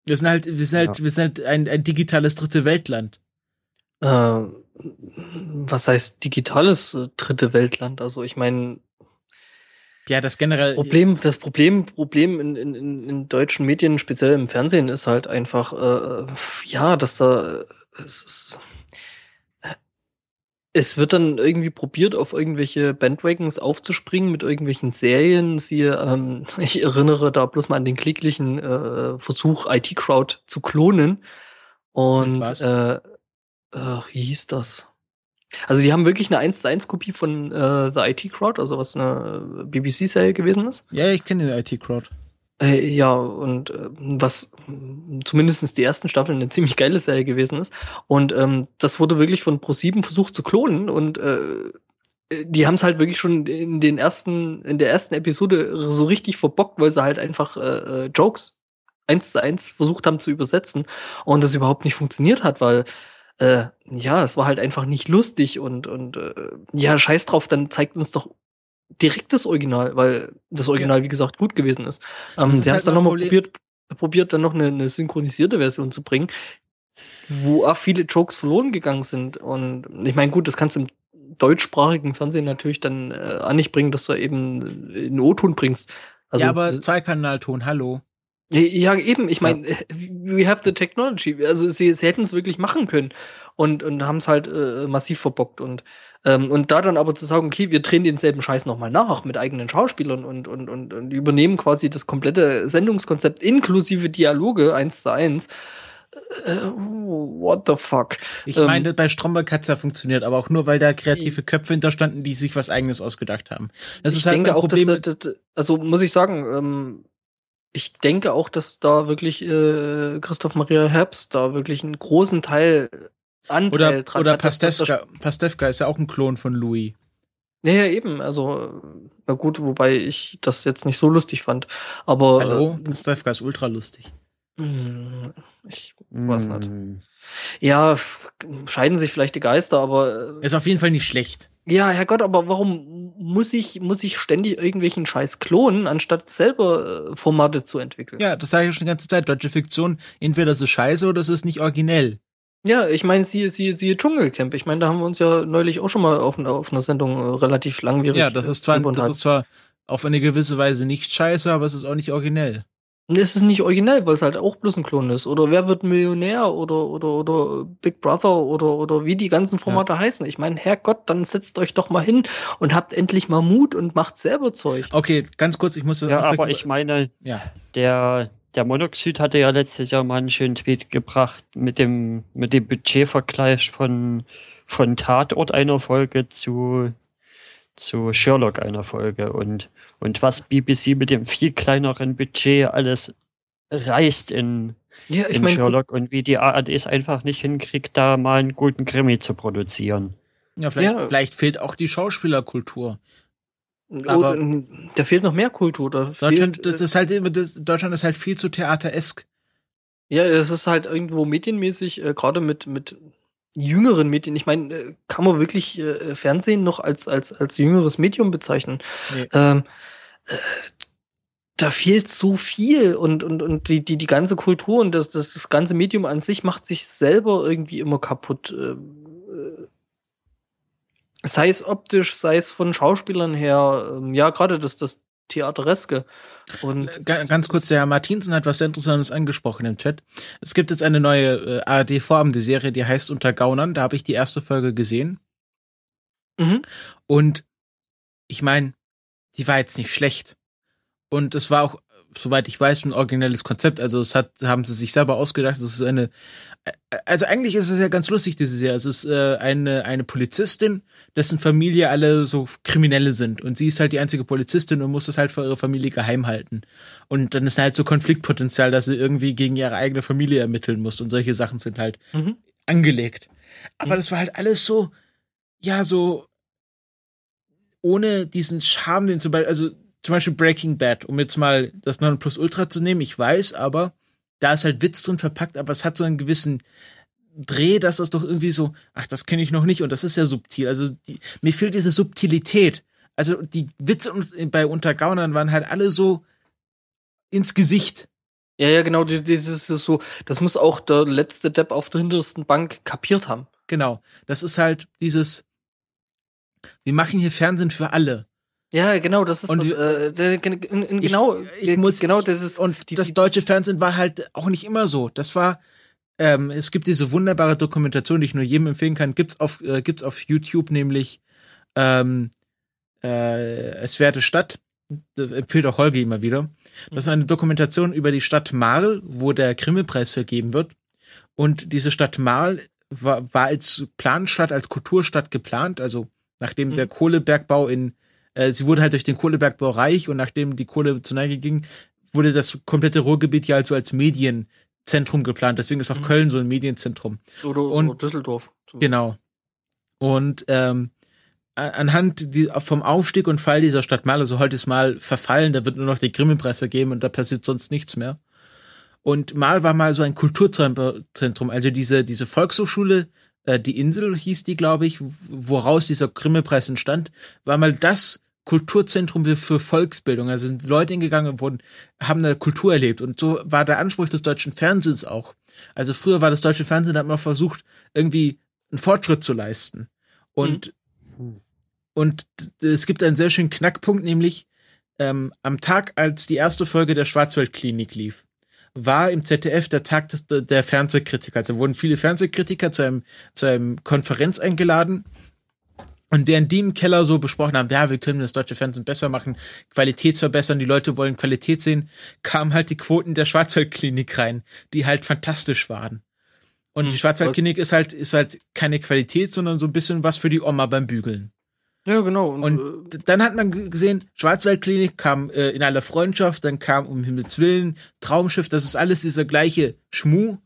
Wir sind halt, wir sind halt, wir sind halt ein, ein digitales dritte Weltland. Äh, was heißt digitales äh, dritte Weltland? Also ich meine, Ja, das generell. Problem, das Problem, Problem in, in, in, deutschen Medien, speziell im Fernsehen, ist halt einfach, äh, ja, dass da äh, es, ist, äh, es wird dann irgendwie probiert, auf irgendwelche Bandwagons aufzuspringen mit irgendwelchen Serien. Siehe, ähm, (laughs) ich erinnere da bloß mal an den kläglichen äh, Versuch, IT-Crowd zu klonen. Und äh, äh, wie hieß das? Also die haben wirklich eine 1 zu 1 Kopie von äh, The IT Crowd, also was eine BBC-Serie gewesen ist. Ja, ich kenne den IT-Crowd. Äh, ja, und äh, was zumindest die ersten Staffeln eine ziemlich geile Serie gewesen ist. Und ähm, das wurde wirklich von Pro7 versucht zu klonen und äh, die haben es halt wirklich schon in den ersten, in der ersten Episode so richtig verbockt, weil sie halt einfach äh, äh, Jokes eins zu eins versucht haben zu übersetzen und das überhaupt nicht funktioniert hat, weil äh, ja, es war halt einfach nicht lustig und und äh, ja, scheiß drauf, dann zeigt uns doch direkt das Original, weil das Original, wie gesagt, gut gewesen ist. Ähm, ist sie haben halt es dann noch ein nochmal probiert, probiert, dann noch eine, eine synchronisierte Version zu bringen, wo auch viele Jokes verloren gegangen sind. Und ich meine, gut, das kannst du im deutschsprachigen Fernsehen natürlich dann äh, auch nicht bringen, dass du eben in O-Ton bringst. Also, ja, aber Zweikanalton, hallo. Ja, eben, ich meine, we have the technology. Also sie, sie hätten es wirklich machen können und, und haben es halt äh, massiv verbockt. Und, ähm, und da dann aber zu sagen, okay, wir drehen denselben Scheiß nochmal nach mit eigenen Schauspielern und, und, und, und übernehmen quasi das komplette Sendungskonzept inklusive Dialoge eins zu eins. Äh, what the fuck? Ich Ähm, meine, bei Stromberg hat's ja funktioniert, aber auch nur, weil da kreative Köpfe hinterstanden, die sich was eigenes ausgedacht haben. Das ich ist halt denke ein auch, Problem. dass, dass, also muss ich sagen, ähm, ich denke auch, dass da wirklich äh, Christoph Maria Herbst da wirklich einen großen Teil Anteil oder dran oder hat, Pastewka. Pastewka ist ja auch ein Klon von Louis. Ja, ja, eben. Also, äh, na gut, wobei ich das jetzt nicht so lustig fand. Aber Hallo? Pastewka ist ultra lustig. Mh, ich weiß nicht. Mm. Ja, scheiden sich vielleicht die Geister, aber äh, Ist auf jeden Fall nicht schlecht. ja, Herrgott, aber warum muss ich, muss ich ständig irgendwelchen Scheiß klonen, anstatt selber äh, Formate zu entwickeln? Ja, das sage ich schon die ganze Zeit. Deutsche Fiktion, entweder ist scheiße oder es ist nicht originell. Ja, ich meine, siehe, siehe, siehe Dschungelcamp. Ich meine, da haben wir uns ja neulich auch schon mal auf, einer- auf einer Sendung äh, relativ langwierig. Ja, das ist zwar, das ist zwar auf eine gewisse Weise nicht scheiße, aber es ist auch nicht originell. Es ist nicht originell, weil es halt auch bloß ein Klon ist. Oder wer wird Millionär oder, oder, oder Big Brother oder, oder wie die ganzen Formate heißen. Ich meine, Herrgott, dann setzt euch doch mal hin und habt endlich mal Mut und macht selber Zeug. Okay, ganz kurz, ich muss Ja, aber ich meine, ja. der, der Monoxid hatte ja letztes Jahr mal einen schönen Tweet gebracht mit dem, mit dem Budgetvergleich von, von Tatort einer Folge zu, zu Sherlock einer Folge und, und was BBC mit dem viel kleineren Budget alles reißt in, Ja, ich in meine, Sherlock und wie die ARD es einfach nicht hinkriegt, da mal einen guten Krimi zu produzieren. ja, vielleicht, Ja. vielleicht fehlt auch die Schauspielerkultur. aber aber- da fehlt noch mehr Kultur. Da Deutschland, fehlt, das ist halt immer, das, Deutschland ist halt viel zu theateresk. Ja, es ist halt irgendwo medienmäßig, äh, gerade mit, mit jüngeren Medien. Ich meine, äh, kann man wirklich äh, Fernsehen noch als, als, als jüngeres Medium bezeichnen? Nee. Ähm, äh, da fehlt so viel und, und, und die, die, die ganze Kultur und das, das, das ganze Medium an sich macht sich selber irgendwie immer kaputt. Ähm, äh, sei es optisch, sei es von Schauspielern her, ähm, ja, gerade das, das Theatereske. Und Ga- Ganz kurz, der Herr Martinsen hat was sehr Interessantes angesprochen im Chat. Es gibt jetzt eine neue äh, ARD-Vorabende Serie, die heißt Unter Gaunern. Da habe ich die erste Folge gesehen. mhm. Und ich meine, die war jetzt nicht schlecht. Und es war auch soweit ich weiß, ein originelles Konzept. Also es hat, haben sie sich selber ausgedacht. Es ist eine, also eigentlich ist es ja ganz lustig, diese Serie. Es ist äh, eine, eine Polizistin, dessen Familie alle so Kriminelle sind. Und sie ist halt die einzige Polizistin und muss das halt für ihre Familie geheim halten. Und dann ist halt so Konfliktpotenzial, dass sie irgendwie gegen ihre eigene Familie ermitteln muss. Und solche Sachen sind halt Mhm. angelegt. Aber Mhm. das war halt alles so, ja, so ohne diesen Charme, den zum Beispiel, also zum Beispiel Breaking Bad, um jetzt mal das Nonplusultra zu nehmen, ich weiß, aber da ist halt Witz drin verpackt, aber es hat so einen gewissen Dreh, dass das doch irgendwie so, ach, das kenne ich noch nicht und das ist ja subtil. Also die, mir fehlt diese Subtilität. Also die Witze un- bei Untergaunern waren halt alle so ins Gesicht. Ja, ja, genau, die- dieses ist so, das muss auch der letzte Depp auf der hintersten Bank kapiert haben. Genau. Das ist halt dieses, wir machen hier Fernsehen für alle. Ja, genau, das ist Und das, äh, genau, ich, ich muss, genau, das ist und die- das deutsche Fernsehen war halt auch nicht immer so. Das war, ähm, es gibt diese wunderbare Dokumentation, die ich nur jedem empfehlen kann, gibt's auf, äh, gibt's auf YouTube, nämlich ähm, äh, Es werde Stadt. Das empfiehlt auch Holger immer wieder. Das ist eine Dokumentation über die Stadt Marl, wo der Grimme-Preis vergeben wird. Und diese Stadt Marl war, war als Planstadt, als Kulturstadt geplant, also nachdem Mhm. der Kohlebergbau in, äh, sie wurde halt durch den Kohlebergbau reich und nachdem die Kohle zur Neige ging, wurde das komplette Ruhrgebiet ja also als Medienzentrum geplant. Deswegen ist auch Mhm. Köln so ein Medienzentrum. oder, und- oder Düsseldorf. Genau. Und ähm, anhand die, vom Aufstieg und Fall dieser Stadt Mal, also heute ist Mal verfallen, da wird nur noch der Grimme-Preis vergeben und da passiert sonst nichts mehr. Und Mal war mal so ein Kulturzentrum, also diese, diese Volkshochschule, äh, die Insel hieß die, glaube ich, woraus dieser Grimme-Preis entstand, war mal das Kulturzentrum für- Volksbildung. Also sind Leute hingegangen und wurden, haben eine Kultur erlebt. Und so war der Anspruch des deutschen Fernsehens auch. Also früher war das deutsche Fernsehen, da hat man versucht, irgendwie einen Fortschritt zu leisten. Und, und d- es gibt einen sehr schönen Knackpunkt, nämlich ähm, am Tag, als die erste Folge der Schwarzwaldklinik lief, war im ZDF der Tag des, der Fernsehkritiker. Also wurden viele Fernsehkritiker zu einem, zu einem Konferenz eingeladen. Und während die im Keller so besprochen haben, ja, wir können das deutsche Fernsehen besser machen, Qualitätsverbessern, die Leute wollen Qualität sehen, kamen halt die Quoten der Schwarzwaldklinik rein, die halt fantastisch waren. Und Hm, die Schwarzwaldklinik ist halt, ist halt keine Qualität, sondern so ein bisschen was für die Oma beim Bügeln. Ja, genau. Und, Und d- dann hat man gesehen, Schwarzwaldklinik kam äh, in aller Freundschaft, dann kam um Himmels Willen, Traumschiff, das ist alles dieser gleiche Schmuh.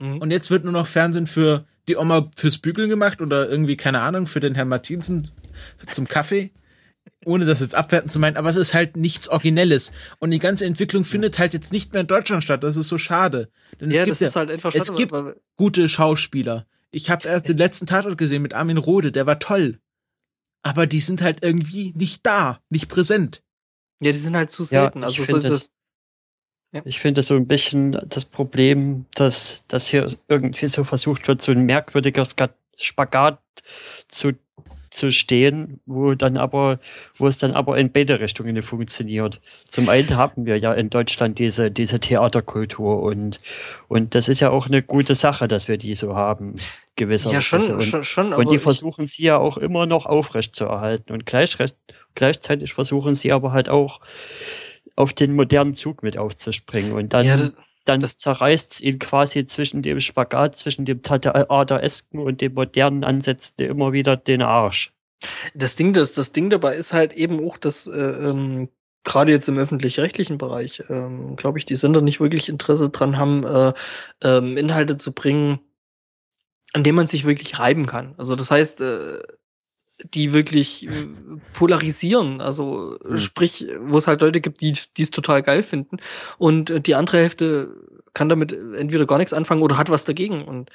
äh, mhm. Und jetzt wird nur noch Fernsehen für die Oma fürs Bügeln gemacht oder irgendwie, keine Ahnung, für den Herrn Martinsen zum Kaffee. Ohne das jetzt abwerten zu meinen, aber es ist halt nichts Originelles. Und die ganze Entwicklung findet halt jetzt nicht mehr in Deutschland statt. Das ist so schade. Denn ja, es gibt das ja ist halt einfach es schade, gibt- weil- gute Schauspieler. Ich habe erst den letzten Tatort gesehen mit Armin Rohde, der war toll. Aber die sind halt irgendwie nicht da, nicht präsent. ja, die sind halt zu Ja, selten. ich also so das- es. Ja. Ich finde so ein bisschen das Problem, dass, dass hier irgendwie so versucht wird, so ein merkwürdiger Spagat zu, zu stehen, wo dann aber, wo es dann aber in beide Richtungen funktioniert. Zum einen haben wir ja in Deutschland diese, diese Theaterkultur und, und das ist ja auch eine gute Sache, dass wir die so haben, gewisserweise. Ja, schon, und, schon, schon, und die versuchen sie ja auch immer noch aufrecht zu erhalten. Und gleich, gleichzeitig versuchen sie aber halt auch auf den modernen Zug mit aufzuspringen. Und dann, ja, das- dann zerreißt es ihn quasi zwischen dem Spagat, zwischen dem Theateresken und dem modernen Ansätzen immer wieder den Arsch. Das Ding, das, das Ding dabei ist halt eben auch, dass äh, ähm, gerade jetzt im öffentlich-rechtlichen Bereich, ähm, glaube ich, die Sender nicht wirklich Interesse dran haben, äh, ähm, Inhalte zu bringen, an denen man sich wirklich reiben kann. Also das heißt, äh, die wirklich äh, polarisieren. Also Hm. sprich, wo es halt Leute gibt, die die es total geil finden und äh, die andere Hälfte kann damit entweder gar nichts anfangen oder hat was dagegen. Und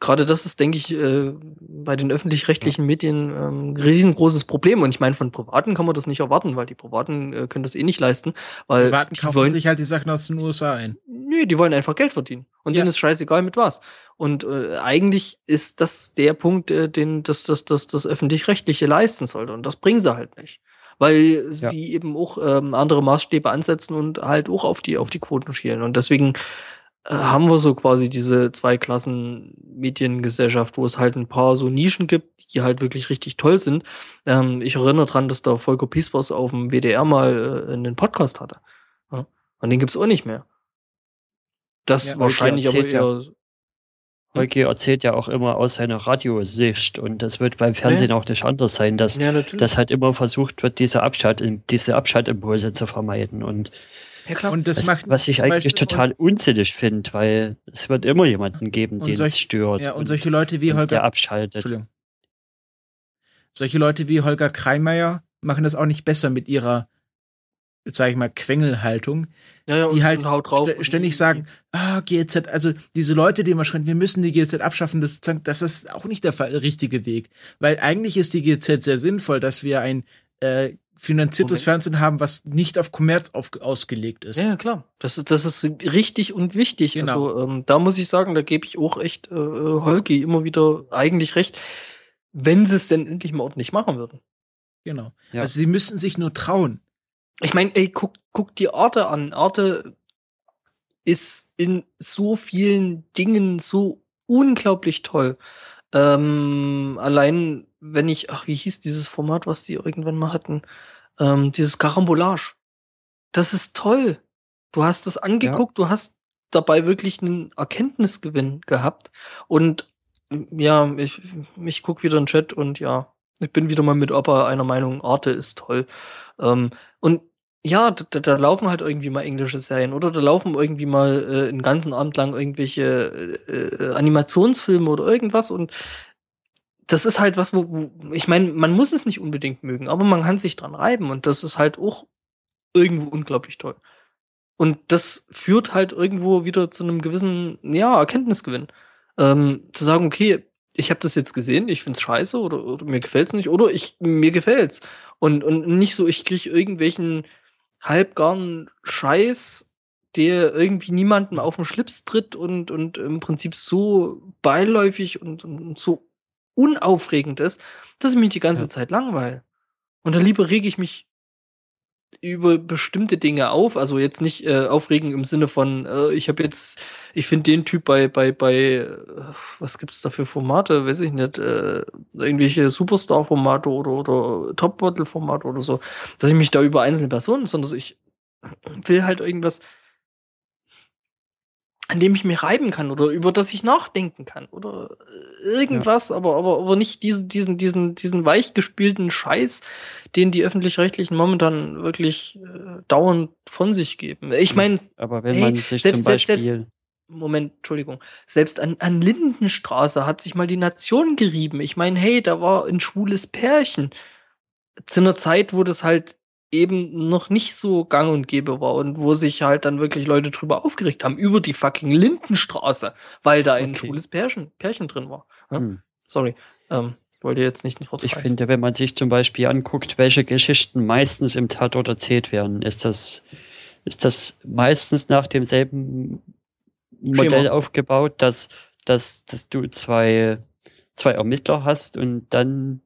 gerade das ist, denke ich, äh, bei den öffentlich-rechtlichen Medien ähm, ein riesengroßes Problem. Und ich meine, von Privaten kann man das nicht erwarten, weil die Privaten äh, können das eh nicht leisten. Weil Privaten kaufen wollen, sich halt die Sachen aus den USA ein. Nö, die wollen einfach Geld verdienen. Und Ja. denen ist scheißegal mit was. Und äh, eigentlich ist das der Punkt, äh, den das, das, das, das Öffentlich-Rechtliche leisten sollte. Und das bringen sie halt nicht. Weil sie eben auch ähm, andere Maßstäbe ansetzen und halt auch auf die, auf die Quoten schielen. Und deswegen haben wir so quasi diese zwei Klassen Mediengesellschaft, wo es halt ein paar so Nischen gibt, die halt wirklich richtig toll sind. Ähm, ich erinnere dran, dass da Volker Piespers auf dem WDR mal äh, einen Podcast hatte. Ja. Und den gibt's auch nicht mehr. Das Ja, wahrscheinlich aber erzählt ja- eher. Holgi erzählt ja auch immer aus seiner Radiosicht und das wird beim Fernsehen auch nicht anders sein, dass, Ja, dass halt immer versucht wird, diese, Abschalt, diese Abschaltimpulse zu vermeiden. Und ja, klar. Und das was, macht was ich eigentlich Beispiel- total unsinnig finde, weil es wird immer jemanden geben, Und den solch- es stört. Ja, und solche Leute wie und Holger der abschaltet. Entschuldigung. Solche Leute wie Holger Kreimeier machen das auch nicht besser mit ihrer, sag ich mal, Quengelhaltung, ja, ja, die halt und haut drauf. st ständig sagen, ah, GZ, also diese Leute, die immer schreien, wir müssen die GZ abschaffen, das, das ist auch nicht der Fall, der richtige Weg. Weil eigentlich ist die GZ sehr sinnvoll, dass wir ein äh, finanziertes Moment. Fernsehen haben, was nicht auf Kommerz auf, ausgelegt ist. Ja, klar. Das ist, das ist richtig und wichtig. Genau. Also ähm, da muss ich sagen, da gebe ich auch echt äh, äh, Holgi immer wieder eigentlich recht, wenn sie es denn endlich mal ordentlich machen würden. Genau. Ja. Also sie müssen sich nur trauen. Ich meine, ey, guck, guck die Arte an. Arte ist in so vielen Dingen so unglaublich toll. Ähm, allein, wenn ich, ach, wie hieß dieses Format, was die irgendwann mal hatten? Ähm, dieses Karambolage. Das ist toll. Du hast das angeguckt, du hast dabei wirklich einen Erkenntnisgewinn gehabt. Und ja, ich, ich guck wieder in den Chat und ja, ich bin wieder mal mit Opa einer Meinung, Arte ist toll. Ähm, und ja, da, da laufen halt irgendwie mal englische Serien oder da laufen irgendwie mal äh, einen ganzen Abend lang irgendwelche äh, äh, Animationsfilme oder irgendwas und das ist halt was, wo, wo ich meine, man muss es nicht unbedingt mögen, aber man kann sich dran reiben und das ist halt auch irgendwo unglaublich toll. Und das führt halt irgendwo wieder zu einem gewissen, ja, Erkenntnisgewinn. Ähm, zu sagen, okay, ich habe das jetzt gesehen, ich find's scheiße oder, oder mir gefällt's nicht oder ich mir gefällt's. Und, und nicht so, ich krieg irgendwelchen halbgaren Scheiß, der irgendwie niemandem auf den Schlips tritt und, und im Prinzip so beiläufig und, und so unaufregend ist, dass ich mich die ganze Ja. Zeit langweile. Und dann lieber rege ich mich über bestimmte Dinge auf, also jetzt nicht äh, aufregen im Sinne von, äh, ich habe jetzt, ich finde den Typ bei, bei, bei, äh, was gibt's da für Formate, weiß ich nicht, äh, irgendwelche Superstar-Formate oder, oder Top-Model-Formate oder so, dass ich mich da über einzelne Personen, sondern ich will halt irgendwas, an dem ich mich reiben kann oder über das ich nachdenken kann oder irgendwas, aber, aber, aber nicht diesen, diesen, diesen, diesen weichgespielten Scheiß, den die öffentlich-rechtlichen momentan wirklich äh, dauernd von sich geben. Ich meine, Aber wenn man sich selbst- zum selbst- Beispiel. selbst- Moment, Entschuldigung. Selbst an, an Lindenstraße hat sich mal die Nation gerieben. Ich meine, hey, da war ein schwules Pärchen. Zu einer Zeit, wo das halt eben noch nicht so gang und gäbe war und wo sich halt dann wirklich Leute drüber aufgeregt haben, über die fucking Lindenstraße, weil da ein Okay. schwules Pärchen, Pärchen drin war. Ja? Hm. Sorry, ähm, ich wollte jetzt nicht ins Wort Ich finde, wenn man sich zum Beispiel anguckt, welche Geschichten meistens im Tatort erzählt werden, ist das, ist das meistens nach demselben Modell Schema. aufgebaut, dass, dass, dass du zwei, zwei Ermittler hast und dann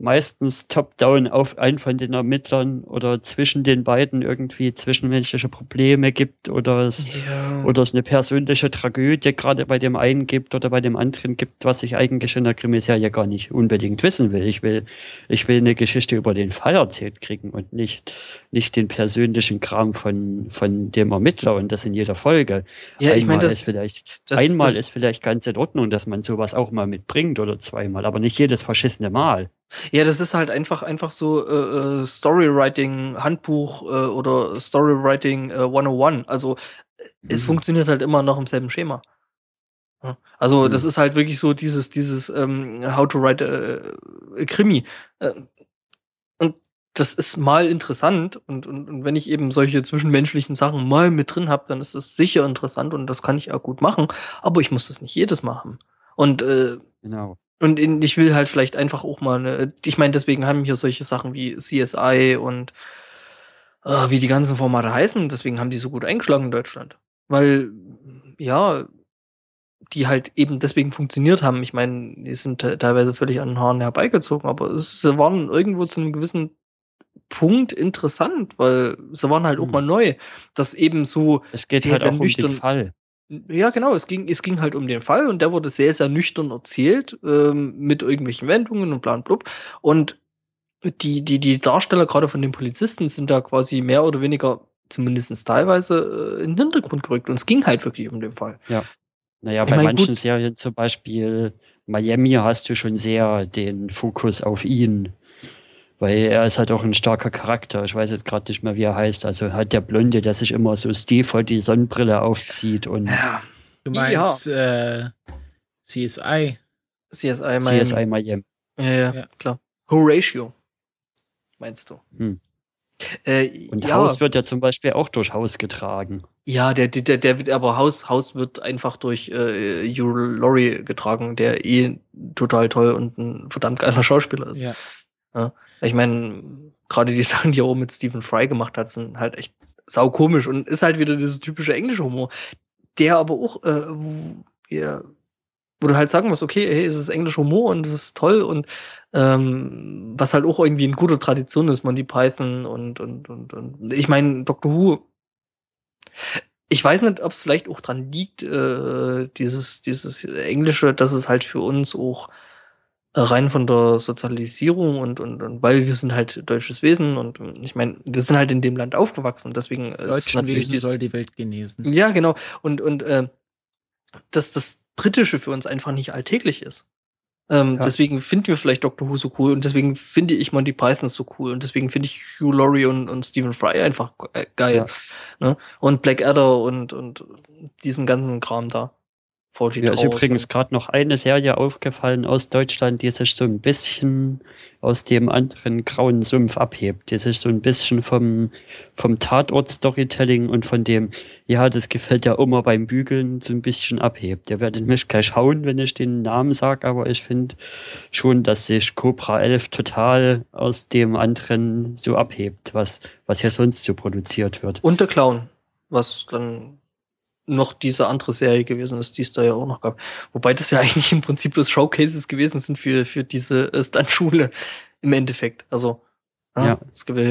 meistens top-down auf einen von den Ermittlern oder zwischen den beiden irgendwie zwischenmenschliche Probleme gibt oder es ja. oder es eine persönliche Tragödie gerade bei dem einen gibt oder bei dem anderen gibt, was ich eigentlich in der Krimiserie gar nicht unbedingt wissen will. Ich will, ich will eine Geschichte über den Fall erzählt kriegen und nicht, nicht den persönlichen Kram von, von dem Ermittler und das in jeder Folge. ja, ich einmal meine, das, ist vielleicht, das- einmal das- ist vielleicht ganz in Ordnung, dass man sowas auch mal mitbringt oder zweimal, aber nicht jedes verschissene Mal. Ja, das ist halt einfach einfach so äh, äh, Storywriting Handbuch äh, oder Storywriting äh, 101. Also äh, es Mhm. funktioniert halt immer noch im selben Schema. Ja. Also Mhm. das ist halt wirklich so dieses dieses ähm, How to write äh, Krimi. Äh, und das ist mal interessant und, und, und wenn ich eben solche zwischenmenschlichen Sachen mal mit drin habe, dann ist das sicher interessant und das kann ich auch gut machen. Aber ich muss das nicht jedes Mal haben. Und äh, Genau. Und in, ich will halt vielleicht einfach auch mal, ne, ich meine, deswegen haben hier solche Sachen wie CSI und äh, wie die ganzen Formate heißen, deswegen haben die so gut eingeschlagen in Deutschland. Weil, ja, die halt eben deswegen funktioniert haben. Ich meine, die sind te- teilweise völlig an den Haaren herbeigezogen, aber es, sie waren irgendwo zu einem gewissen Punkt interessant, weil sie waren halt auch Hm. mal neu. Dass eben so Es geht Sehr, halt sehr auch um nüchtern. den Fall. Ja, genau. Es ging, es ging halt um den Fall und der wurde sehr, sehr nüchtern erzählt, ähm, mit irgendwelchen Wendungen und bla blub. Und die, die, die Darsteller gerade von den Polizisten sind da quasi mehr oder weniger zumindest teilweise äh, in den Hintergrund gerückt. Und es ging halt wirklich um den Fall. Ja. Naja, Ich bei mein, manchen gut- Serien zum Beispiel Miami hast du schon sehr den Fokus auf ihn. Weil er ist halt auch ein starker Charakter. Ich weiß jetzt gerade nicht mehr, wie er heißt. Also halt der Blonde, der sich immer so stilvoll die Sonnenbrille aufzieht und Ja, Du meinst äh, CSI. CSI, Miami. CSI Miami. Ja, ja, Ja. klar. Horatio, meinst du? Hm. Äh, Und ja, Haus wird ja zum Beispiel auch durch Haus getragen. ja, der, der, der wird, aber Haus, Haus wird einfach durch äh, Hugh Laurie getragen, der eh total toll und ein verdammt geiler Schauspieler ist. Ja. Ich meine, gerade die (laughs) Sachen, die er auch mit Stephen Fry gemacht hat, sind halt echt saukomisch und ist halt wieder dieser typische englische Humor, der aber auch, äh, wo, ja, wo du halt sagen musst, okay, hey, es ist englischer Humor und es ist toll und ähm, was halt auch irgendwie in guter Tradition ist, Monty Python und, und, und, und ich meine, Doctor Who, ich weiß nicht, ob es vielleicht auch dran liegt, äh, dieses, dieses Englische, dass es halt für uns auch rein von der Sozialisierung und, und, und weil wir sind halt deutsches Wesen und ich meine, wir sind halt in dem Land aufgewachsen und deswegen Deutschen Wesen dies- soll die Welt genesen. ja, genau. Und, und äh, dass das Britische für uns einfach nicht alltäglich ist. Ähm, Ja. Deswegen finden wir vielleicht Doctor Who so cool und deswegen finde ich Monty Python so cool und deswegen finde ich Hugh Laurie und, und Stephen Fry einfach äh, geil. Ne? Und Blackadder und, und diesen ganzen Kram da. 40 Mir ist übrigens gerade noch eine Serie aufgefallen aus Deutschland, die sich so ein bisschen aus dem anderen grauen Sumpf abhebt, die sich so ein bisschen vom, vom Tatort-Storytelling und von dem, ja, das gefällt ja immer beim Bügeln, so ein bisschen abhebt. Ihr werdet mich gleich hauen, wenn ich den Namen sage, aber ich finde schon, dass sich Cobra 11 total aus dem anderen so abhebt, was, was hier sonst so produziert wird. Und der Clown, was dann noch diese andere Serie gewesen ist, die es da ja auch noch gab. Wobei das ja (laughs) eigentlich im Prinzip bloß Showcases gewesen sind für, für diese äh, Stuntschule (laughs) im Endeffekt. Also, ja, Ja. es gibt ja,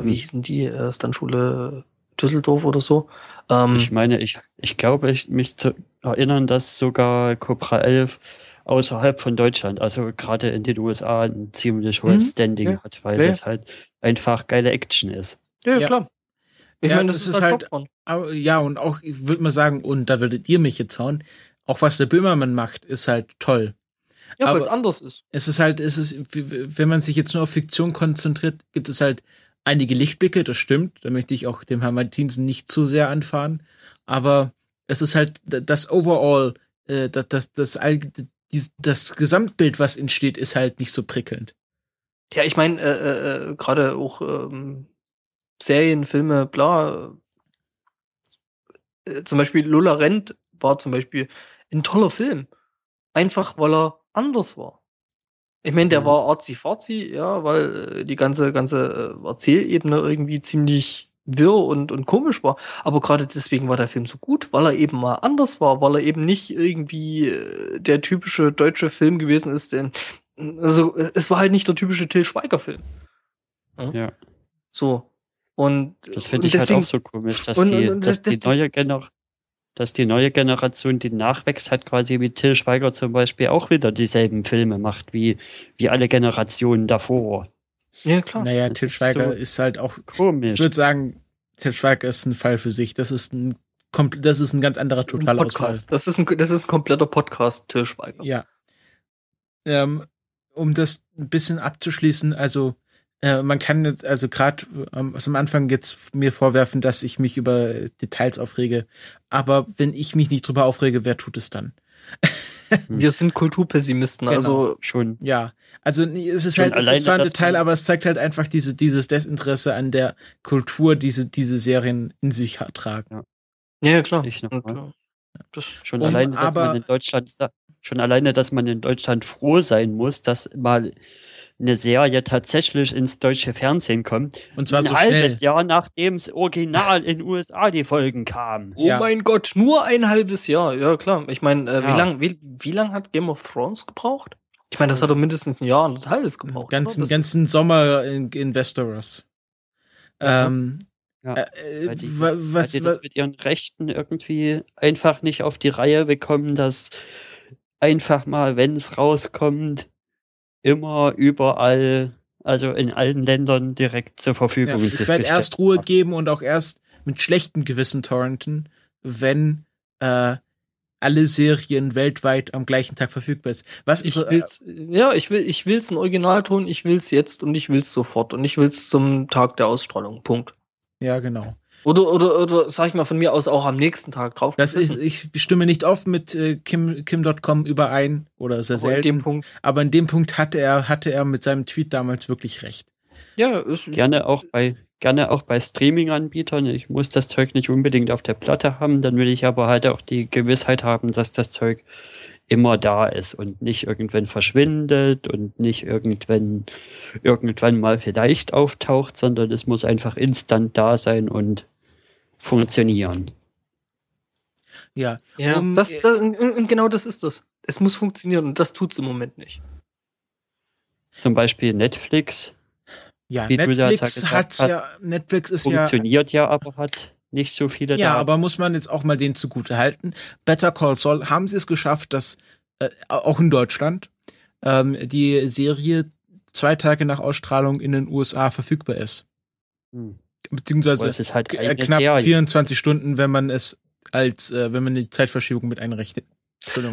äh, wie Hm. hießen die, äh, Stuntschule Düsseldorf oder so. Ähm, Ich meine, ich, ich glaube, ich, mich zu erinnern, dass sogar Cobra 11 außerhalb von Deutschland, also gerade in den USA, ein ziemlich hohes Mhm, Standing ja. hat, weil Ja, ja. das halt einfach geile Action ist. ja, Ja. klar. Ich Ja, meine, das das, ist halt- halt ja, und auch, ich würde mal sagen, und da würdet ihr mich jetzt hauen, auch was der Böhmermann macht, ist halt toll. Ja, weil es anders ist. Es ist halt, es ist, wenn man sich jetzt nur auf Fiktion konzentriert, gibt es halt einige Lichtblicke, das stimmt. Da möchte ich auch dem Herrn Martinsen nicht zu sehr anfahren. Aber es ist halt das Overall, äh, das, das, das, das Gesamtbild, was entsteht, ist halt nicht so prickelnd. Ja, ich meine, äh, äh, äh, gerade auch ähm, Serien, Filme, bla. Äh, zum Beispiel Lola Rent war zum Beispiel ein toller Film. Einfach, weil er anders war. Ich meine, der Mhm. war arzi-fazi, ja, weil äh, die ganze, ganze äh, Erzählebene irgendwie ziemlich wirr und, und komisch war. Aber gerade deswegen war der Film so gut, weil er eben mal anders war, weil er eben nicht irgendwie der typische deutsche Film gewesen ist, den, also es war halt nicht der typische Till Schweiger-Film. Ja. So. Und, Das finde ich halt deswegen- auch so komisch, dass und- die, und- und dass das- die neue Gener dass die neue Generation, die nachwächst, hat quasi wie Till Schweiger zum Beispiel auch wieder dieselben Filme macht, wie, wie alle Generationen davor. Ja, klar. Naja, Das Til ist Schweiger so ist halt auch, Komisch. ich würde sagen, Til Schweiger ist ein Fall für sich. Das ist ein, das ist ein ganz anderer Totalausfall. Podcast. Das ist ein, das ist ein kompletter Podcast, Till Schweiger. Ja. Ähm, um das ein bisschen abzuschließen, also äh, man kann jetzt, also gerade ähm, am Anfang jetzt mir vorwerfen, dass ich mich über Details aufrege. Aber wenn ich mich nicht drüber aufrege, wer tut es dann? (laughs) Wir sind Kulturpessimisten, Genau. also Schon. Ja, also nee, es ist Schon halt, es ist zwar ein Detail, aber es zeigt halt einfach diese, dieses Desinteresse an der Kultur, diese, diese Serien in sich tragen. ja, ja klar. Ich noch äh, das, Schon Um, alleine, dass aber- man in Deutschland schon alleine, dass man in Deutschland froh sein muss, dass mal eine Serie tatsächlich ins deutsche Fernsehen kommt. Und zwar ein so halbes schnell. Jahr nachdem es original in USA die Folgen kamen. oh Ja. mein Gott, nur ein halbes Jahr. Ja, klar. Ich meine, äh, Ja. wie lang, wie, wie lang hat Game of Thrones gebraucht? Ich meine, das hat doch mindestens ein Jahr und ein halbes gebraucht. ganzen, ganzen Sommer in, in Westeros. Ja. Ähm, Ja, äh, Weil die, wa- weil was, die was, das mit ihren Rechten irgendwie einfach nicht auf die Reihe bekommen, dass einfach mal, wenn es rauskommt, immer überall, also in allen Ländern direkt zur ja, Verfügung ich werde erst Ruhe wird. geben und auch erst mit schlechtem Gewissen torrenten, wenn äh, alle Serien weltweit am gleichen Tag verfügbar ist. Was Ich will's, ja, ich will, ich will's in Originalton, ich will's jetzt und ich will's sofort und ich will's zum Tag der Ausstrahlung. Punkt. ja genau. Oder, oder, oder sag ich mal von mir aus auch am nächsten Tag drauf. Das ist, ich stimme nicht oft mit äh, Kim Kim.com überein oder sehr Aber in dem selten. Punkt. aber in dem Punkt hatte er hatte er mit seinem Tweet damals wirklich recht. Ja, ist, Gerne auch bei, gerne auch bei Streaming-Anbietern. Ich muss das Zeug nicht unbedingt auf der Platte haben, dann will ich aber halt auch die Gewissheit haben, dass das Zeug immer da ist und nicht irgendwann verschwindet und nicht irgendwann, irgendwann mal vielleicht auftaucht, sondern es muss einfach instant da sein und funktionieren. Ja, ja, um- das, das, und genau das ist das. Es muss funktionieren und das tut's im Moment nicht. Zum Beispiel Netflix ja, ja Netflix hat ja Netflix ist ja funktioniert ja, aber hat nicht so viele Ja, Daten. aber muss man jetzt auch mal den zugute halten. Better Call Saul haben sie es geschafft, dass äh, auch in Deutschland ähm, die Serie zwei Tage nach Ausstrahlung in den USA verfügbar ist. Hm. Beziehungsweise halt äh, knapp Serie. 24 Stunden, wenn man es als, äh, wenn man die Zeitverschiebung mit einrechnet.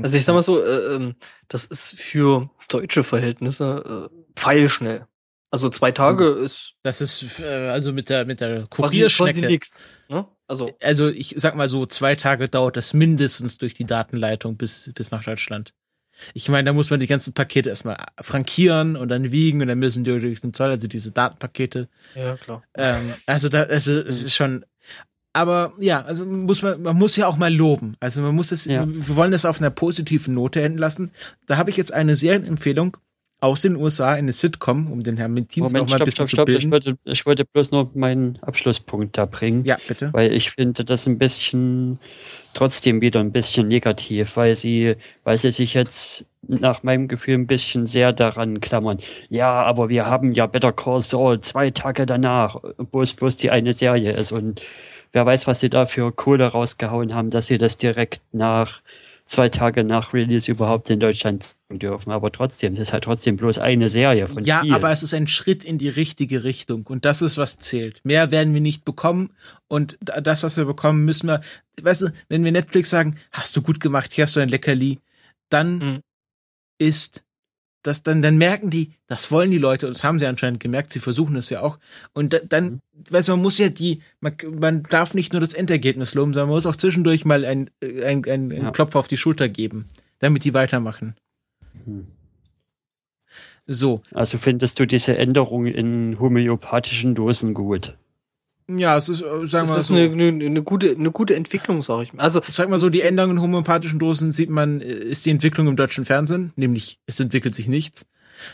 Also ich sag mal so, äh, ähm, das ist für deutsche Verhältnisse äh, pfeilschnell. Also zwei Tage ist das ist äh, also mit der mit der Kurierschnecke. nix. Ne? Also Also ich sag mal so, zwei Tage dauert das mindestens durch die Datenleitung bis, bis nach Deutschland. Ich meine, da muss man die ganzen Pakete erstmal frankieren und dann wiegen und dann müssen die durch den Zoll, also diese Datenpakete. ja klar. Ähm, also da, also es ist schon. Aber ja, also muss man, man muss ja auch mal loben. Also man muss es, Ja. wir wollen das auf einer positiven Note enden lassen. Da habe ich jetzt eine Serienempfehlung aus den USA, eine Sitcom, um den Herrn Mentins Moment, mal ein stopp, bisschen stopp, stopp. zu Ich bilden. wollte, ich wollte bloß noch meinen Abschlusspunkt da bringen. Ja, bitte. Weil ich finde das ein bisschen trotzdem wieder ein bisschen negativ, weil sie, weil sie sich jetzt nach meinem Gefühl ein bisschen sehr daran klammern. Ja, aber wir haben ja Better Call Saul zwei Tage danach, wo es bloß die eine Serie ist und wer weiß, was sie da für Kohle rausgehauen haben, dass sie das direkt nach zwei Tage nach Release überhaupt in Deutschland zeigen dürfen. Aber trotzdem, es ist halt trotzdem bloß eine Serie von Ja, vielen. aber es ist ein Schritt in die richtige Richtung und das ist, was zählt. Mehr werden wir nicht bekommen und da- das, was wir bekommen, müssen wir, weißt du, wenn wir Netflix sagen, hast du gut gemacht, hier hast du ein Leckerli, dann Mhm. ist das, dann, dann merken die, das wollen die Leute und das haben sie anscheinend gemerkt, sie versuchen es ja auch und da, dann, Mhm. weißt du, man muss ja die, man, man darf nicht nur das Endergebnis loben, sondern man muss auch zwischendurch mal ein, ein, ein, Ja. Klopf auf die Schulter geben, damit die weitermachen. Hm. So, Also findest du diese Änderung in homöopathischen Dosen gut? Ja, es ist, äh, sagen wir Das mal ist so. eine, eine, eine gute, eine gute Entwicklung, sag ich mal. Also sag mal so, die Änderungen in homöopathischen Dosen sieht man, äh, ist die Entwicklung im deutschen Fernsehen, nämlich es entwickelt sich nichts.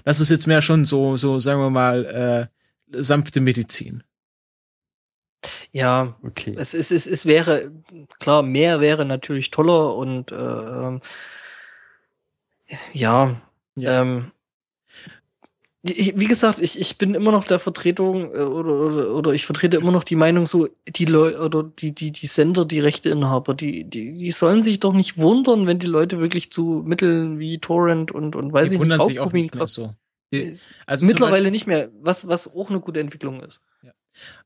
Das ist jetzt mehr schon so, so sagen wir mal, äh, sanfte Medizin. ja, Okay. es, es, es, es wäre, klar, mehr wäre natürlich toller und äh, ähm, ja, Ja. Ähm, ich, wie gesagt, ich, ich bin immer noch der Vertretung äh, oder, oder, oder ich vertrete immer noch die Meinung, so die Leute oder die, die, die Sender, die Rechteinhaber, die, die, die sollen sich doch nicht wundern, wenn die Leute wirklich zu Mitteln wie Torrent und, und weiß die ich wundern nicht, sich auch nicht mehr so. Die, also zum Mittlerweile Beispiel, nicht mehr, was, was auch eine gute Entwicklung ist.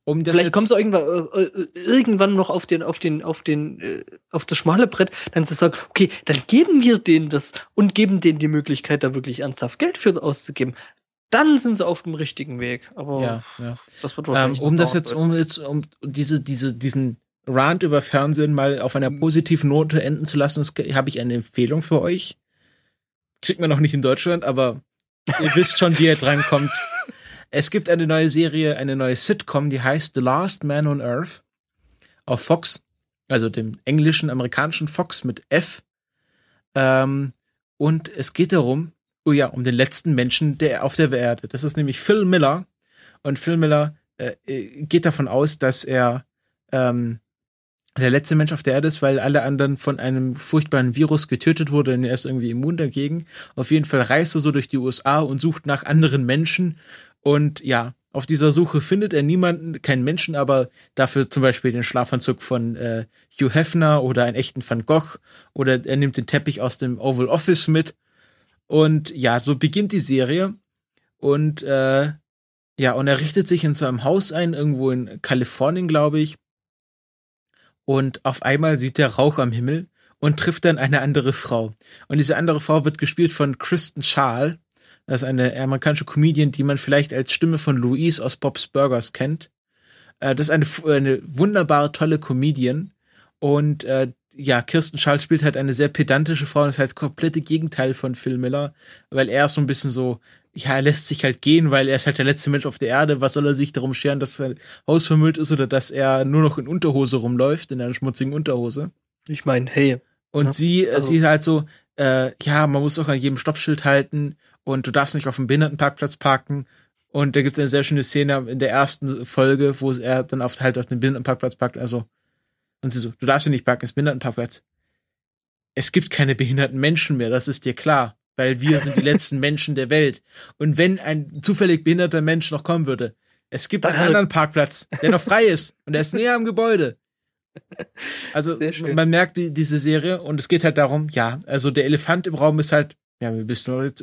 um das Vielleicht kommt es irgendwann, äh, äh, irgendwann noch auf den, auf den, auf den, äh, auf das schmale Brett, dann zu sagen, okay, dann geben wir denen das und geben denen die Möglichkeit, da wirklich ernsthaft Geld für auszugeben. Dann sind sie auf dem richtigen Weg. Aber ja, ja. das wird Ähm, um das jetzt, um jetzt, um diese, diese, diesen Rant über Fernsehen mal auf einer Mhm. positiven Note enden zu lassen, habe ich eine Empfehlung für euch. Kriegt man noch nicht in Deutschland, aber ihr (laughs) wisst schon, wie ihr drankommt. Es gibt eine neue Serie, eine neue Sitcom, die heißt The Last Man on Earth auf Fox, also dem englischen, amerikanischen Fox mit F. Ähm, und es geht darum, oh ja, um den letzten Menschen der auf der Erde. Das ist nämlich Phil Miller. Und Phil Miller äh, äh, geht davon aus, dass er ähm, der letzte Mensch auf der Erde ist, weil alle anderen von einem furchtbaren Virus getötet wurden und er ist irgendwie immun dagegen. Auf jeden Fall reist er so durch die USA und sucht nach anderen Menschen. Und ja, auf dieser Suche findet er niemanden, keinen Menschen, aber dafür zum Beispiel den Schlafanzug von äh, Hugh Hefner oder einen echten Van Gogh oder er nimmt den Teppich aus dem Oval Office mit. Und ja, so beginnt die Serie. Und äh, ja, und er richtet sich in so einem Haus ein, irgendwo in Kalifornien, glaube ich. und auf einmal sieht er Rauch am Himmel und trifft dann eine andere Frau. Und diese andere Frau wird gespielt von Kristen Schaal. Das ist eine amerikanische Comedian, die man vielleicht als Stimme von Louise aus Bob's Burgers kennt. Äh, das ist eine, eine wunderbare, tolle Comedian. Und äh, ja, Kirsten Schall spielt halt eine sehr pedantische Frau und ist halt komplette Gegenteil von Phil Miller, weil er ist so ein bisschen so, ja, er lässt sich halt gehen, weil er ist halt der letzte Mensch auf der Erde. Was soll er sich darum scheren, dass sein Haus vermüllt ist oder dass er nur noch in Unterhose rumläuft, in einer schmutzigen Unterhose? Ich meine, hey. Und Ja, sie, äh, also- sie ist halt so, äh, ja, man muss doch an jedem Stoppschild halten und du darfst nicht auf dem Behindertenparkplatz parken. Und da gibt es eine sehr schöne Szene in der ersten Folge, wo er dann auf, halt auf dem Behindertenparkplatz parkt. Also, und sie so, du darfst hier nicht parken, es ist Behindertenparkplatz. Es gibt keine behinderten Menschen mehr, das ist dir klar. Weil wir sind die (laughs) letzten Menschen der Welt. Und wenn ein zufällig behinderter Mensch noch kommen würde, es gibt einen anderen Parkplatz, der noch frei ist und der ist näher am Gebäude. (laughs) Also man merkt die, diese Serie und es geht halt darum, ja, also der Elefant im Raum ist halt, ja, wir müssen jetzt,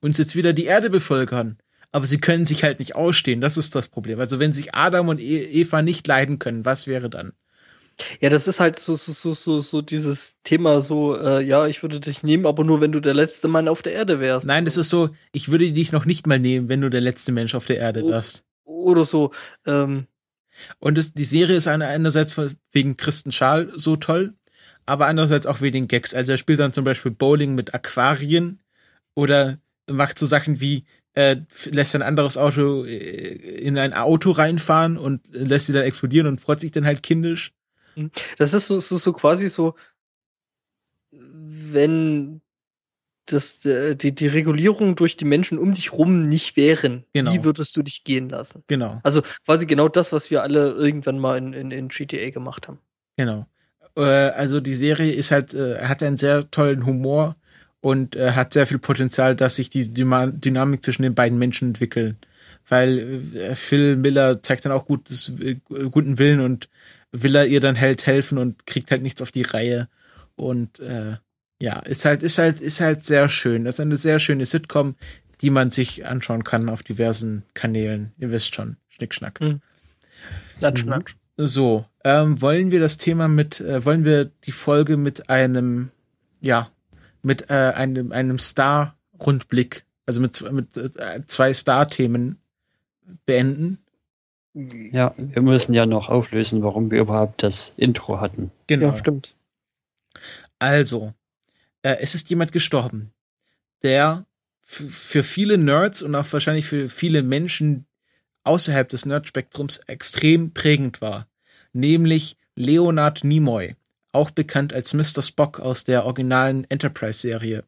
uns jetzt wieder die Erde bevölkern. Aber sie können sich halt nicht ausstehen, das ist das Problem. Also wenn sich Adam und E- Eva nicht leiden können, was wäre dann? Ja, das ist halt so, so, so, so, so dieses Thema so, äh, ja, ich würde dich nehmen, aber nur wenn du der letzte Mann auf der Erde wärst. Nein, das ist so, ich würde dich noch nicht mal nehmen, wenn du der letzte Mensch auf der Erde wärst. Oder so, ähm, Und es, die Serie ist eine, einerseits wegen Kristen Schaal so toll, aber andererseits auch wegen den Gags. Also er spielt dann zum Beispiel Bowling mit Aquarien oder macht so Sachen wie, äh, lässt ein anderes Auto äh, in ein Auto reinfahren und lässt sie dann explodieren und freut sich dann halt kindisch. Das ist so, so, so quasi so, wenn das, äh, die, die Regulierung durch die Menschen um dich rum nicht wären, Genau. wie würdest du dich gehen lassen? Genau, Also quasi genau das, was wir alle irgendwann mal in, in, in GTA gemacht haben. genau. Äh, also die Serie ist halt, äh, hat einen sehr tollen Humor und äh, hat sehr viel Potenzial, dass sich die Dyma- Dynamik zwischen den beiden Menschen entwickeln. Weil Phil Miller zeigt dann auch gutes, guten Willen und will er ihr dann halt helfen und kriegt halt nichts auf die Reihe. Und äh, ja, ist halt, ist halt, ist halt sehr schön. Das ist eine sehr schöne Sitcom, die man sich anschauen kann auf diversen Kanälen. Ihr wisst schon, Schnickschnack. Mhm. Mhm. natsch. So, ähm, wollen wir das Thema mit, äh, wollen wir die Folge mit einem, ja, mit äh, einem, einem Star-Rundblick, also mit, mit äh, zwei Star-Themen beenden? Ja, wir müssen ja noch auflösen, warum wir überhaupt das Intro hatten. Genau. Ja, stimmt. Also, äh, es ist jemand gestorben, der für viele Nerds und auch wahrscheinlich für viele Menschen außerhalb des Nerd-Spektrums extrem prägend war. Nämlich Leonard Nimoy, auch bekannt als Mr. Spock aus der originalen Enterprise-Serie.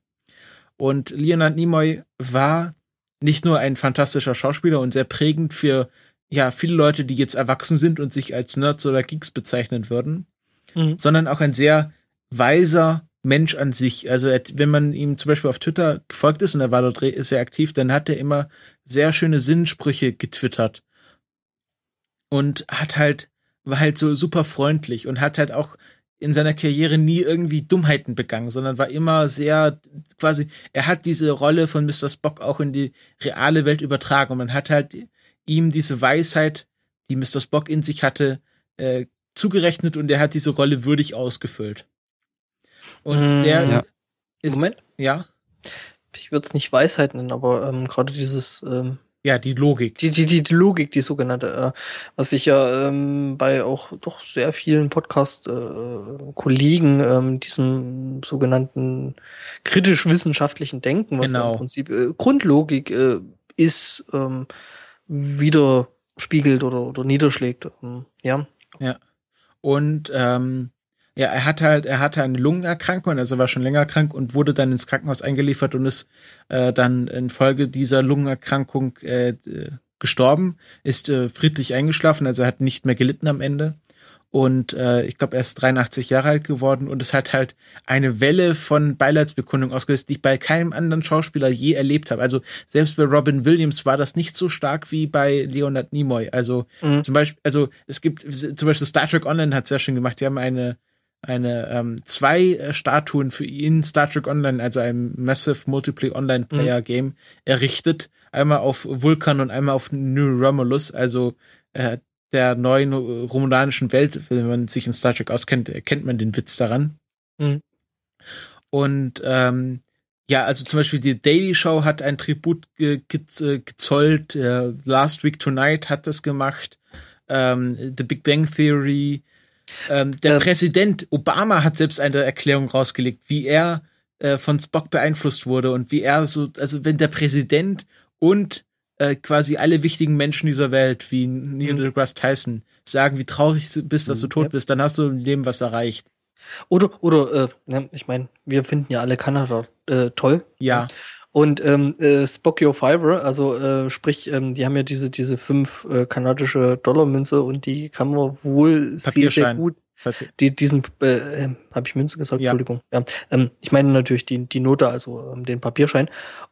Und Leonard Nimoy war nicht nur ein fantastischer Schauspieler und sehr prägend für ja viele Leute, die jetzt erwachsen sind und sich als Nerds oder Geeks bezeichnen würden, Mhm. sondern auch ein sehr weiser Mensch an sich. Also wenn man ihm zum Beispiel auf Twitter gefolgt ist und er war dort sehr aktiv, dann hat er immer sehr schöne Sinnsprüche getwittert und hat halt war halt so super freundlich und hat halt auch in seiner Karriere nie irgendwie Dummheiten begangen, sondern war immer sehr quasi, er hat diese Rolle von Mr. Spock auch in die reale Welt übertragen und man hat halt ihm diese Weisheit, die Mr. Spock in sich hatte, äh, zugerechnet und er hat diese Rolle würdig ausgefüllt. Und Mm, der ja. ist, Moment, ja, ich würde es nicht Weisheit nennen, aber ähm, gerade dieses, ähm, ja, die Logik. die, die, die, die Logik, die sogenannte, äh, was sich ja ähm, bei auch doch sehr vielen Podcast-Kollegen ähm, diesem sogenannten kritisch-wissenschaftlichen Denken, was Genau. im Prinzip äh, Grundlogik äh, ist, ähm, widerspiegelt oder, oder niederschlägt. Ähm, ja. Und ähm, ja, er hatte halt, er hatte eine Lungenerkrankung, also war schon länger krank und wurde dann ins Krankenhaus eingeliefert und ist äh, dann infolge dieser Lungenerkrankung äh, gestorben, ist äh, friedlich eingeschlafen, also hat nicht mehr gelitten am Ende. Und äh, ich glaube, er ist 83 Jahre alt geworden und es hat halt eine Welle von Beileidsbekundung ausgelöst, die ich bei keinem anderen Schauspieler je erlebt habe. Also selbst bei Robin Williams war das nicht so stark wie bei Leonard Nimoy. Also Mhm. zum Beispiel, also es gibt zum Beispiel Star Trek Online hat sehr schön gemacht. Die haben eine eine ähm, zwei äh, Statuen für ihn Star Trek Online, also ein Massive Multiplayer Online Player Game errichtet. Einmal auf Vulkan und einmal auf New Romulus. Also äh, der neuen romulanischen Welt, wenn man sich in Star Trek auskennt, erkennt man den Witz daran. Mhm. Und ähm, ja, also zum Beispiel die Daily Show hat ein Tribut ge ge äh, gezollt, äh, Last Week Tonight hat das gemacht, ähm, The Big Bang Theory, ähm, der Ähm. Präsident Obama hat selbst eine Erklärung rausgelegt, wie er äh, von Spock beeinflusst wurde und wie er so, also wenn der Präsident und äh, quasi alle wichtigen Menschen dieser Welt, wie Neil Mhm. deGrasse Tyson, sagen, wie traurig du bist, dass du Mhm, tot ja. bist, dann hast du im Leben was erreicht. Oder, oder, äh, ne, ich meine, wir finden ja alle Kanada äh, toll. Ja, Und ähm, äh, Spock Your Fiver, also äh, sprich, ähm, die haben ja diese, diese fünf äh, kanadische Dollarmünze und die kann man wohl sehr, sehr Papierschein. Die, diesen, äh, äh, habe ich Münze gesagt? Ja. Entschuldigung. Ja, ähm, ich meine natürlich die, die Note, also ähm, den Papierschein.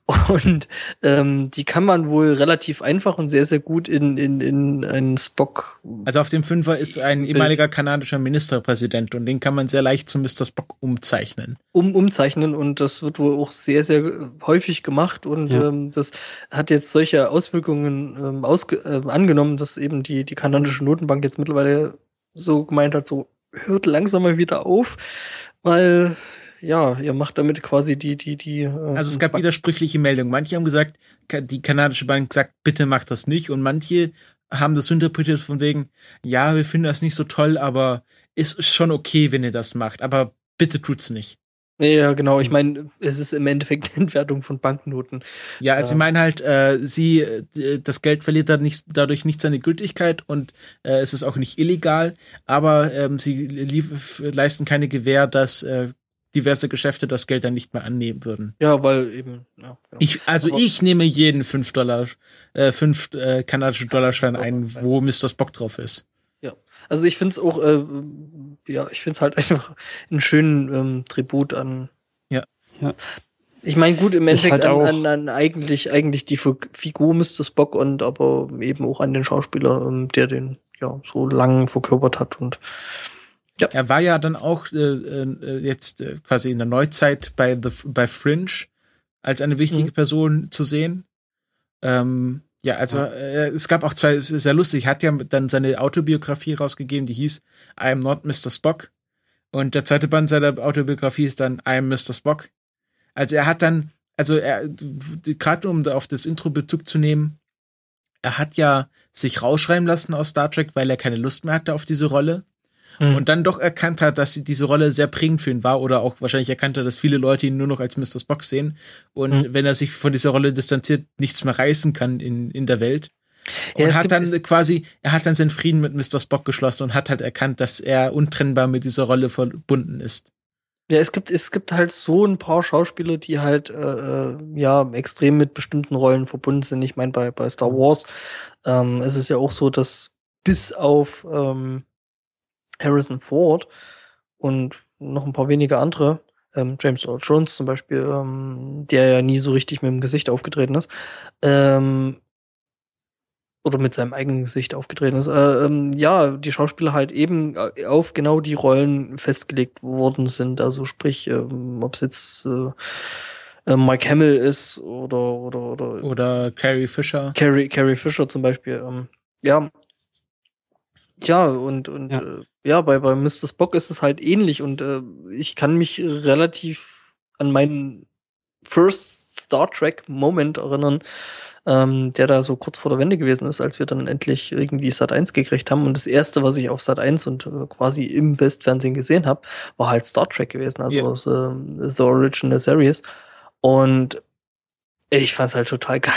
(laughs) Und ähm, die kann man wohl relativ einfach und sehr, sehr gut in, in, in einen Spock. Also auf dem Fünfer ist ein Bild. ehemaliger kanadischer Ministerpräsident und den kann man sehr leicht zu Mr. Spock umzeichnen. um, umzeichnen und das wird wohl auch sehr, sehr äh, häufig gemacht und Ja. ähm, das hat jetzt solche Auswirkungen ähm, ausge äh, angenommen, dass eben die, die kanadische Notenbank jetzt mittlerweile so gemeint hat, so hört langsam mal wieder auf, weil ja, ihr macht damit quasi die, die, die. Äh, Also es gab widersprüchliche Meldungen. Manche haben gesagt, die kanadische Bank sagt, bitte macht das nicht. Und manche haben das interpretiert von wegen, ja, wir finden das nicht so toll, aber ist schon okay, wenn ihr das macht. Aber bitte tut's nicht. Ja, genau. Ich meine, es ist im Endeffekt eine (laughs) Entwertung von Banknoten. Ja, also Ja. ich meine halt, äh, sie, äh, das Geld verliert dann nicht, dadurch nicht seine Gültigkeit und äh, es ist auch nicht illegal, aber ähm, sie lief, leisten keine Gewähr, dass äh, diverse Geschäfte das Geld dann nicht mehr annehmen würden. Ja, weil eben. Ja, genau. Ich, also Aber- ich nehme jeden 5 Dollar, äh, 5 äh, kanadische Dollarschein ein, wo Mr. Spock drauf ist. Also ich finde es auch, äh, ja, ich finde es halt (laughs) einfach einen schönen ähm, Tribut an. Ja. Ja. Ich meine, gut, im Endeffekt halt an, an, an eigentlich, eigentlich die Fi- Figur Mr. Spock und aber eben auch an den Schauspieler, ähm, der den ja so lang verkörpert hat und Er war ja dann auch äh, äh, jetzt äh, quasi in der Neuzeit bei, The, bei Fringe als eine wichtige Mhm. Person zu sehen. Ähm, ja, also äh, es gab auch zwei, es ist sehr lustig, er hat ja dann seine Autobiografie rausgegeben, die hieß I am not Mr. Spock. Und der zweite Band seiner Autobiografie ist dann I am Mr. Spock. Also er hat dann, also er, gerade um auf das Intro Bezug zu nehmen, er hat ja sich rausschreiben lassen aus Star Trek, weil er keine Lust mehr hatte auf diese Rolle und dann doch erkannt hat, dass diese Rolle sehr prägend für ihn war oder auch wahrscheinlich erkannt hat, dass viele Leute ihn nur noch als Mr. Spock sehen und Mhm. wenn er sich von dieser Rolle distanziert, nichts mehr reißen kann in, in der Welt. Und Ja, es hat dann quasi, er hat dann seinen Frieden mit Mr. Spock geschlossen und hat halt erkannt, dass er untrennbar mit dieser Rolle verbunden ist. Ja, es gibt, es gibt halt so ein paar Schauspieler, die halt äh, äh, ja extrem mit bestimmten Rollen verbunden sind. Ich meine, bei, bei Star Wars ähm, ist es ja auch so, dass bis auf ähm, Harrison Ford und noch ein paar wenige andere, ähm, James Earl Jones zum Beispiel, ähm, der ja nie so richtig mit dem Gesicht aufgetreten ist, ähm, oder mit seinem eigenen Gesicht aufgetreten ist, äh, ähm, ja, die Schauspieler halt eben äh, auf genau die Rollen festgelegt worden sind. Also sprich, ähm, ob es jetzt äh, äh, Mike Hamill ist oder oder oder Oder Carrie Fisher. Carrie, Carrie Fisher zum Beispiel. Ähm, ja. Ja, und, und Ja. äh, ja bei, bei Mr. Spock ist es halt ähnlich und äh, ich kann mich relativ an meinen First Star Trek Moment erinnern, ähm, der da so kurz vor der Wende gewesen ist, als wir dann endlich irgendwie Sat 1 gekriegt haben. Und das erste, was ich auf Sat 1 und äh, quasi im Westfernsehen gesehen habe, war halt Star Trek gewesen, also Ja. aus, ähm, The Original Series. Und ich fand's halt total geil.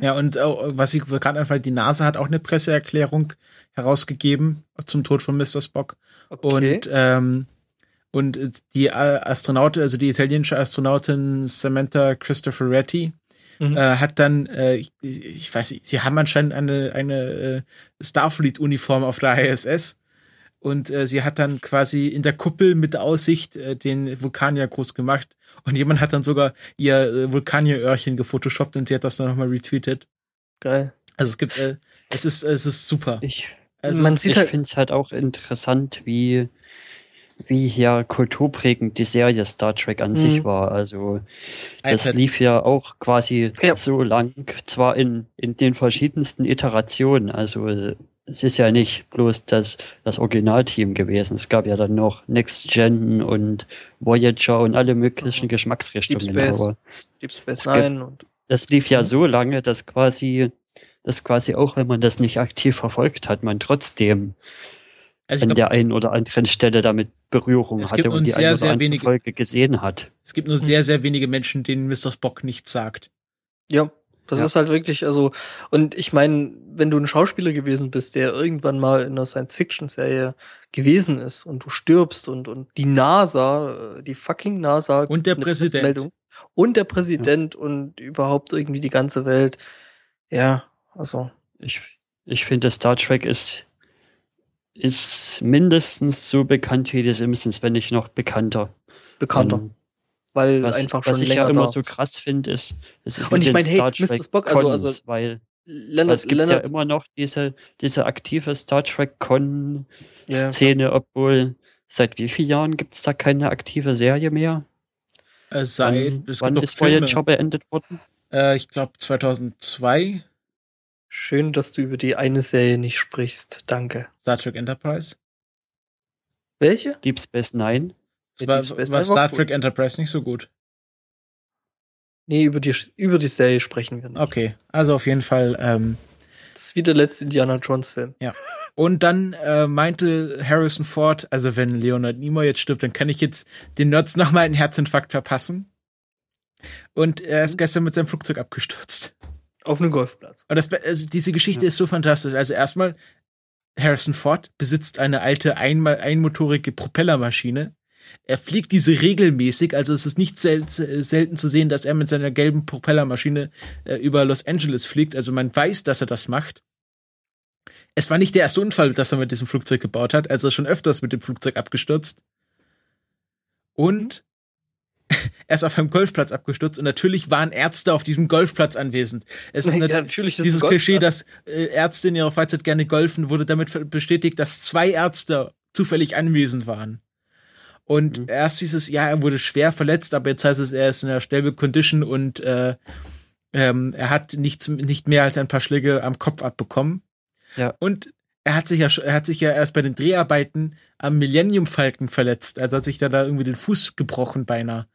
Ja, und was ich gerade anfällt, die NASA hat auch eine Presseerklärung herausgegeben zum Tod von Mr. Spock. Und, ähm, und die äh, Astronautin, also die italienische Astronautin Samantha Cristoforetti, Mhm. äh, hat dann, äh, ich, ich weiß nicht, sie haben anscheinend eine, eine äh, Starfleet-Uniform auf der ISS. Und äh, sie hat dann quasi in der Kuppel mit Aussicht äh, den Vulkanier groß gemacht. Und jemand hat dann sogar ihr äh, Vulkanieröhrchen gefotoshoppt und sie hat das dann nochmal retweetet. Geil. Also es gibt, äh, es ist, es ist super. Ich, Also Man sieht ich halt- finde es halt auch interessant, wie, wie hier kulturprägend die Serie Star Trek an Mhm. sich war. Also das iPad. lief ja auch quasi Ja. so lang, zwar in, in den verschiedensten Iterationen. Also es ist ja nicht bloß das, das Originalteam gewesen. Es gab ja dann noch Next Gen und Voyager und alle möglichen Deep Geschmacksrichtungen. Space. Aber Deep Space Es gibt- Nine und das lief ja Mhm. so lange, dass quasi, dass quasi auch wenn man das nicht aktiv verfolgt hat, man trotzdem Also an glaub, der einen oder anderen Stelle damit Berührung hatte und die sehr, eine oder sehr andere wenige- Folge gesehen hat. es gibt nur sehr, sehr wenige Menschen, denen Mr. Spock nichts sagt. Ja, das Ja. ist halt wirklich, also, und ich meine, wenn du ein Schauspieler gewesen bist, der irgendwann mal in einer Science-Fiction-Serie gewesen ist und du stirbst und, und die NASA, äh, die fucking NASA Und der Präsident. Und der Präsident und überhaupt irgendwie die ganze Welt. Ja, also, Ich, ich finde, Star Trek ist, ist mindestens so bekannt wie die Simpsons, wenn nicht noch bekannter. bekannter, Ähm, weil was, einfach was schon ich länger ja immer da. so krass finde, ist, ist Und ich den mein, hey, Mr. Spock, also- also- weil, weil Leonard, es gibt ja Leonard, immer noch diese, diese aktive Star Trek Con Ja, Szene, obwohl seit wie vielen Jahren gibt es da keine aktive Serie mehr? Äh, seit, wann es wann ist Voyager Filme. beendet worden? Äh, ich glaube 2002, schön, dass du über die eine Serie nicht sprichst. Danke. Star Trek Enterprise. Welche? Deep Space Nine? Ja, war, war Star cool. Trek Enterprise nicht so gut. Nee, über die, über die Serie sprechen wir nicht. Okay, also auf jeden Fall. Ähm, Das ist wie der letzte Indiana Jones Film. und dann äh, meinte Harrison Ford, also wenn Leonard Nimoy jetzt stirbt, dann kann ich jetzt den Nerds nochmal einen Herzinfarkt verpassen. Und er ist gestern mit seinem Flugzeug abgestürzt. Auf einem Golfplatz. Und das, also diese Geschichte Ja. ist so fantastisch. Also erstmal, Harrison Ford besitzt eine alte einmal einmotorige Propellermaschine. Er fliegt diese regelmäßig, also es ist nicht sel selten zu sehen, dass er mit seiner gelben Propellermaschine äh, über Los Angeles fliegt. Also man weiß, dass er das macht. Es war nicht der erste Unfall, das er mit diesem Flugzeug gebaut hat. Also er ist schon öfters mit dem Flugzeug abgestürzt. Und (laughs) er ist auf einem Golfplatz abgestürzt und natürlich waren Ärzte auf diesem Golfplatz anwesend. Es ist ja, nat- natürlich ist dieses Klischee, dass äh, Ärzte in ihrer Freizeit gerne golfen, wurde damit bestätigt, dass zwei Ärzte zufällig anwesend waren. Und Mhm. erst hieß es, ja, er wurde schwer verletzt, aber jetzt heißt es, er ist in einer stable Condition und äh, ähm, er hat nichts, nicht mehr als ein paar Schläge am Kopf abbekommen. Ja. Und er hat sich ja, er hat sich ja erst bei den Dreharbeiten am Millennium Falcon verletzt. Also hat sich da, da irgendwie den Fuß gebrochen beinahe.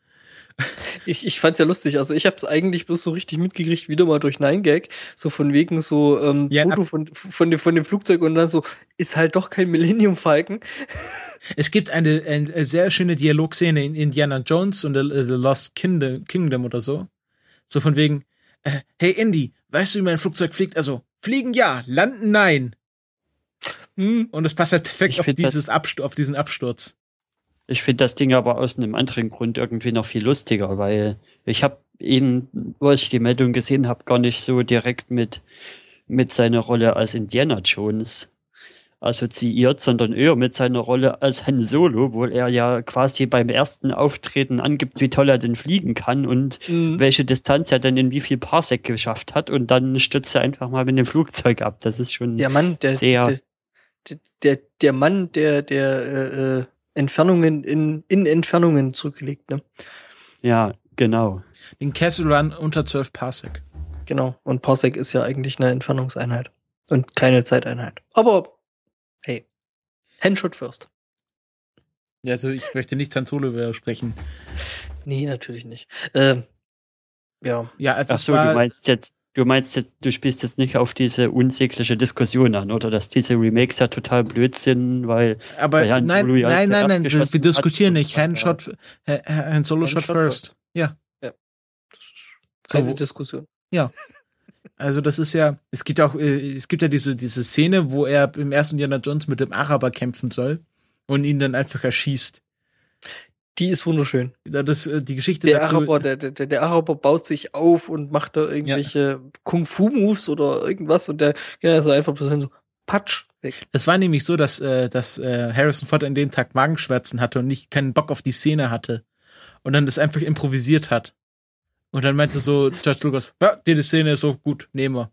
Ich, ich fand's ja lustig. Also ich hab's eigentlich bloß so richtig mitgekriegt, wieder mal durch Nine Gag. So von wegen so ähm, Ja, Foto von, von, dem, von dem Flugzeug und dann so, ist halt doch kein Millennium Falcon. Es gibt eine, eine sehr schöne Dialogszene in Indiana Jones und The, The Lost Kingdom, Kingdom oder so. So von wegen, äh, hey Indy, weißt du, wie mein Flugzeug fliegt? Also, fliegen ja, landen nein. Hm. Und es passt halt perfekt auf, dieses Abstu auf diesen Absturz. Ich finde das Ding aber aus einem anderen Grund irgendwie noch viel lustiger, weil ich habe ihn, wo ich die Meldung gesehen habe, gar nicht so direkt mit, mit seiner Rolle als Indiana Jones assoziiert, sondern eher mit seiner Rolle als Han Solo, wo er ja quasi beim ersten Auftreten angibt, wie toll er denn fliegen kann und Hm. welche Distanz er denn in wie viel Parsec geschafft hat und dann stürzt er einfach mal mit dem Flugzeug ab. Das ist schon Der Mann, der, Sehr. der, der, der, der Mann, der, der äh, äh, Entfernungen in, in Entfernungen zurücklegt, ne? ja genau. Den Castle Run unter 12 Parsec. Genau. Und Parsec ist ja eigentlich eine Entfernungseinheit. Und keine Zeiteinheit. Aber, hey. Handshot first. Ja, also ich möchte nicht Han Solo widersprechen. Nee, natürlich nicht. Ähm, ja. Ja, also Ach es so, war, du meinst jetzt, du meinst jetzt, du spielst jetzt nicht auf diese unsägliche Diskussion an, oder dass diese Remakes ja total blöd sind, weil aber weil Han nein, Solo ja nein, nein, nein, wir, wir hat diskutieren nicht. so Han weiter. Shot, äh, Han Solo Han Shot Shot first. Ja, Das ist So, keine wo- Diskussion. also das ist ja, es gibt auch, äh, es gibt ja diese, diese Szene, wo er im ersten Indiana Jones mit dem Araber kämpfen soll und ihn dann einfach erschießt. Die ist wunderschön. Da Das, äh, die Geschichte Der dazu, Araber, der, der, der Araber baut sich auf und macht da irgendwelche Kung-Fu-Moves oder irgendwas und der geht also einfach so patsch weg. Es war nämlich so, dass, äh, dass äh, Harrison Ford an dem Tag Magenschmerzen hatte und nicht keinen Bock auf die Szene hatte. Und dann das einfach improvisiert hat. Und dann meinte so (laughs) George Lucas, ja, die Szene ist so gut, nehmen wir.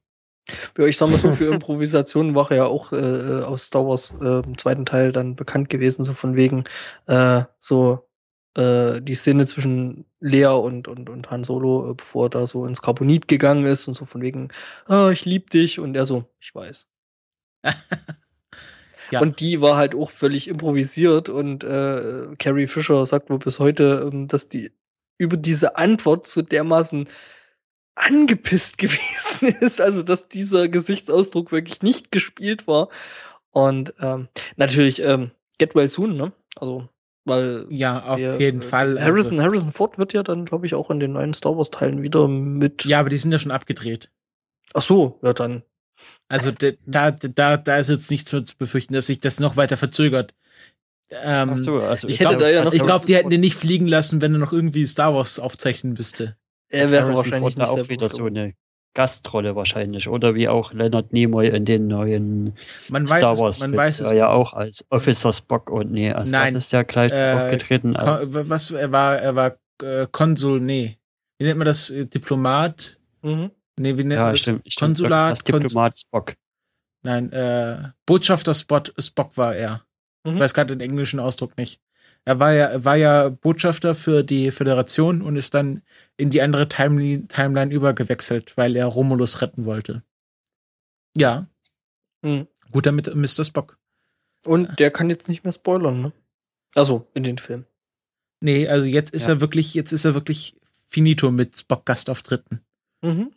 Ja, ich sag mal so, für (laughs) Improvisationen war er ja auch äh, aus Star Wars äh, im zweiten Teil dann bekannt gewesen, so von wegen äh, so äh, die Szene zwischen Lea und, und, und Han Solo, äh, bevor er da so ins Carbonit gegangen ist und so von wegen, ah, ich lieb dich und er so, ich weiß. (laughs) Ja. Und die war halt auch völlig improvisiert und äh, Carrie Fisher sagt wohl bis heute, ähm, dass die über diese Antwort so dermaßen angepisst (laughs) gewesen ist, also dass dieser Gesichtsausdruck wirklich nicht gespielt war. Und ähm, natürlich ähm, Get Well Soon, ne? Also, weil Ja, auf der, jeden äh, Fall. Harrison, Also, Harrison Ford wird ja dann, glaube ich, auch in den neuen Star Wars Teilen wieder mit. ja, aber die sind ja schon abgedreht. Ach so, ja dann. Also da, da, da ist jetzt nichts zu befürchten, dass sich das noch weiter verzögert. Ähm, Ach so, also ich hätte da ja noch- ich glaube, die hätten den nicht fliegen lassen, wenn er noch irgendwie Star Wars aufzeichnen müsste. Er wäre wahrscheinlich nicht auch wieder so eine Gastrolle wahrscheinlich. Oder wie auch Leonard Nimoy in den neuen Man weiß Star es, Wars. man mit, weiß es. ja auch als Officer Spock und nee, als Nein. ist der gleich Äh, aufgetreten? Was er war, er war äh, Konsul, nee. Wie nennt man das? Äh, Diplomat? Mhm. Nee, wie nennt ja, man das? stimmt, stimmt. Konsulat, Als Diplomat Spock. Nein, äh, Botschafter Spot, Spock war er. Mhm. Ich weiß gerade den englischen Ausdruck nicht. Er war ja, war ja Botschafter für die Föderation und ist dann in die andere Timeline, Timeline übergewechselt, weil er Romulus retten wollte. Ja, Mhm. guter mit Mr. Spock. Und der kann jetzt nicht mehr spoilern, ne? Also, in den Film. Nee, also jetzt ist Ja. er wirklich, jetzt ist er wirklich finito mit Spock Gastauftritten. Mhm.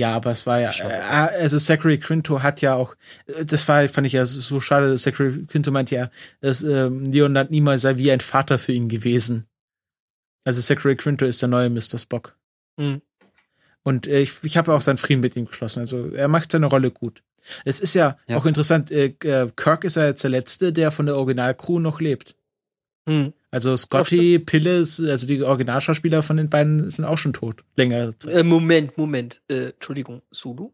Ja, aber es war ja, äh, also Zachary Quinto hat ja auch, äh, das war, fand ich ja so- schade, Zachary Quinto meinte ja, dass ähm, Leonard Nimoy sei wie ein Vater für ihn gewesen. Also Zachary Quinto ist der neue Mr. Spock. Mhm. Und äh, ich, ich habe auch seinen Frieden mit ihm geschlossen. Also er macht seine Rolle gut. Es ist ja, Ja. auch interessant, äh, Kirk ist ja jetzt der Letzte, der von der Originalcrew noch lebt. Mhm. Also Scotty, Pille, ist- also die Originalschauspieler von den beiden sind auch schon tot. Längere Zeit. Äh, Moment, Moment. Äh, Entschuldigung, Sulu?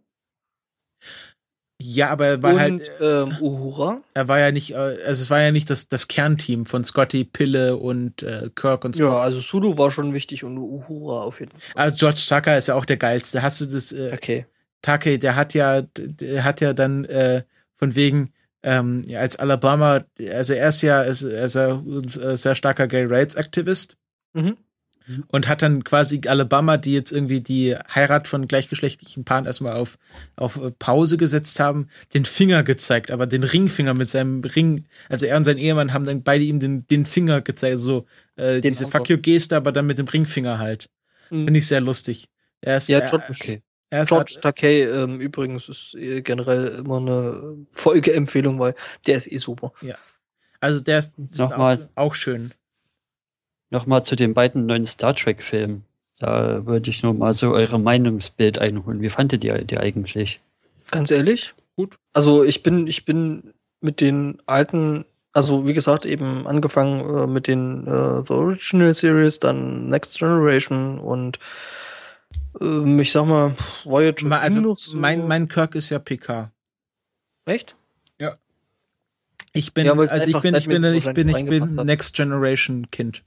Ja, aber er war Und halt, ähm, Uhura? er war ja nicht, äh, also es war ja nicht das, das Kernteam von Scotty, Pille und äh, Kirk und Spock. Ja, also Sulu war schon wichtig und Uhura auf jeden Fall. Also George Tucker ist ja auch der geilste. Hast du das, äh, Okay. Take, der hat ja, der hat ja dann äh, von wegen, ähm, ja, als Alabama, also er ist ja, ist, er ist ja ein äh, sehr starker Gay Rights Aktivist Mhm. und hat dann quasi Alabama, die jetzt irgendwie die Heirat von gleichgeschlechtlichen Paaren erstmal auf, auf Pause gesetzt haben, den Finger gezeigt, aber den Ringfinger mit seinem Ring, also er und sein Ehemann haben dann beide ihm den, den Finger gezeigt, so äh, Den diese. Fuck you Geste, aber dann mit dem Ringfinger halt. Mhm. Finde ich sehr lustig. Er ist, Ja, er, George- Okay. Er ist George Takei ähm, übrigens ist äh, generell immer eine Folgeempfehlung, weil der ist eh super. Also der ist, ist auch, Nochmal. auch schön. Nochmal zu den beiden neuen Star Trek-Filmen. Da würde ich nur mal so eure Meinungsbild einholen. Wie fandet ihr die eigentlich? Ganz ehrlich? Gut. Also ich bin, ich bin mit den alten, also wie gesagt, eben angefangen äh, mit den äh, The Original Series, dann Next Generation und ähm, ich sag mal, Voyager Also so- mein, mein Kirk ist ja PK. Echt? Ich bin, Ja, also ich bin, ich bin, ich bin, ich bin. Next Generation Kind.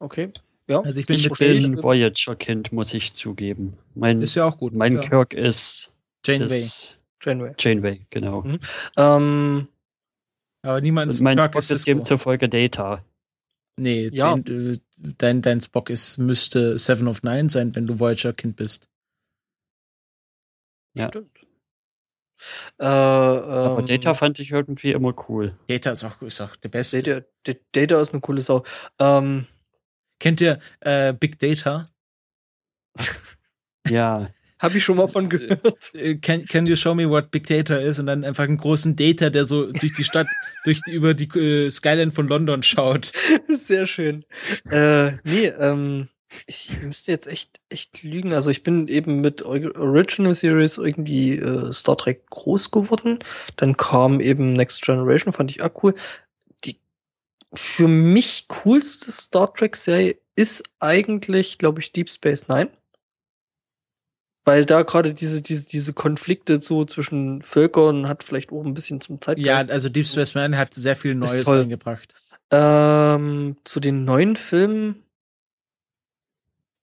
Okay. Ja. Also ich bin Ich mit bin dem, Voyager-Kind, muss ich zugeben. Mein, ist ja auch gut. mein ja. Kirk ist, Janeway. ist Janeway. Janeway, genau. Mhm. Ähm, Aber niemand Und ist mein Kirk ist ist Cisco. demzufolge Data. Nee, Ja. Jane, äh, dein, dein Spock ist, müsste Seven of Nine sein, wenn du Voyager-Kind bist. Ja. Stimmt. Äh, Aber ähm, Data fand ich irgendwie immer cool. Data ist auch, ist auch der Beste. Data, Data ist eine coole Sau. Ähm, Kennt ihr äh, Big Data? Ja, (laughs) Habe ich schon mal von gehört. Äh, can, can you show me what Big Data is? Und dann einfach einen großen Data, der so durch die Stadt, (laughs) durch die, über die äh, Skyline von London schaut. Sehr schön. Äh, nee, ähm, ich müsste jetzt echt, echt lügen. Also ich bin eben mit Or- Original Series irgendwie äh, Star Trek groß geworden. Dann kam eben Next Generation, fand ich auch cool. Die für mich coolste Star Trek-Serie ist eigentlich, glaube ich, Deep Space Nine. Weil da gerade diese, diese, diese Konflikte so zwischen Völkern hat vielleicht auch ein bisschen zum Zeitgeist. Ja, also Deep Space Nine hat sehr viel Neues eingebracht. Ähm, zu den neuen Filmen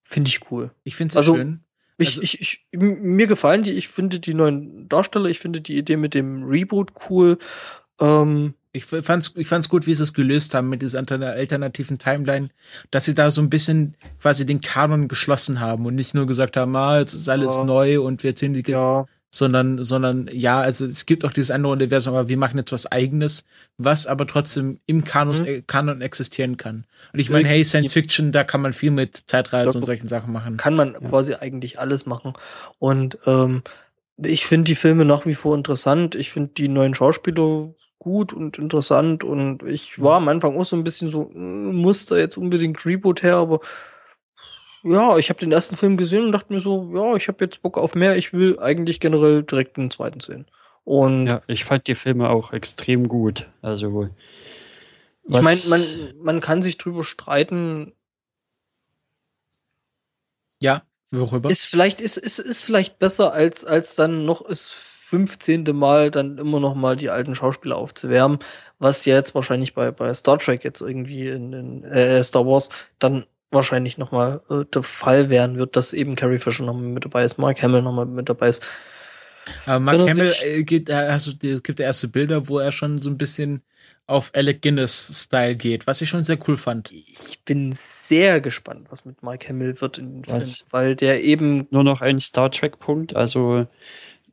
finde ich cool. Ich finde es Also, schön. Ich, Also- ich, ich, mir gefallen die, ich finde die neuen Darsteller, ich finde die Idee mit dem Reboot cool. Ähm, Ich fand's, ich fand's gut, wie sie es gelöst haben mit dieser alter- alternativen Timeline, dass sie da so ein bisschen quasi den Kanon geschlossen haben und nicht nur gesagt haben, ah, jetzt ist alles Ja. neu und wir erzählen die ja, sondern, sondern ja, also es gibt auch dieses andere Universum, aber wir machen jetzt was eigenes, was aber trotzdem im Kanon, Mhm. äh, Kanon existieren kann. Und ich meine, hey, Science Fiction, da kann man viel mit Zeitreise Ja, und solchen Sachen machen. kann man quasi eigentlich alles machen. Und ähm, ich finde die Filme nach wie vor interessant. Ich finde die neuen Schauspieler gut und interessant. Und ich war am Anfang auch so ein bisschen so, äh, muss da jetzt unbedingt Reboot her, aber ja, ich habe den ersten Film gesehen und dachte mir so, ja, ich habe jetzt Bock auf mehr. Ich will eigentlich generell direkt den zweiten sehen. Und Ja, ich fand die Filme auch extrem gut. Also, ich meine, man, man kann sich drüber streiten, Ja, worüber? Ist vielleicht, ist, ist, ist vielleicht besser, als, als dann noch das 15. Mal dann immer noch mal die alten Schauspieler aufzuwärmen, was ja jetzt wahrscheinlich bei, bei Star Trek jetzt irgendwie in, in äh, Star Wars dann wahrscheinlich noch mal äh, der Fall werden wird, dass eben Carrie Fisher noch mal mit dabei ist, Mark Hamill noch mal mit dabei ist. Aber Mark wenn Hamill äh, geht, äh, also es gibt ja erste Bilder, wo er schon so ein bisschen auf Alec Guinness-Style geht, was ich schon sehr cool fand. Ich bin sehr gespannt, was mit Mark Hamill wird in Was? Film, weil der eben nur noch ein Star Trek-Punkt. Also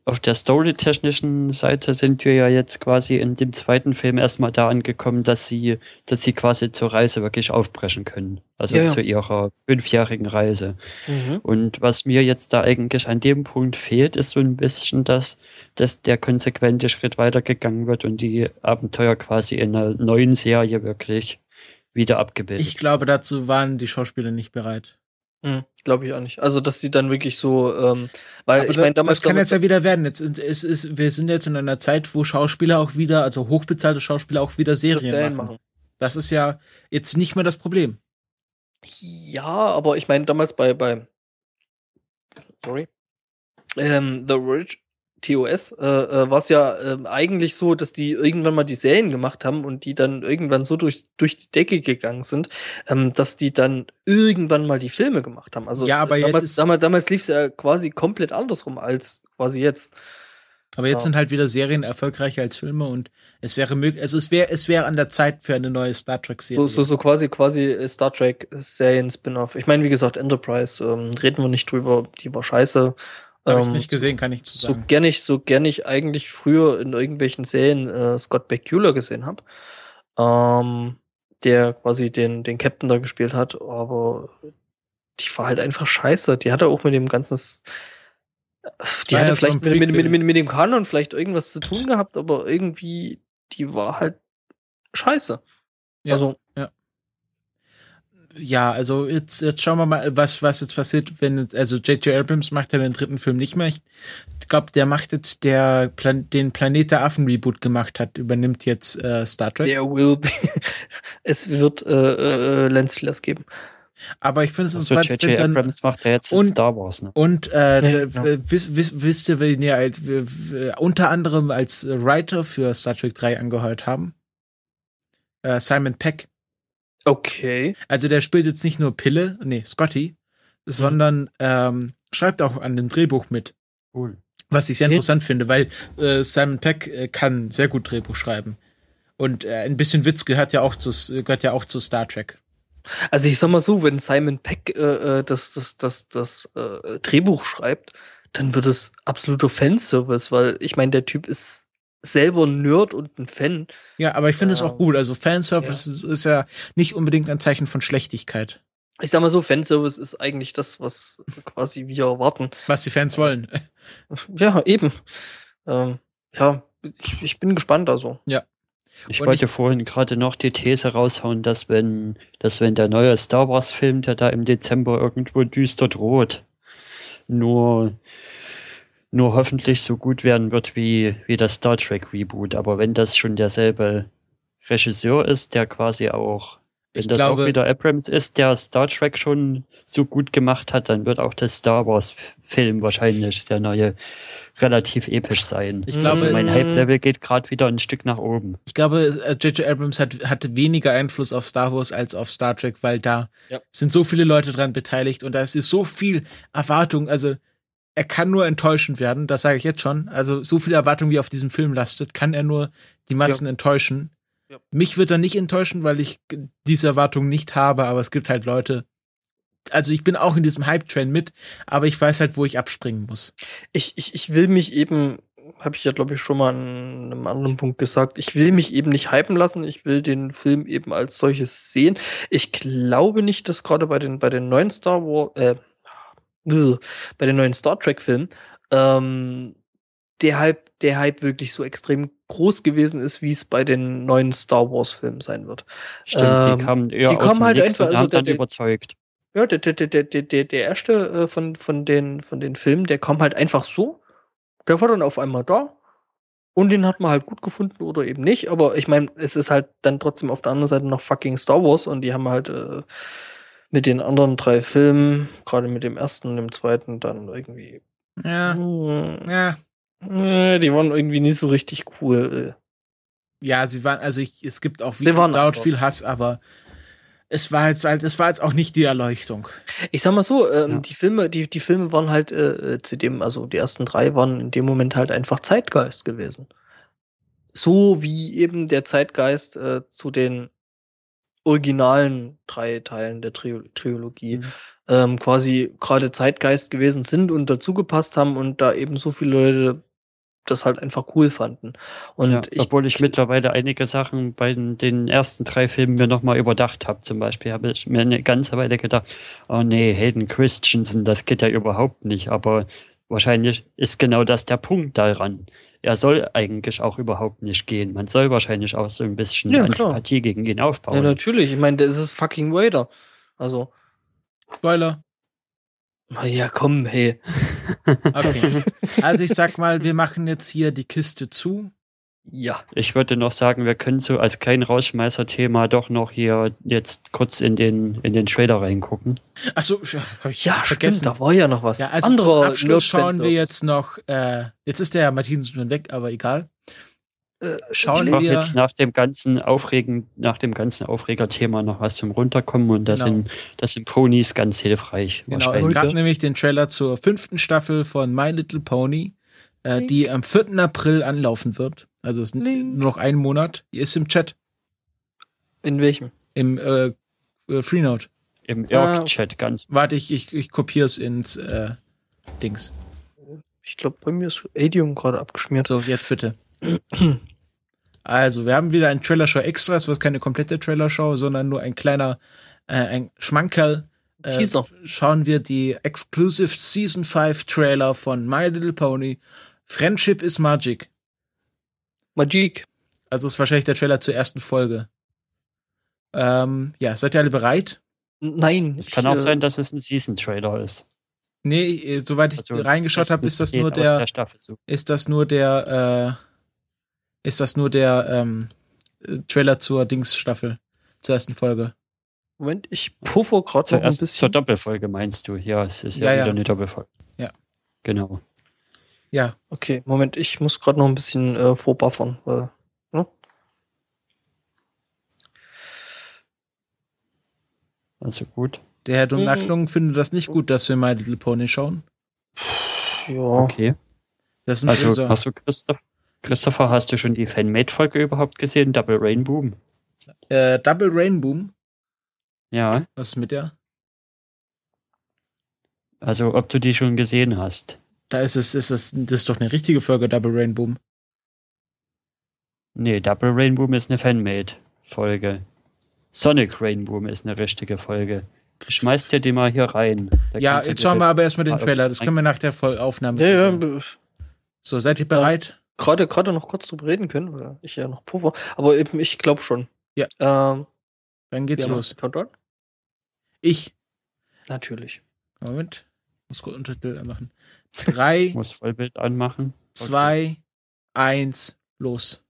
auf der storytechnischen Seite sind wir ja jetzt quasi in dem zweiten Film erstmal da angekommen, dass sie, dass sie quasi zur Reise wirklich aufbrechen können. Also Ja, ja. zu ihrer fünfjährigen Reise. mhm. Und was mir jetzt da eigentlich an dem Punkt fehlt, ist so ein bisschen, dass, dass der konsequente Schritt weitergegangen wird und die Abenteuer quasi in einer neuen Serie wirklich wieder abgebildet. Ich glaube, dazu waren die Schauspieler nicht bereit. Mhm, Glaube ich auch nicht. Also, dass sie dann wirklich so, ähm, weil Aber ich meine, da- damals das kann jetzt ja wieder werden. Jetzt ist, es ist, wir sind jetzt in einer Zeit, wo Schauspieler auch wieder, also hochbezahlte Schauspieler auch wieder Serien, Serien machen. machen. Das ist ja jetzt nicht mehr das Problem. Ja, aber ich meine, damals bei, bei sorry, ähm, The Rich TOS äh, äh, war es ja ähm, eigentlich so, dass die irgendwann mal die Serien gemacht haben und die dann irgendwann so durch, durch die Decke gegangen sind, ähm, dass die dann irgendwann mal die Filme gemacht haben. Also Ja, aber äh, damals, damals, damals lief es ja quasi komplett andersrum als quasi jetzt. Aber jetzt Ja. sind halt wieder Serien erfolgreicher als Filme und es wäre möglich, also es wäre, es wäre an der Zeit für eine neue Star Trek Serie. So, so, so quasi, quasi äh, Star Trek Serien Spin-off. Ich meine, wie gesagt, Enterprise, ähm, reden wir nicht drüber, die war scheiße. Habe ich Ähm, nicht gesehen, kann ich zu so sagen. gern ich, so gern ich eigentlich früher in irgendwelchen Serien äh, Scott Bakula gesehen habe, ähm, der quasi den, den Captain da gespielt hat, aber die war halt einfach scheiße. Die hatte auch mit dem ganzen, S- die War ja hatte so vielleicht mit, mit, mit, mit dem Kanon vielleicht irgendwas zu tun gehabt, aber irgendwie, die war halt scheiße. Ja. Also, Ja, also jetzt, jetzt schauen wir mal, was, was jetzt passiert, wenn, also J.J. Abrams macht ja den dritten Film nicht mehr. Ich glaube, der macht jetzt, der Plan den Planet der Affen Reboot gemacht hat, übernimmt jetzt äh, Star Trek. there will be, (laughs) es wird äh, äh, Landstealers geben. Aber ich finde es also J.J. dann, Abrams macht ja jetzt und- Star Wars, ne? Und äh, Ja, d- Wisst, wisst, wisst ihr, wen ihr als, unter anderem als Writer für Star Trek 3 angehört haben? Äh, Simon Peck. Okay. Also der spielt jetzt nicht nur Pille, nee, Scotty, sondern ähm, schreibt auch an dem Drehbuch mit. Cool. Was ich sehr Okay. interessant finde, weil äh, Simon Peck äh, kann sehr gut Drehbuch schreiben. Und äh, ein bisschen Witz gehört ja auch zu gehört ja auch zu Star Trek. Also ich sag mal so, wenn Simon Peck äh, äh, das, das, das, das äh, Drehbuch schreibt, dann wird es absoluter Fanservice, weil ich meine, der Typ ist selber ein Nerd und ein Fan. Ja, aber ich finde es Ja. auch gut. Also Fanservice ist, ist ja nicht unbedingt ein Zeichen von Schlechtigkeit, Ich sag mal so, Fanservice ist eigentlich das, was quasi wir erwarten. was die Fans wollen. (laughs) Ja, eben. Ähm, ja, ich, ich bin gespannt also. Ich Und wollte vorhin gerade noch die These raushauen, dass wenn, dass wenn der neue Star Wars Film, der da im Dezember irgendwo düster droht, nur, nur hoffentlich so gut werden wird wie, wie das Star Trek Reboot. Aber wenn das schon derselbe Regisseur ist, der quasi auch, wenn Ich das glaube- auch wieder Abrams ist, der Star Trek schon so gut gemacht hat, dann wird auch der Star Wars Film wahrscheinlich der neue relativ episch sein. Ich glaube- also mein Hype-Level geht gerade wieder ein Stück nach oben. Ich glaube, äh, J.J. Abrams hat, hatte weniger Einfluss auf Star Wars als auf Star Trek, weil da Ja. sind so viele Leute dran beteiligt und da ist so viel Erwartung. Also er kann nur enttäuschend werden, das sage ich jetzt schon. Also so viel Erwartung wie auf diesem Film lastet, kann er nur die Massen enttäuschen. Ja. Mich wird er nicht enttäuschen, weil ich diese Erwartung nicht habe, aber es gibt halt Leute, also ich bin auch in diesem Hype-Train mit, aber ich weiß halt, wo ich abspringen muss. Ich, ich, ich will mich eben, habe ich ja, glaube ich, schon mal an einem anderen Punkt gesagt, ich will mich eben nicht hypen lassen, ich will den Film eben als solches sehen. Ich glaube nicht, dass gerade bei den, bei den neuen Star Wars, äh, bei den neuen Star Trek-Filmen, ähm, der Hype, der Hype wirklich so extrem groß gewesen ist, wie es bei den neuen Star Wars-Filmen sein wird. Stimmt, Ähm, die kamen eher die dem halt einfach- also der- der- überzeugt. Ja, der, der, der, der, der, der erste äh, von, von, den, von den Filmen, der kam halt einfach so. Der war dann auf einmal da. Und den hat man halt gut gefunden oder eben nicht. Aber ich meine, es ist halt dann trotzdem auf der anderen Seite noch fucking Star Wars und die haben halt äh, mit den anderen drei Filmen, gerade mit dem ersten und dem zweiten, dann irgendwie. Ja, Hm, ja. die waren irgendwie nicht so richtig cool. Ja, sie waren, also ich, es gibt auch dort anders. viel Hass, aber es war jetzt halt, es war jetzt auch nicht die Erleuchtung. Ich sag mal so, ähm, Ja. die Filme, die, die Filme waren halt äh, äh, zu dem, also die ersten drei waren in dem Moment halt einfach Zeitgeist gewesen. So wie eben der Zeitgeist äh, zu den originalen drei Teilen der Tri Trilogie Mhm. ähm, quasi gerade Zeitgeist gewesen sind und dazugepasst haben und da eben so viele Leute das halt einfach cool fanden. Und ja, ich, obwohl ich mittlerweile einige Sachen bei den, den ersten drei Filmen mir nochmal überdacht habe. Zum Beispiel habe ich mir eine ganze Weile gedacht, oh nee, Hayden Christensen, das geht ja überhaupt nicht. Aber wahrscheinlich ist genau das der Punkt daran. Er soll eigentlich auch überhaupt nicht gehen. Man soll wahrscheinlich auch so ein bisschen Ja, klar. Antipathie gegen ihn ja, aufbauen. natürlich, ich meine, das ist fucking Vader. Also, Spoiler. na ja, komm, hey. Okay. (laughs) Also ich sag mal, wir machen jetzt hier die Kiste zu. Ja. Ich würde noch sagen, wir können so als kleinen Rausschmeißer-Thema doch noch hier jetzt kurz in den, in den Trailer reingucken. Achso, habe ich Ja, vergessen. stimmt, da war ja noch was. Ja, also Anderer zum Abschluss schauen wir jetzt noch, äh, jetzt ist der Herr Martinsen schon weg, aber egal. Äh, Schauen Einfach wir, jetzt nach dem ganzen Aufregen, nach dem ganzen Aufreger-Thema noch was zum Runterkommen und da Genau. sind, das sind Ponys ganz hilfreich. genau, es gab nämlich den Trailer zur fünften Staffel von My Little Pony, äh, die am 4. April anlaufen wird. Also es ist Link. nur noch ein Monat. Die ist im Chat, In welchem? im äh, äh, Freenode. Im Ah. Irk-Chat ganz. Warte, ich, ich, ich kopiere es ins äh, Dings. Ich glaube, bei mir ist Adium gerade abgeschmiert. So, jetzt bitte. Also, wir haben wieder ein Trailer-Show Extras, was keine komplette Trailer-Show, sondern nur ein kleiner, äh, ein Schmankerl. Äh, Teaser. Schauen wir die Exclusive Season 5 Trailer von My Little Pony. Friendship is Magic. Magic. Also ist wahrscheinlich der Trailer zur ersten Folge. Ähm, ja, seid ihr alle bereit? Nein. Es kann ich, auch äh, sein, dass es ein Season-Trailer ist. Nee, äh, soweit ich Also, reingeschaut habe, ist das nur der, Staffel so. ist das nur der, äh, ist das nur der ähm, äh, Trailer zur Dings-Staffel, zur ersten Folge. Moment, ich puffer gerade noch ein Zuerst zur bisschen. Doppelfolge meinst du? Ja, es ist ja, Ja, ja. wieder eine Doppelfolge. Ja. Genau. Ja, Okay, Moment, ich muss gerade noch ein bisschen äh, vorbuffern. Weil, ne? Also gut. der Herr Mhm. Dummnacknung findet das nicht gut, dass wir My Little Pony schauen. Ja. Okay. Das sind Also so, hast du Christoph, Christopher, hast du schon die Fan-Made-Folge überhaupt gesehen? Double Rainbow? äh, Double Rainboom. Ja. Was ist mit der? Also ob du die schon gesehen hast. Da ist es, ist es, das ist doch eine richtige Folge, Double Rainboom. Nee, Double Rainbow ist eine Fan-Made-Folge. Sonic Rainbow ist eine richtige Folge. Schmeiß dir die mal hier rein. Da Ja, jetzt schauen wir aber erstmal den Trailer. Das können wir nach der Voll- Aufnahme. Ja, ja, So, seid ihr bereit? gerade gerade noch kurz drüber reden können, weil ich ja noch puffer. Aber eben, ich glaube schon. Ja. Ähm, Dann geht's los. Countdown? Ich. Natürlich. Moment. Muss kurz Untertitel machen. Drei, Muss Vollbild anmachen. zwei, eins, los.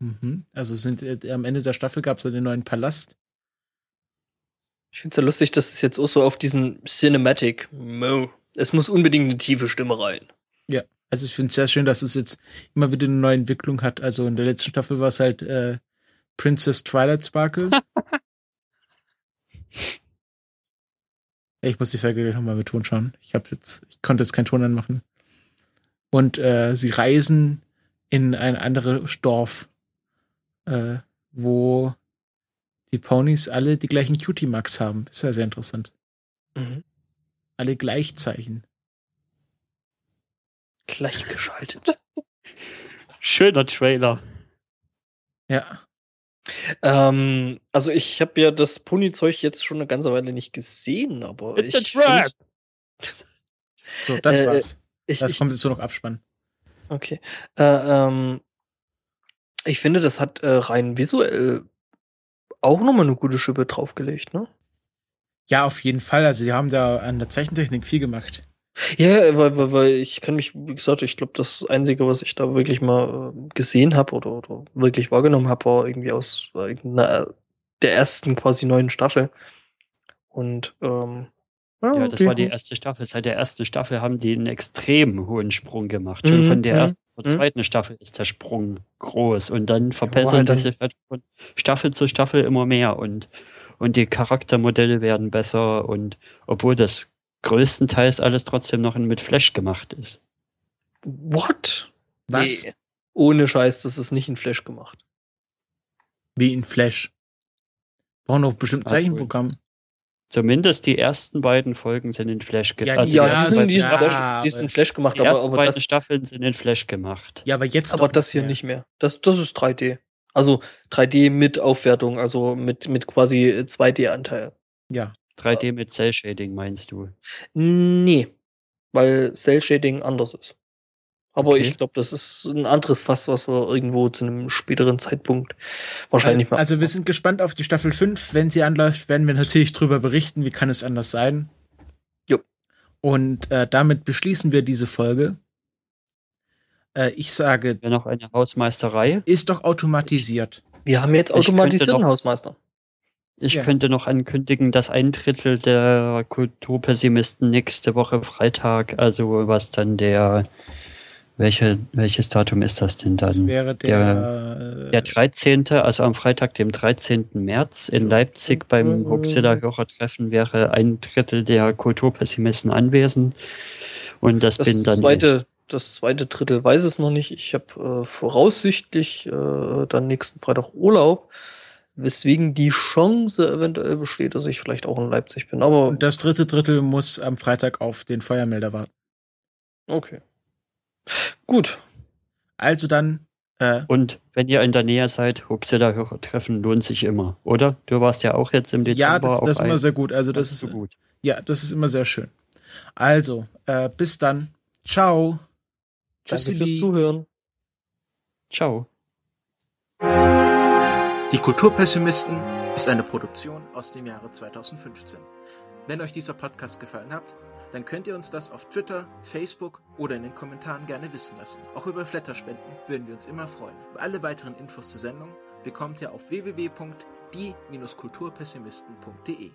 Mhm. Also sind äh, am Ende der Staffel gab es den neuen Palast. Ich finde es ja lustig, dass es jetzt auch so auf diesen Cinematic. Mo. Es muss unbedingt eine tiefe Stimme rein. Also ich finde es sehr schön, dass es jetzt immer wieder eine neue Entwicklung hat. Also in der letzten Staffel war es halt äh, Princess Twilight Sparkle. (laughs) Ich muss die Folge gleich nochmal mit Ton schauen. Ich habe jetzt, ich konnte jetzt keinen Ton anmachen. Und äh, sie reisen in ein anderes Dorf, äh, wo die Ponys alle die gleichen Cutie-Marks haben. Ist ja sehr interessant. Mhm. Alle Gleichzeichen. Gleichgeschaltet. (laughs) Schöner Trailer. Ja. ähm, also ich habe ja das Ponyzeug jetzt schon eine ganze Weile nicht gesehen, aber It's a ich trap! find- So, das Äh, war's. ich, Das ich, kommt jetzt nur noch Abspann. okay. Äh, ähm, ich finde, das hat äh, rein visuell auch nochmal eine gute Schippe draufgelegt, ne? Ja, auf jeden Fall. Also, die haben da an der Zeichentechnik viel gemacht. Ja, weil, weil, weil ich kann mich, wie gesagt, ich glaube, das Einzige, was ich da wirklich mal äh, gesehen habe oder, oder wirklich wahrgenommen habe, war irgendwie aus irgendeiner der ersten quasi neuen Staffel. Und ähm, Ja, das okay, war die erste Staffel. Seit der ersten Staffel haben die einen extrem hohen Sprung gemacht. Schon Mhm, von der mhm, ersten zur mhm. zweiten Staffel ist der Sprung groß. Und dann verbessern halt die dann- sich halt von Staffel zu Staffel immer mehr. Und, und die Charaktermodelle werden besser. Und obwohl das größtenteils alles trotzdem noch mit Flash gemacht ist. What? Was? Nee. Ohne Scheiß, das ist nicht in Flash gemacht. Wie in Flash. Brauchen doch bestimmt Ach, Zeichenprogramm. Zumindest die ersten beiden Folgen sind in Flash gemacht. die- ja, ja, die das- sind, die sind, ja, Flash, aber- die sind Flash gemacht, die aber, ersten aber, beiden das, Staffeln sind in Flash gemacht. Ja, aber jetzt aber das hier mehr. nicht mehr. Das, das ist 3D. Also 3D mit Aufwertung, also mit, mit quasi 2D-Anteil. Ja. 3D mit Cell Shading meinst du? Nee, weil Cell Shading anders ist. Aber Okay. ich glaube, das ist ein anderes Fass, was wir irgendwo zu einem späteren Zeitpunkt wahrscheinlich mal. Also wir sind gespannt auf die Staffel 5. Wenn sie anläuft, werden wir natürlich drüber berichten. Wie kann es anders sein? Jo. Und äh, damit beschließen wir diese Folge. Äh, ich sage, Ja, noch eine Hausmeisterei. ist doch automatisiert. wir haben jetzt automatisierten Hausmeister. Ich Ja. könnte noch ankündigen, dass ein Drittel der Kulturpessimisten nächste Woche Freitag, also was dann der, welche, welches Datum ist das denn Das dann? wäre der, Der 13., also am Freitag, dem 13. März in Leipzig beim Huxilla Hörertreffen wäre ein Drittel der Kulturpessimisten anwesend. Und das, Das bin dann zweite, das zweite Drittel weiß es noch nicht. Ich habe äh, voraussichtlich äh, dann nächsten Freitag Urlaub, weswegen die Chance eventuell besteht, dass ich vielleicht auch in Leipzig bin. Aber Und das dritte Drittel muss am Freitag auf den Feuermelder warten. okay. Gut. Also dann, äh, Und wenn ihr in der Nähe seid, Huxilla Hörertreffen lohnt sich immer, oder? Du warst ja auch jetzt im Dezember. ja, das, das ist immer sehr gut. Also das ist ist, so gut. ja, das ist immer sehr schön. Also, äh, bis dann. Ciao. Danke Tschüssi. fürs Zuhören. Ciao. Die Kulturpessimisten ist eine Produktion aus dem Jahre 2015. Wenn euch dieser Podcast gefallen hat, dann könnt ihr uns das auf Twitter, Facebook oder in den Kommentaren gerne wissen lassen. Auch über Flatterspenden würden wir uns immer freuen. Alle weiteren Infos zur Sendung bekommt ihr auf www.die-kulturpessimisten.de.